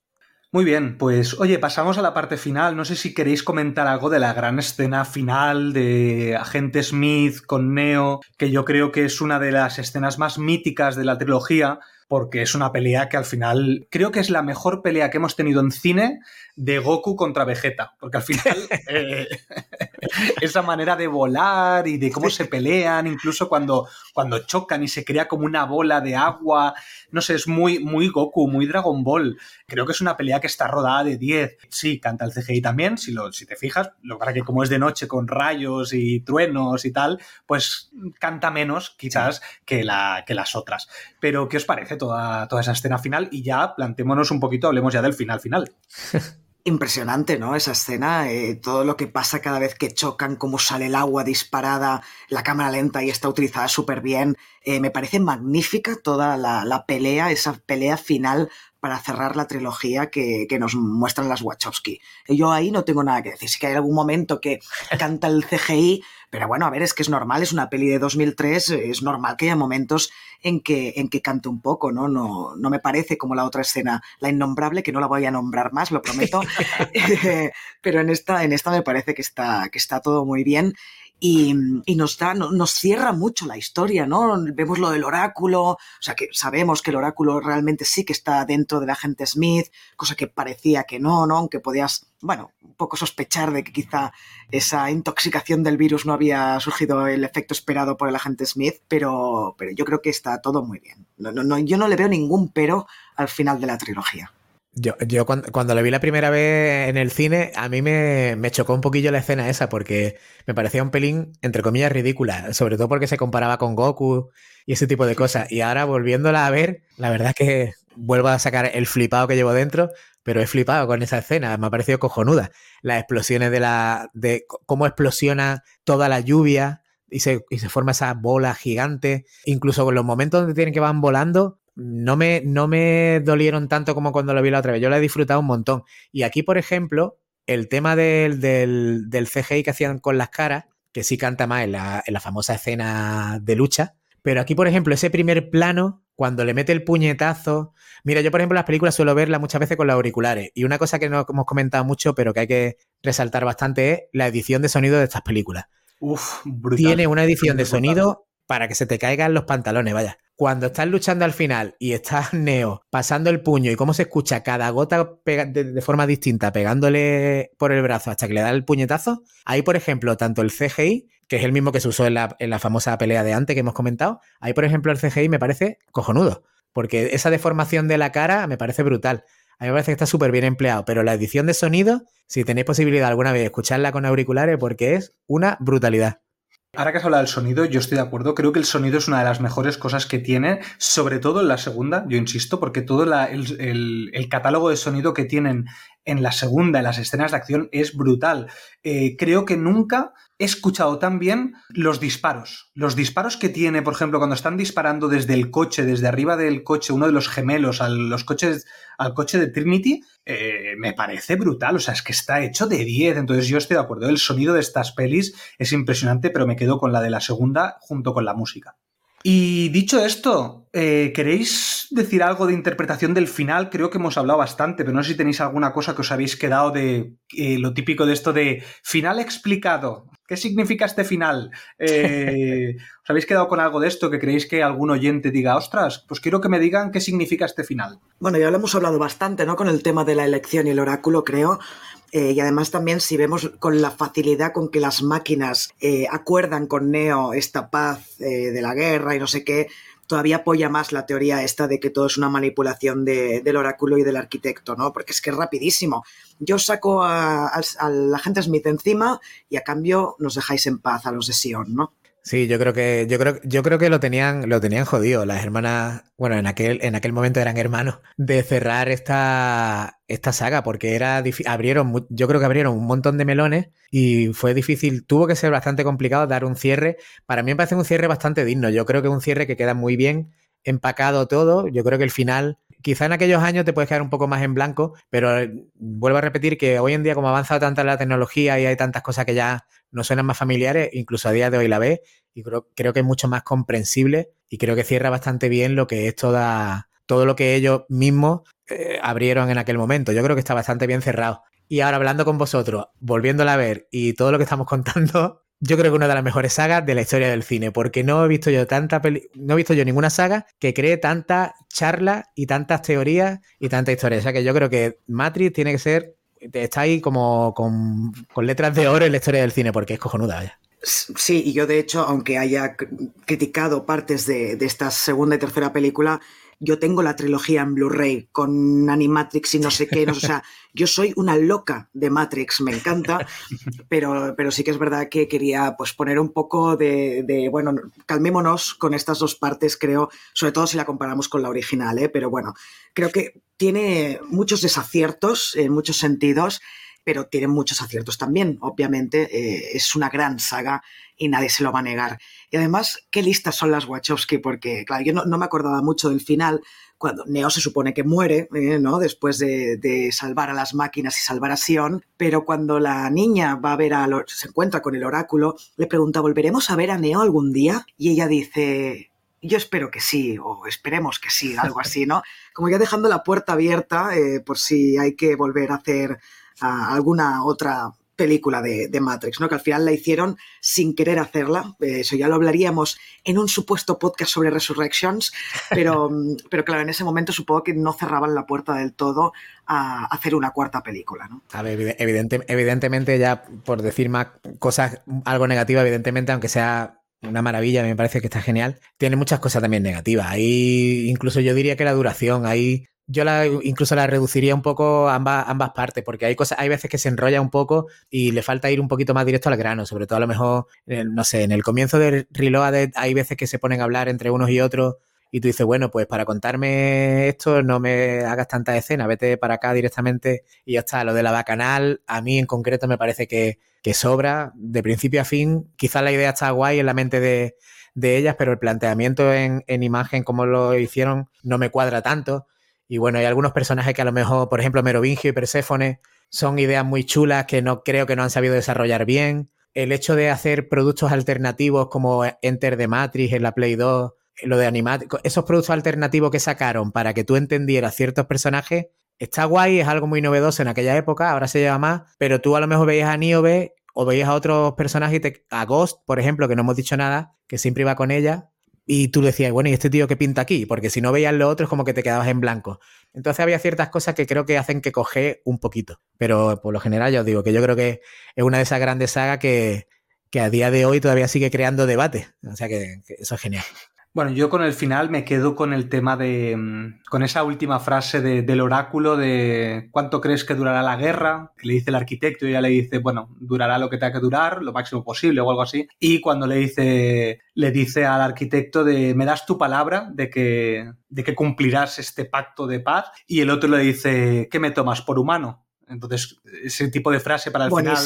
Muy bien, pues oye, pasamos a la parte final. No sé si queréis comentar algo de la gran escena final de Agente Smith con Neo, que yo creo que es una de las escenas más míticas de la trilogía, porque es una pelea que al final creo que es la mejor pelea que hemos tenido en cine de Goku contra Vegeta, porque al final eh, esa manera de volar y de cómo se pelean, incluso cuando, cuando chocan y se crea como una bola de agua, no sé, es muy, muy Goku, muy Dragon Ball. Creo que es una pelea que está rodada de 10. Sí, canta el CGI también, si, lo, si te fijas, lo para que como es de noche con rayos y truenos y tal, pues canta menos quizás que, la, que las otras. Pero, ¿qué os parece toda, toda esa escena final? Y ya plantémonos un poquito, hablemos ya del final final. Impresionante, ¿no? Esa escena, eh, todo lo que pasa cada vez que chocan, cómo sale el agua disparada, la cámara lenta y está utilizada súper bien. Eh, me parece magnífica toda la, la, pelea, esa pelea final para cerrar la trilogía que, que, nos muestran las Wachowski. Yo ahí no tengo nada que decir. Sí que hay algún momento que canta el CGI, pero bueno, a ver, es que es normal, es una peli de 2003, es normal que haya momentos en que, en que cante un poco, ¿no? ¿no? No me parece como la otra escena, la innombrable, que no la voy a nombrar más, lo prometo, pero en esta, en esta me parece que está, que está todo muy bien. Y, nos da, no, nos cierra mucho la historia, ¿no? Vemos lo del oráculo, o sea que sabemos que el oráculo realmente sí que está dentro del agente Smith, cosa que parecía que no, ¿no? Aunque podías, bueno, un poco sospechar de que quizá esa intoxicación del virus no había surgido el efecto esperado por el agente Smith, pero, pero yo creo que está todo muy bien. No, no, yo no le veo ningún pero al final de la trilogía. Yo, yo cuando, cuando, lo vi la primera vez en el cine, a mí me, me, chocó un poquillo la escena esa, porque me parecía un pelín, entre comillas, ridícula, sobre todo porque se comparaba con Goku y ese tipo de cosas. Y ahora volviéndola a ver, la verdad es que vuelvo a sacar el flipado que llevo dentro, pero he flipado con esa escena, me ha parecido cojonuda. Las explosiones de la. de cómo explosiona toda la lluvia. Y se, y se forma esa bola gigante. Incluso con los momentos donde tienen que van volando, no me, no me dolieron tanto como cuando lo vi la otra vez. Yo la he disfrutado un montón. Y aquí, por ejemplo, el tema del, del, del CGI que hacían con las caras, que sí canta más en la, en la, famosa escena de lucha. Pero aquí, por ejemplo, ese primer plano, cuando le mete el puñetazo. Mira, yo, por ejemplo, las películas suelo verlas muchas veces con los auriculares. Y una cosa que no hemos comentado mucho, pero que hay que resaltar bastante, es la edición de sonido de estas películas. Uf, brutal. Tiene una edición de sonido para que se te caigan los pantalones, vaya cuando estás luchando al final y estás Neo pasando el puño y cómo se escucha cada gota de, forma distinta pegándole por el brazo hasta que le da el puñetazo, ahí por ejemplo tanto el CGI, que es el mismo que se usó en la, en la famosa pelea de antes que hemos comentado, ahí por ejemplo el CGI me parece cojonudo, porque esa deformación de la cara me parece brutal. A mí me parece que está súper bien empleado, pero la edición de sonido, si tenéis posibilidad alguna vez de escucharla con auriculares, porque es una brutalidad. Ahora que has hablado del sonido, yo estoy de acuerdo. Creo que el sonido es una de las mejores cosas que tiene, sobre todo en la segunda, yo insisto, porque todo el, el, el, catálogo de sonido que tienen en la segunda, en las escenas de acción, es brutal. Eh, creo que nunca he escuchado tan bien los disparos. Los disparos que tiene, por ejemplo, cuando están disparando desde el coche, desde arriba del coche, uno de los gemelos al, los al coche de Trinity, eh, me parece brutal. O sea, es que está hecho de 10. Entonces yo estoy de acuerdo. El sonido de estas pelis es impresionante, pero me quedo con la de la segunda junto con la música. Y dicho esto, eh, ¿queréis decir algo de interpretación del final? Creo que hemos hablado bastante, pero no sé si tenéis alguna cosa que os habéis quedado de eh, lo típico de esto de final explicado. ¿Qué significa este final? Eh, ¿Os habéis quedado con algo de esto que creéis que algún oyente diga, ostras, pues quiero que me digan qué significa este final? Bueno, ya lo hemos hablado bastante, ¿no? Con el tema de la elección y el oráculo, creo. Eh, y además también si vemos con la facilidad con que las máquinas eh, acuerdan con Neo esta paz de la guerra y no sé qué, todavía apoya más la teoría esta de que todo es una manipulación del oráculo y del arquitecto, ¿no? Porque es que es rapidísimo. Yo saco al agente Smith encima y a cambio nos dejáis en paz a los de Sion, ¿no? Sí, yo creo que, yo creo, yo creo que lo tenían, lo tenían jodido. Las hermanas, bueno, en aquel, en aquel momento eran hermanos, de cerrar esta, esta saga, porque era abrieron, yo creo que abrieron un montón de melones y fue difícil, tuvo que ser bastante complicado dar un cierre. Para mí me parece un cierre bastante digno. Yo creo que es un cierre que queda muy bien empacado todo. Yo creo que el final quizá en aquellos años te puedes quedar un poco más en blanco, pero eh, vuelvo a repetir que hoy en día, como ha avanzado tanta la tecnología y hay tantas cosas que ya no suenan más familiares, incluso a día de hoy la ves, y creo, creo que es mucho más comprensible y creo que cierra bastante bien lo que es toda, todo lo que ellos mismos eh, abrieron en aquel momento. Yo creo que está bastante bien cerrado. Y ahora hablando con vosotros, volviéndola a ver y todo lo que estamos contando, yo creo que una de las mejores sagas de la historia del cine, porque no he visto yo tanta no he visto yo ninguna saga que cree tanta charla y tantas teorías y tanta historia. O sea que yo creo que Matrix tiene que ser, está ahí como con, letras de oro en la historia del cine, porque es cojonuda. Sí, y yo de hecho, aunque haya criticado partes de, de esta segunda y tercera película, yo tengo la trilogía en Blu-ray con Animatrix y no sé qué, o sea, yo soy una loca de Matrix, me encanta, pero, pero sí que es verdad que quería pues poner un poco de, bueno, calmémonos con estas dos partes, creo, sobre todo si la comparamos con la original, ¿eh? pero bueno, creo que tiene muchos desaciertos en muchos sentidos pero tiene muchos aciertos también. Obviamente eh, es una gran saga y nadie se lo va a negar. Y además, qué listas son las Wachowski, porque, claro, yo no, me acordaba mucho del final, cuando Neo se supone que muere, eh, ¿no? Después de, salvar a las máquinas y salvar a Sion, pero cuando la niña va a ver a se encuentra con el oráculo, le pregunta, ¿volveremos a ver a Neo algún día? Y ella dice, yo espero que sí, o esperemos que sí, algo así, ¿no? Como ya dejando la puerta abierta eh, por si hay que volver a hacer alguna otra película de, Matrix, ¿no? Que al final la hicieron sin querer hacerla. Eso ya lo hablaríamos en un supuesto podcast sobre Resurrections, pero, pero claro, en ese momento supongo que no cerraban la puerta del todo a hacer una cuarta película, ¿no? A ver, evidentemente ya por decir más cosas, algo negativo, evidentemente, aunque sea una maravilla, me parece que está genial. Tiene muchas cosas también negativas. Ahí, incluso yo diría que la duración, ahí yo la, incluso la reduciría un poco ambas, ambas partes, porque hay cosas, hay veces que se enrolla un poco y le falta ir un poquito más directo al grano, sobre todo a lo mejor, no sé, en el comienzo de Reloaded hay veces que se ponen a hablar entre unos y otros y tú dices, bueno, pues para contarme esto no me hagas tanta escena, vete para acá directamente y ya está. Lo de la bacanal, a mí en concreto me parece que, sobra de principio a fin. Quizás la idea está guay en la mente de, ellas, pero el planteamiento en, en imagen, como lo hicieron, no me cuadra tanto. Y bueno, hay algunos personajes que a lo mejor, por ejemplo, Merovingio y Perséfone, son ideas muy chulas que no creo que no han sabido desarrollar bien. El hecho de hacer productos alternativos como Enter the Matrix en la Play 2, lo de Animat, esos productos alternativos que sacaron para que tú entendieras ciertos personajes, está guay, es algo muy novedoso en aquella época, ahora se lleva más, pero tú a lo mejor veías a Niobe o veías a otros personajes, a Ghost, por ejemplo, que no hemos dicho nada, que siempre iba con ella, y tú decías, bueno, ¿y este tío qué pinta aquí? Porque si no veías lo otro es como que te quedabas en blanco. Entonces había ciertas cosas que creo que hacen que coge un poquito. Pero por lo general ya os digo que yo creo que es una de esas grandes sagas que, que a día de hoy todavía sigue creando debate. O sea que eso es genial. Bueno, yo con el final me quedo con el tema de. Mm, con esa última frase del oráculo de ¿cuánto crees que durará la guerra? Que le dice el arquitecto y ella le dice, bueno, durará lo que tenga que durar, lo máximo posible o algo así. Y cuando le dice, le dice al arquitecto de ¿me das tu palabra de que, de que cumplirás este pacto de paz? Y el otro le dice, ¿qué me tomas por humano? Entonces, ese tipo de frase para el final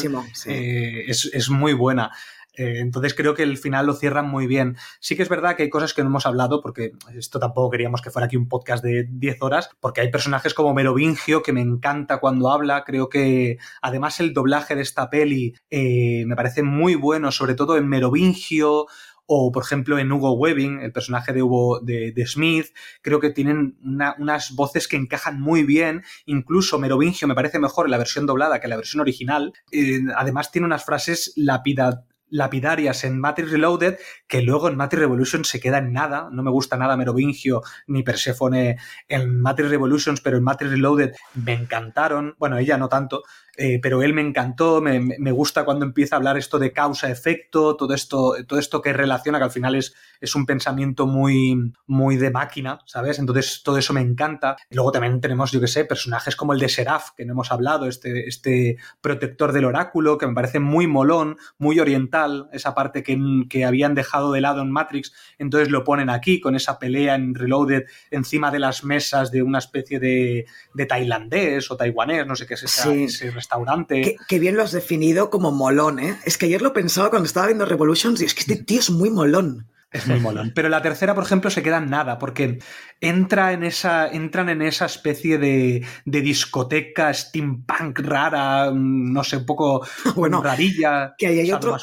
eh, es, es, muy buena. Eh, entonces creo que el final lo cierran muy bien. Sí que es verdad que hay cosas que no hemos hablado, porque esto tampoco queríamos que fuera aquí un podcast de 10 horas, porque hay personajes como Merovingio que me encanta cuando habla. Creo que además el doblaje de esta peli eh, me parece muy bueno, sobre todo en Merovingio o por ejemplo en Hugo Webbing, el personaje de Hugo de, Smith, creo que tienen unas voces que encajan muy bien, incluso Merovingio me parece mejor en la versión doblada que en la versión original, eh, además tiene unas frases lapida, lapidarias en Matrix Reloaded que luego en Matrix Revolution se queda en nada. No me gusta nada Merovingio ni Persephone en Matrix Revolutions, pero en Matrix Reloaded me encantaron. Bueno, ella no tanto. Eh, pero él me encantó, me, me, gusta cuando empieza a hablar esto de causa-efecto, todo esto, todo esto que relaciona, que al final es, es un pensamiento muy, muy de máquina, ¿sabes? Entonces todo eso me encanta. Y luego también tenemos, yo que sé, personajes como el de Seraph, que no hemos hablado, este, este protector del oráculo, que me parece muy molón, muy oriental, esa parte que, que habían dejado de lado en Matrix, entonces lo ponen aquí con esa pelea en Reloaded encima de las mesas de una especie de, de tailandés o taiwanés, no sé qué es ese, restaurante. Qué, bien lo has definido como molón, ¿eh? Es que ayer lo pensaba cuando estaba viendo Revolutions y es que este tío es muy molón. Es muy molón. Pero la tercera, por ejemplo, se queda en nada, porque entra en esa, entran en esa especie de, de discoteca steampunk rara, no sé, un poco bueno, rarilla, que ahí hay otro,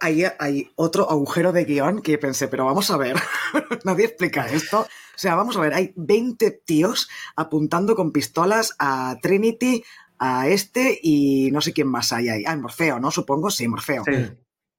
ahí hay otro agujero de guion que pensé, pero vamos a ver, nadie explica esto. O sea, vamos a ver, hay 20 tíos apuntando con pistolas a Trinity, a este y no sé quién más hay ahí. Ah, Morfeo, ¿no? Supongo, sí, Morfeo. Sí.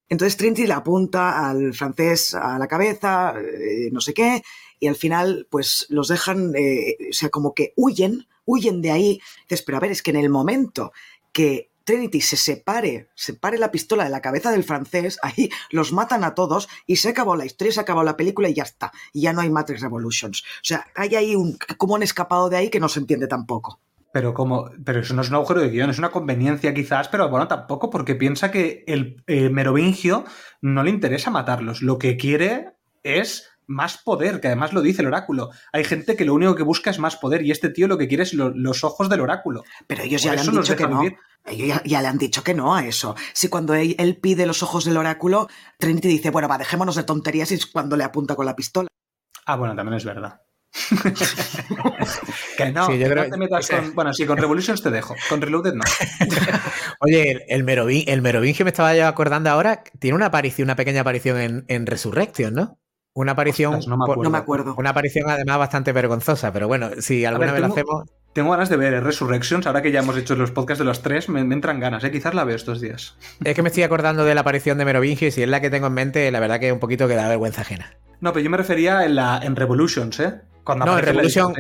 Entonces Trinity le apunta al francés a la cabeza, eh, no sé qué, y al final pues los dejan, eh, o sea, como que huyen, huyen de ahí. Dices, pero a ver, es que en el momento que Trinity se separe, separe la pistola de la cabeza del francés, ahí los matan a todos y se acabó la historia, se acabó la película y ya está. Y ya no hay Matrix Revolutions. O sea, hay ahí un, como un escapado de ahí que no se entiende tampoco. Pero como, pero eso no es un agujero de guion, es una conveniencia quizás, pero bueno, tampoco, porque piensa que el eh, merovingio no le interesa matarlos. Lo que quiere es más poder, que además lo dice el oráculo. Hay gente que lo único que busca es más poder y este tío lo que quiere es los ojos del oráculo. Pero ellos ya le han dicho que no. Ellos ya, le han dicho que no a eso. Si cuando él, él, pide los ojos del oráculo, Trinity dice, bueno, va, dejémonos de tonterías y es cuando le apunta con la pistola. Ah, bueno, también es verdad. que no, te metas con. Bueno, sí, con Revolutions te dejo. Con Reloaded no. Oye, el, el, Meroving, que me estaba yo acordando ahora tiene una aparición, una pequeña aparición en, en Resurrection, ¿no? Una aparición. no, me acuerdo. Una aparición además bastante vergonzosa, pero bueno, si alguna vez la hacemos. Tengo ganas de ver Resurrections, ahora que ya hemos hecho los podcasts de los tres, me, entran ganas, ¿eh? quizás la veo estos días. Es que me estoy acordando de la aparición de Merovingio y si es la que tengo en mente, la verdad que es un poquito que da vergüenza ajena. No, pero yo me refería en, la, en Revolutions, ¿eh? No, en Revolution.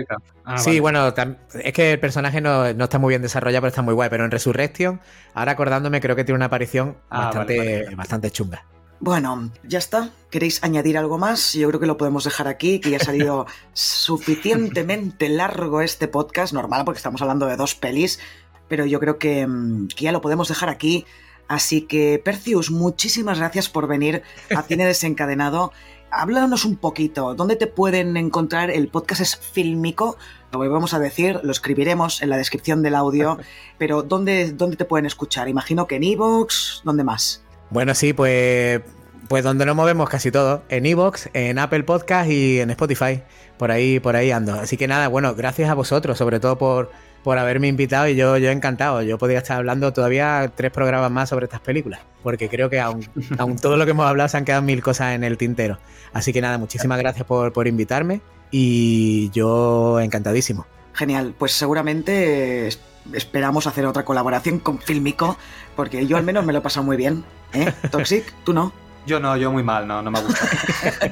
Ah, sí, bueno, es que el personaje no, está muy bien desarrollado, pero está muy guay. Pero en Resurrection, ahora acordándome, creo que tiene una aparición ah, bastante, bastante chunga. Bueno, ya está. ¿Queréis añadir algo más? Yo creo que lo podemos dejar aquí, que ya ha salido suficientemente largo este podcast, normal, porque estamos hablando de dos pelis, pero yo creo que, mm, que ya lo podemos dejar aquí. Así que, Percius, muchísimas gracias por venir a Cine Desencadenado háblanos un poquito, ¿dónde te pueden encontrar? El podcast es fílmico, lo vamos a decir, lo escribiremos en la descripción del audio, pero ¿dónde, dónde te pueden escuchar? Imagino que en Evox, ¿dónde más? Bueno, sí, pues, pues donde nos movemos casi todo, en Evox, en Apple Podcast y en Spotify, por ahí, por ahí ando. Así que nada, bueno, gracias a vosotros, sobre todo por, por haberme invitado y yo, yo encantado. Yo podría estar hablando todavía tres programas más sobre estas películas, porque creo que aún, aún todo lo que hemos hablado se han quedado mil cosas en el tintero. Así que nada, muchísimas gracias por, por invitarme y yo encantadísimo. Genial, pues seguramente esperamos hacer otra colaboración con Filmico, porque yo al menos me lo he pasado muy bien. ¿Eh? Toxic, tú no. Yo no, yo muy mal, no, no me gusta.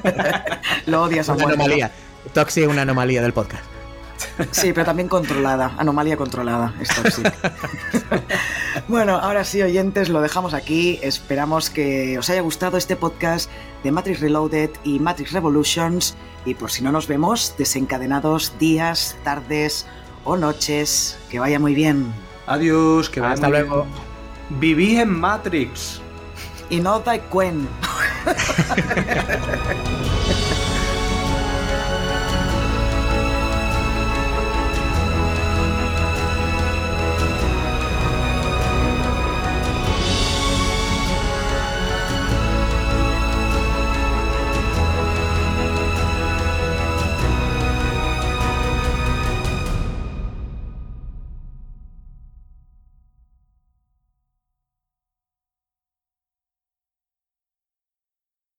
lo odias a Una anomalía. Toxic es una anomalía del podcast. Sí, pero también controlada, anomalía controlada, es bueno, ahora sí, oyentes, lo dejamos aquí. Esperamos que os haya gustado este podcast de Matrix Reloaded y Matrix Revolutions. Y por si no nos vemos, desencadenados días, tardes o noches. Que vaya muy bien. Adiós, que vaya Hasta luego. Viví en Matrix. Y no da Quen.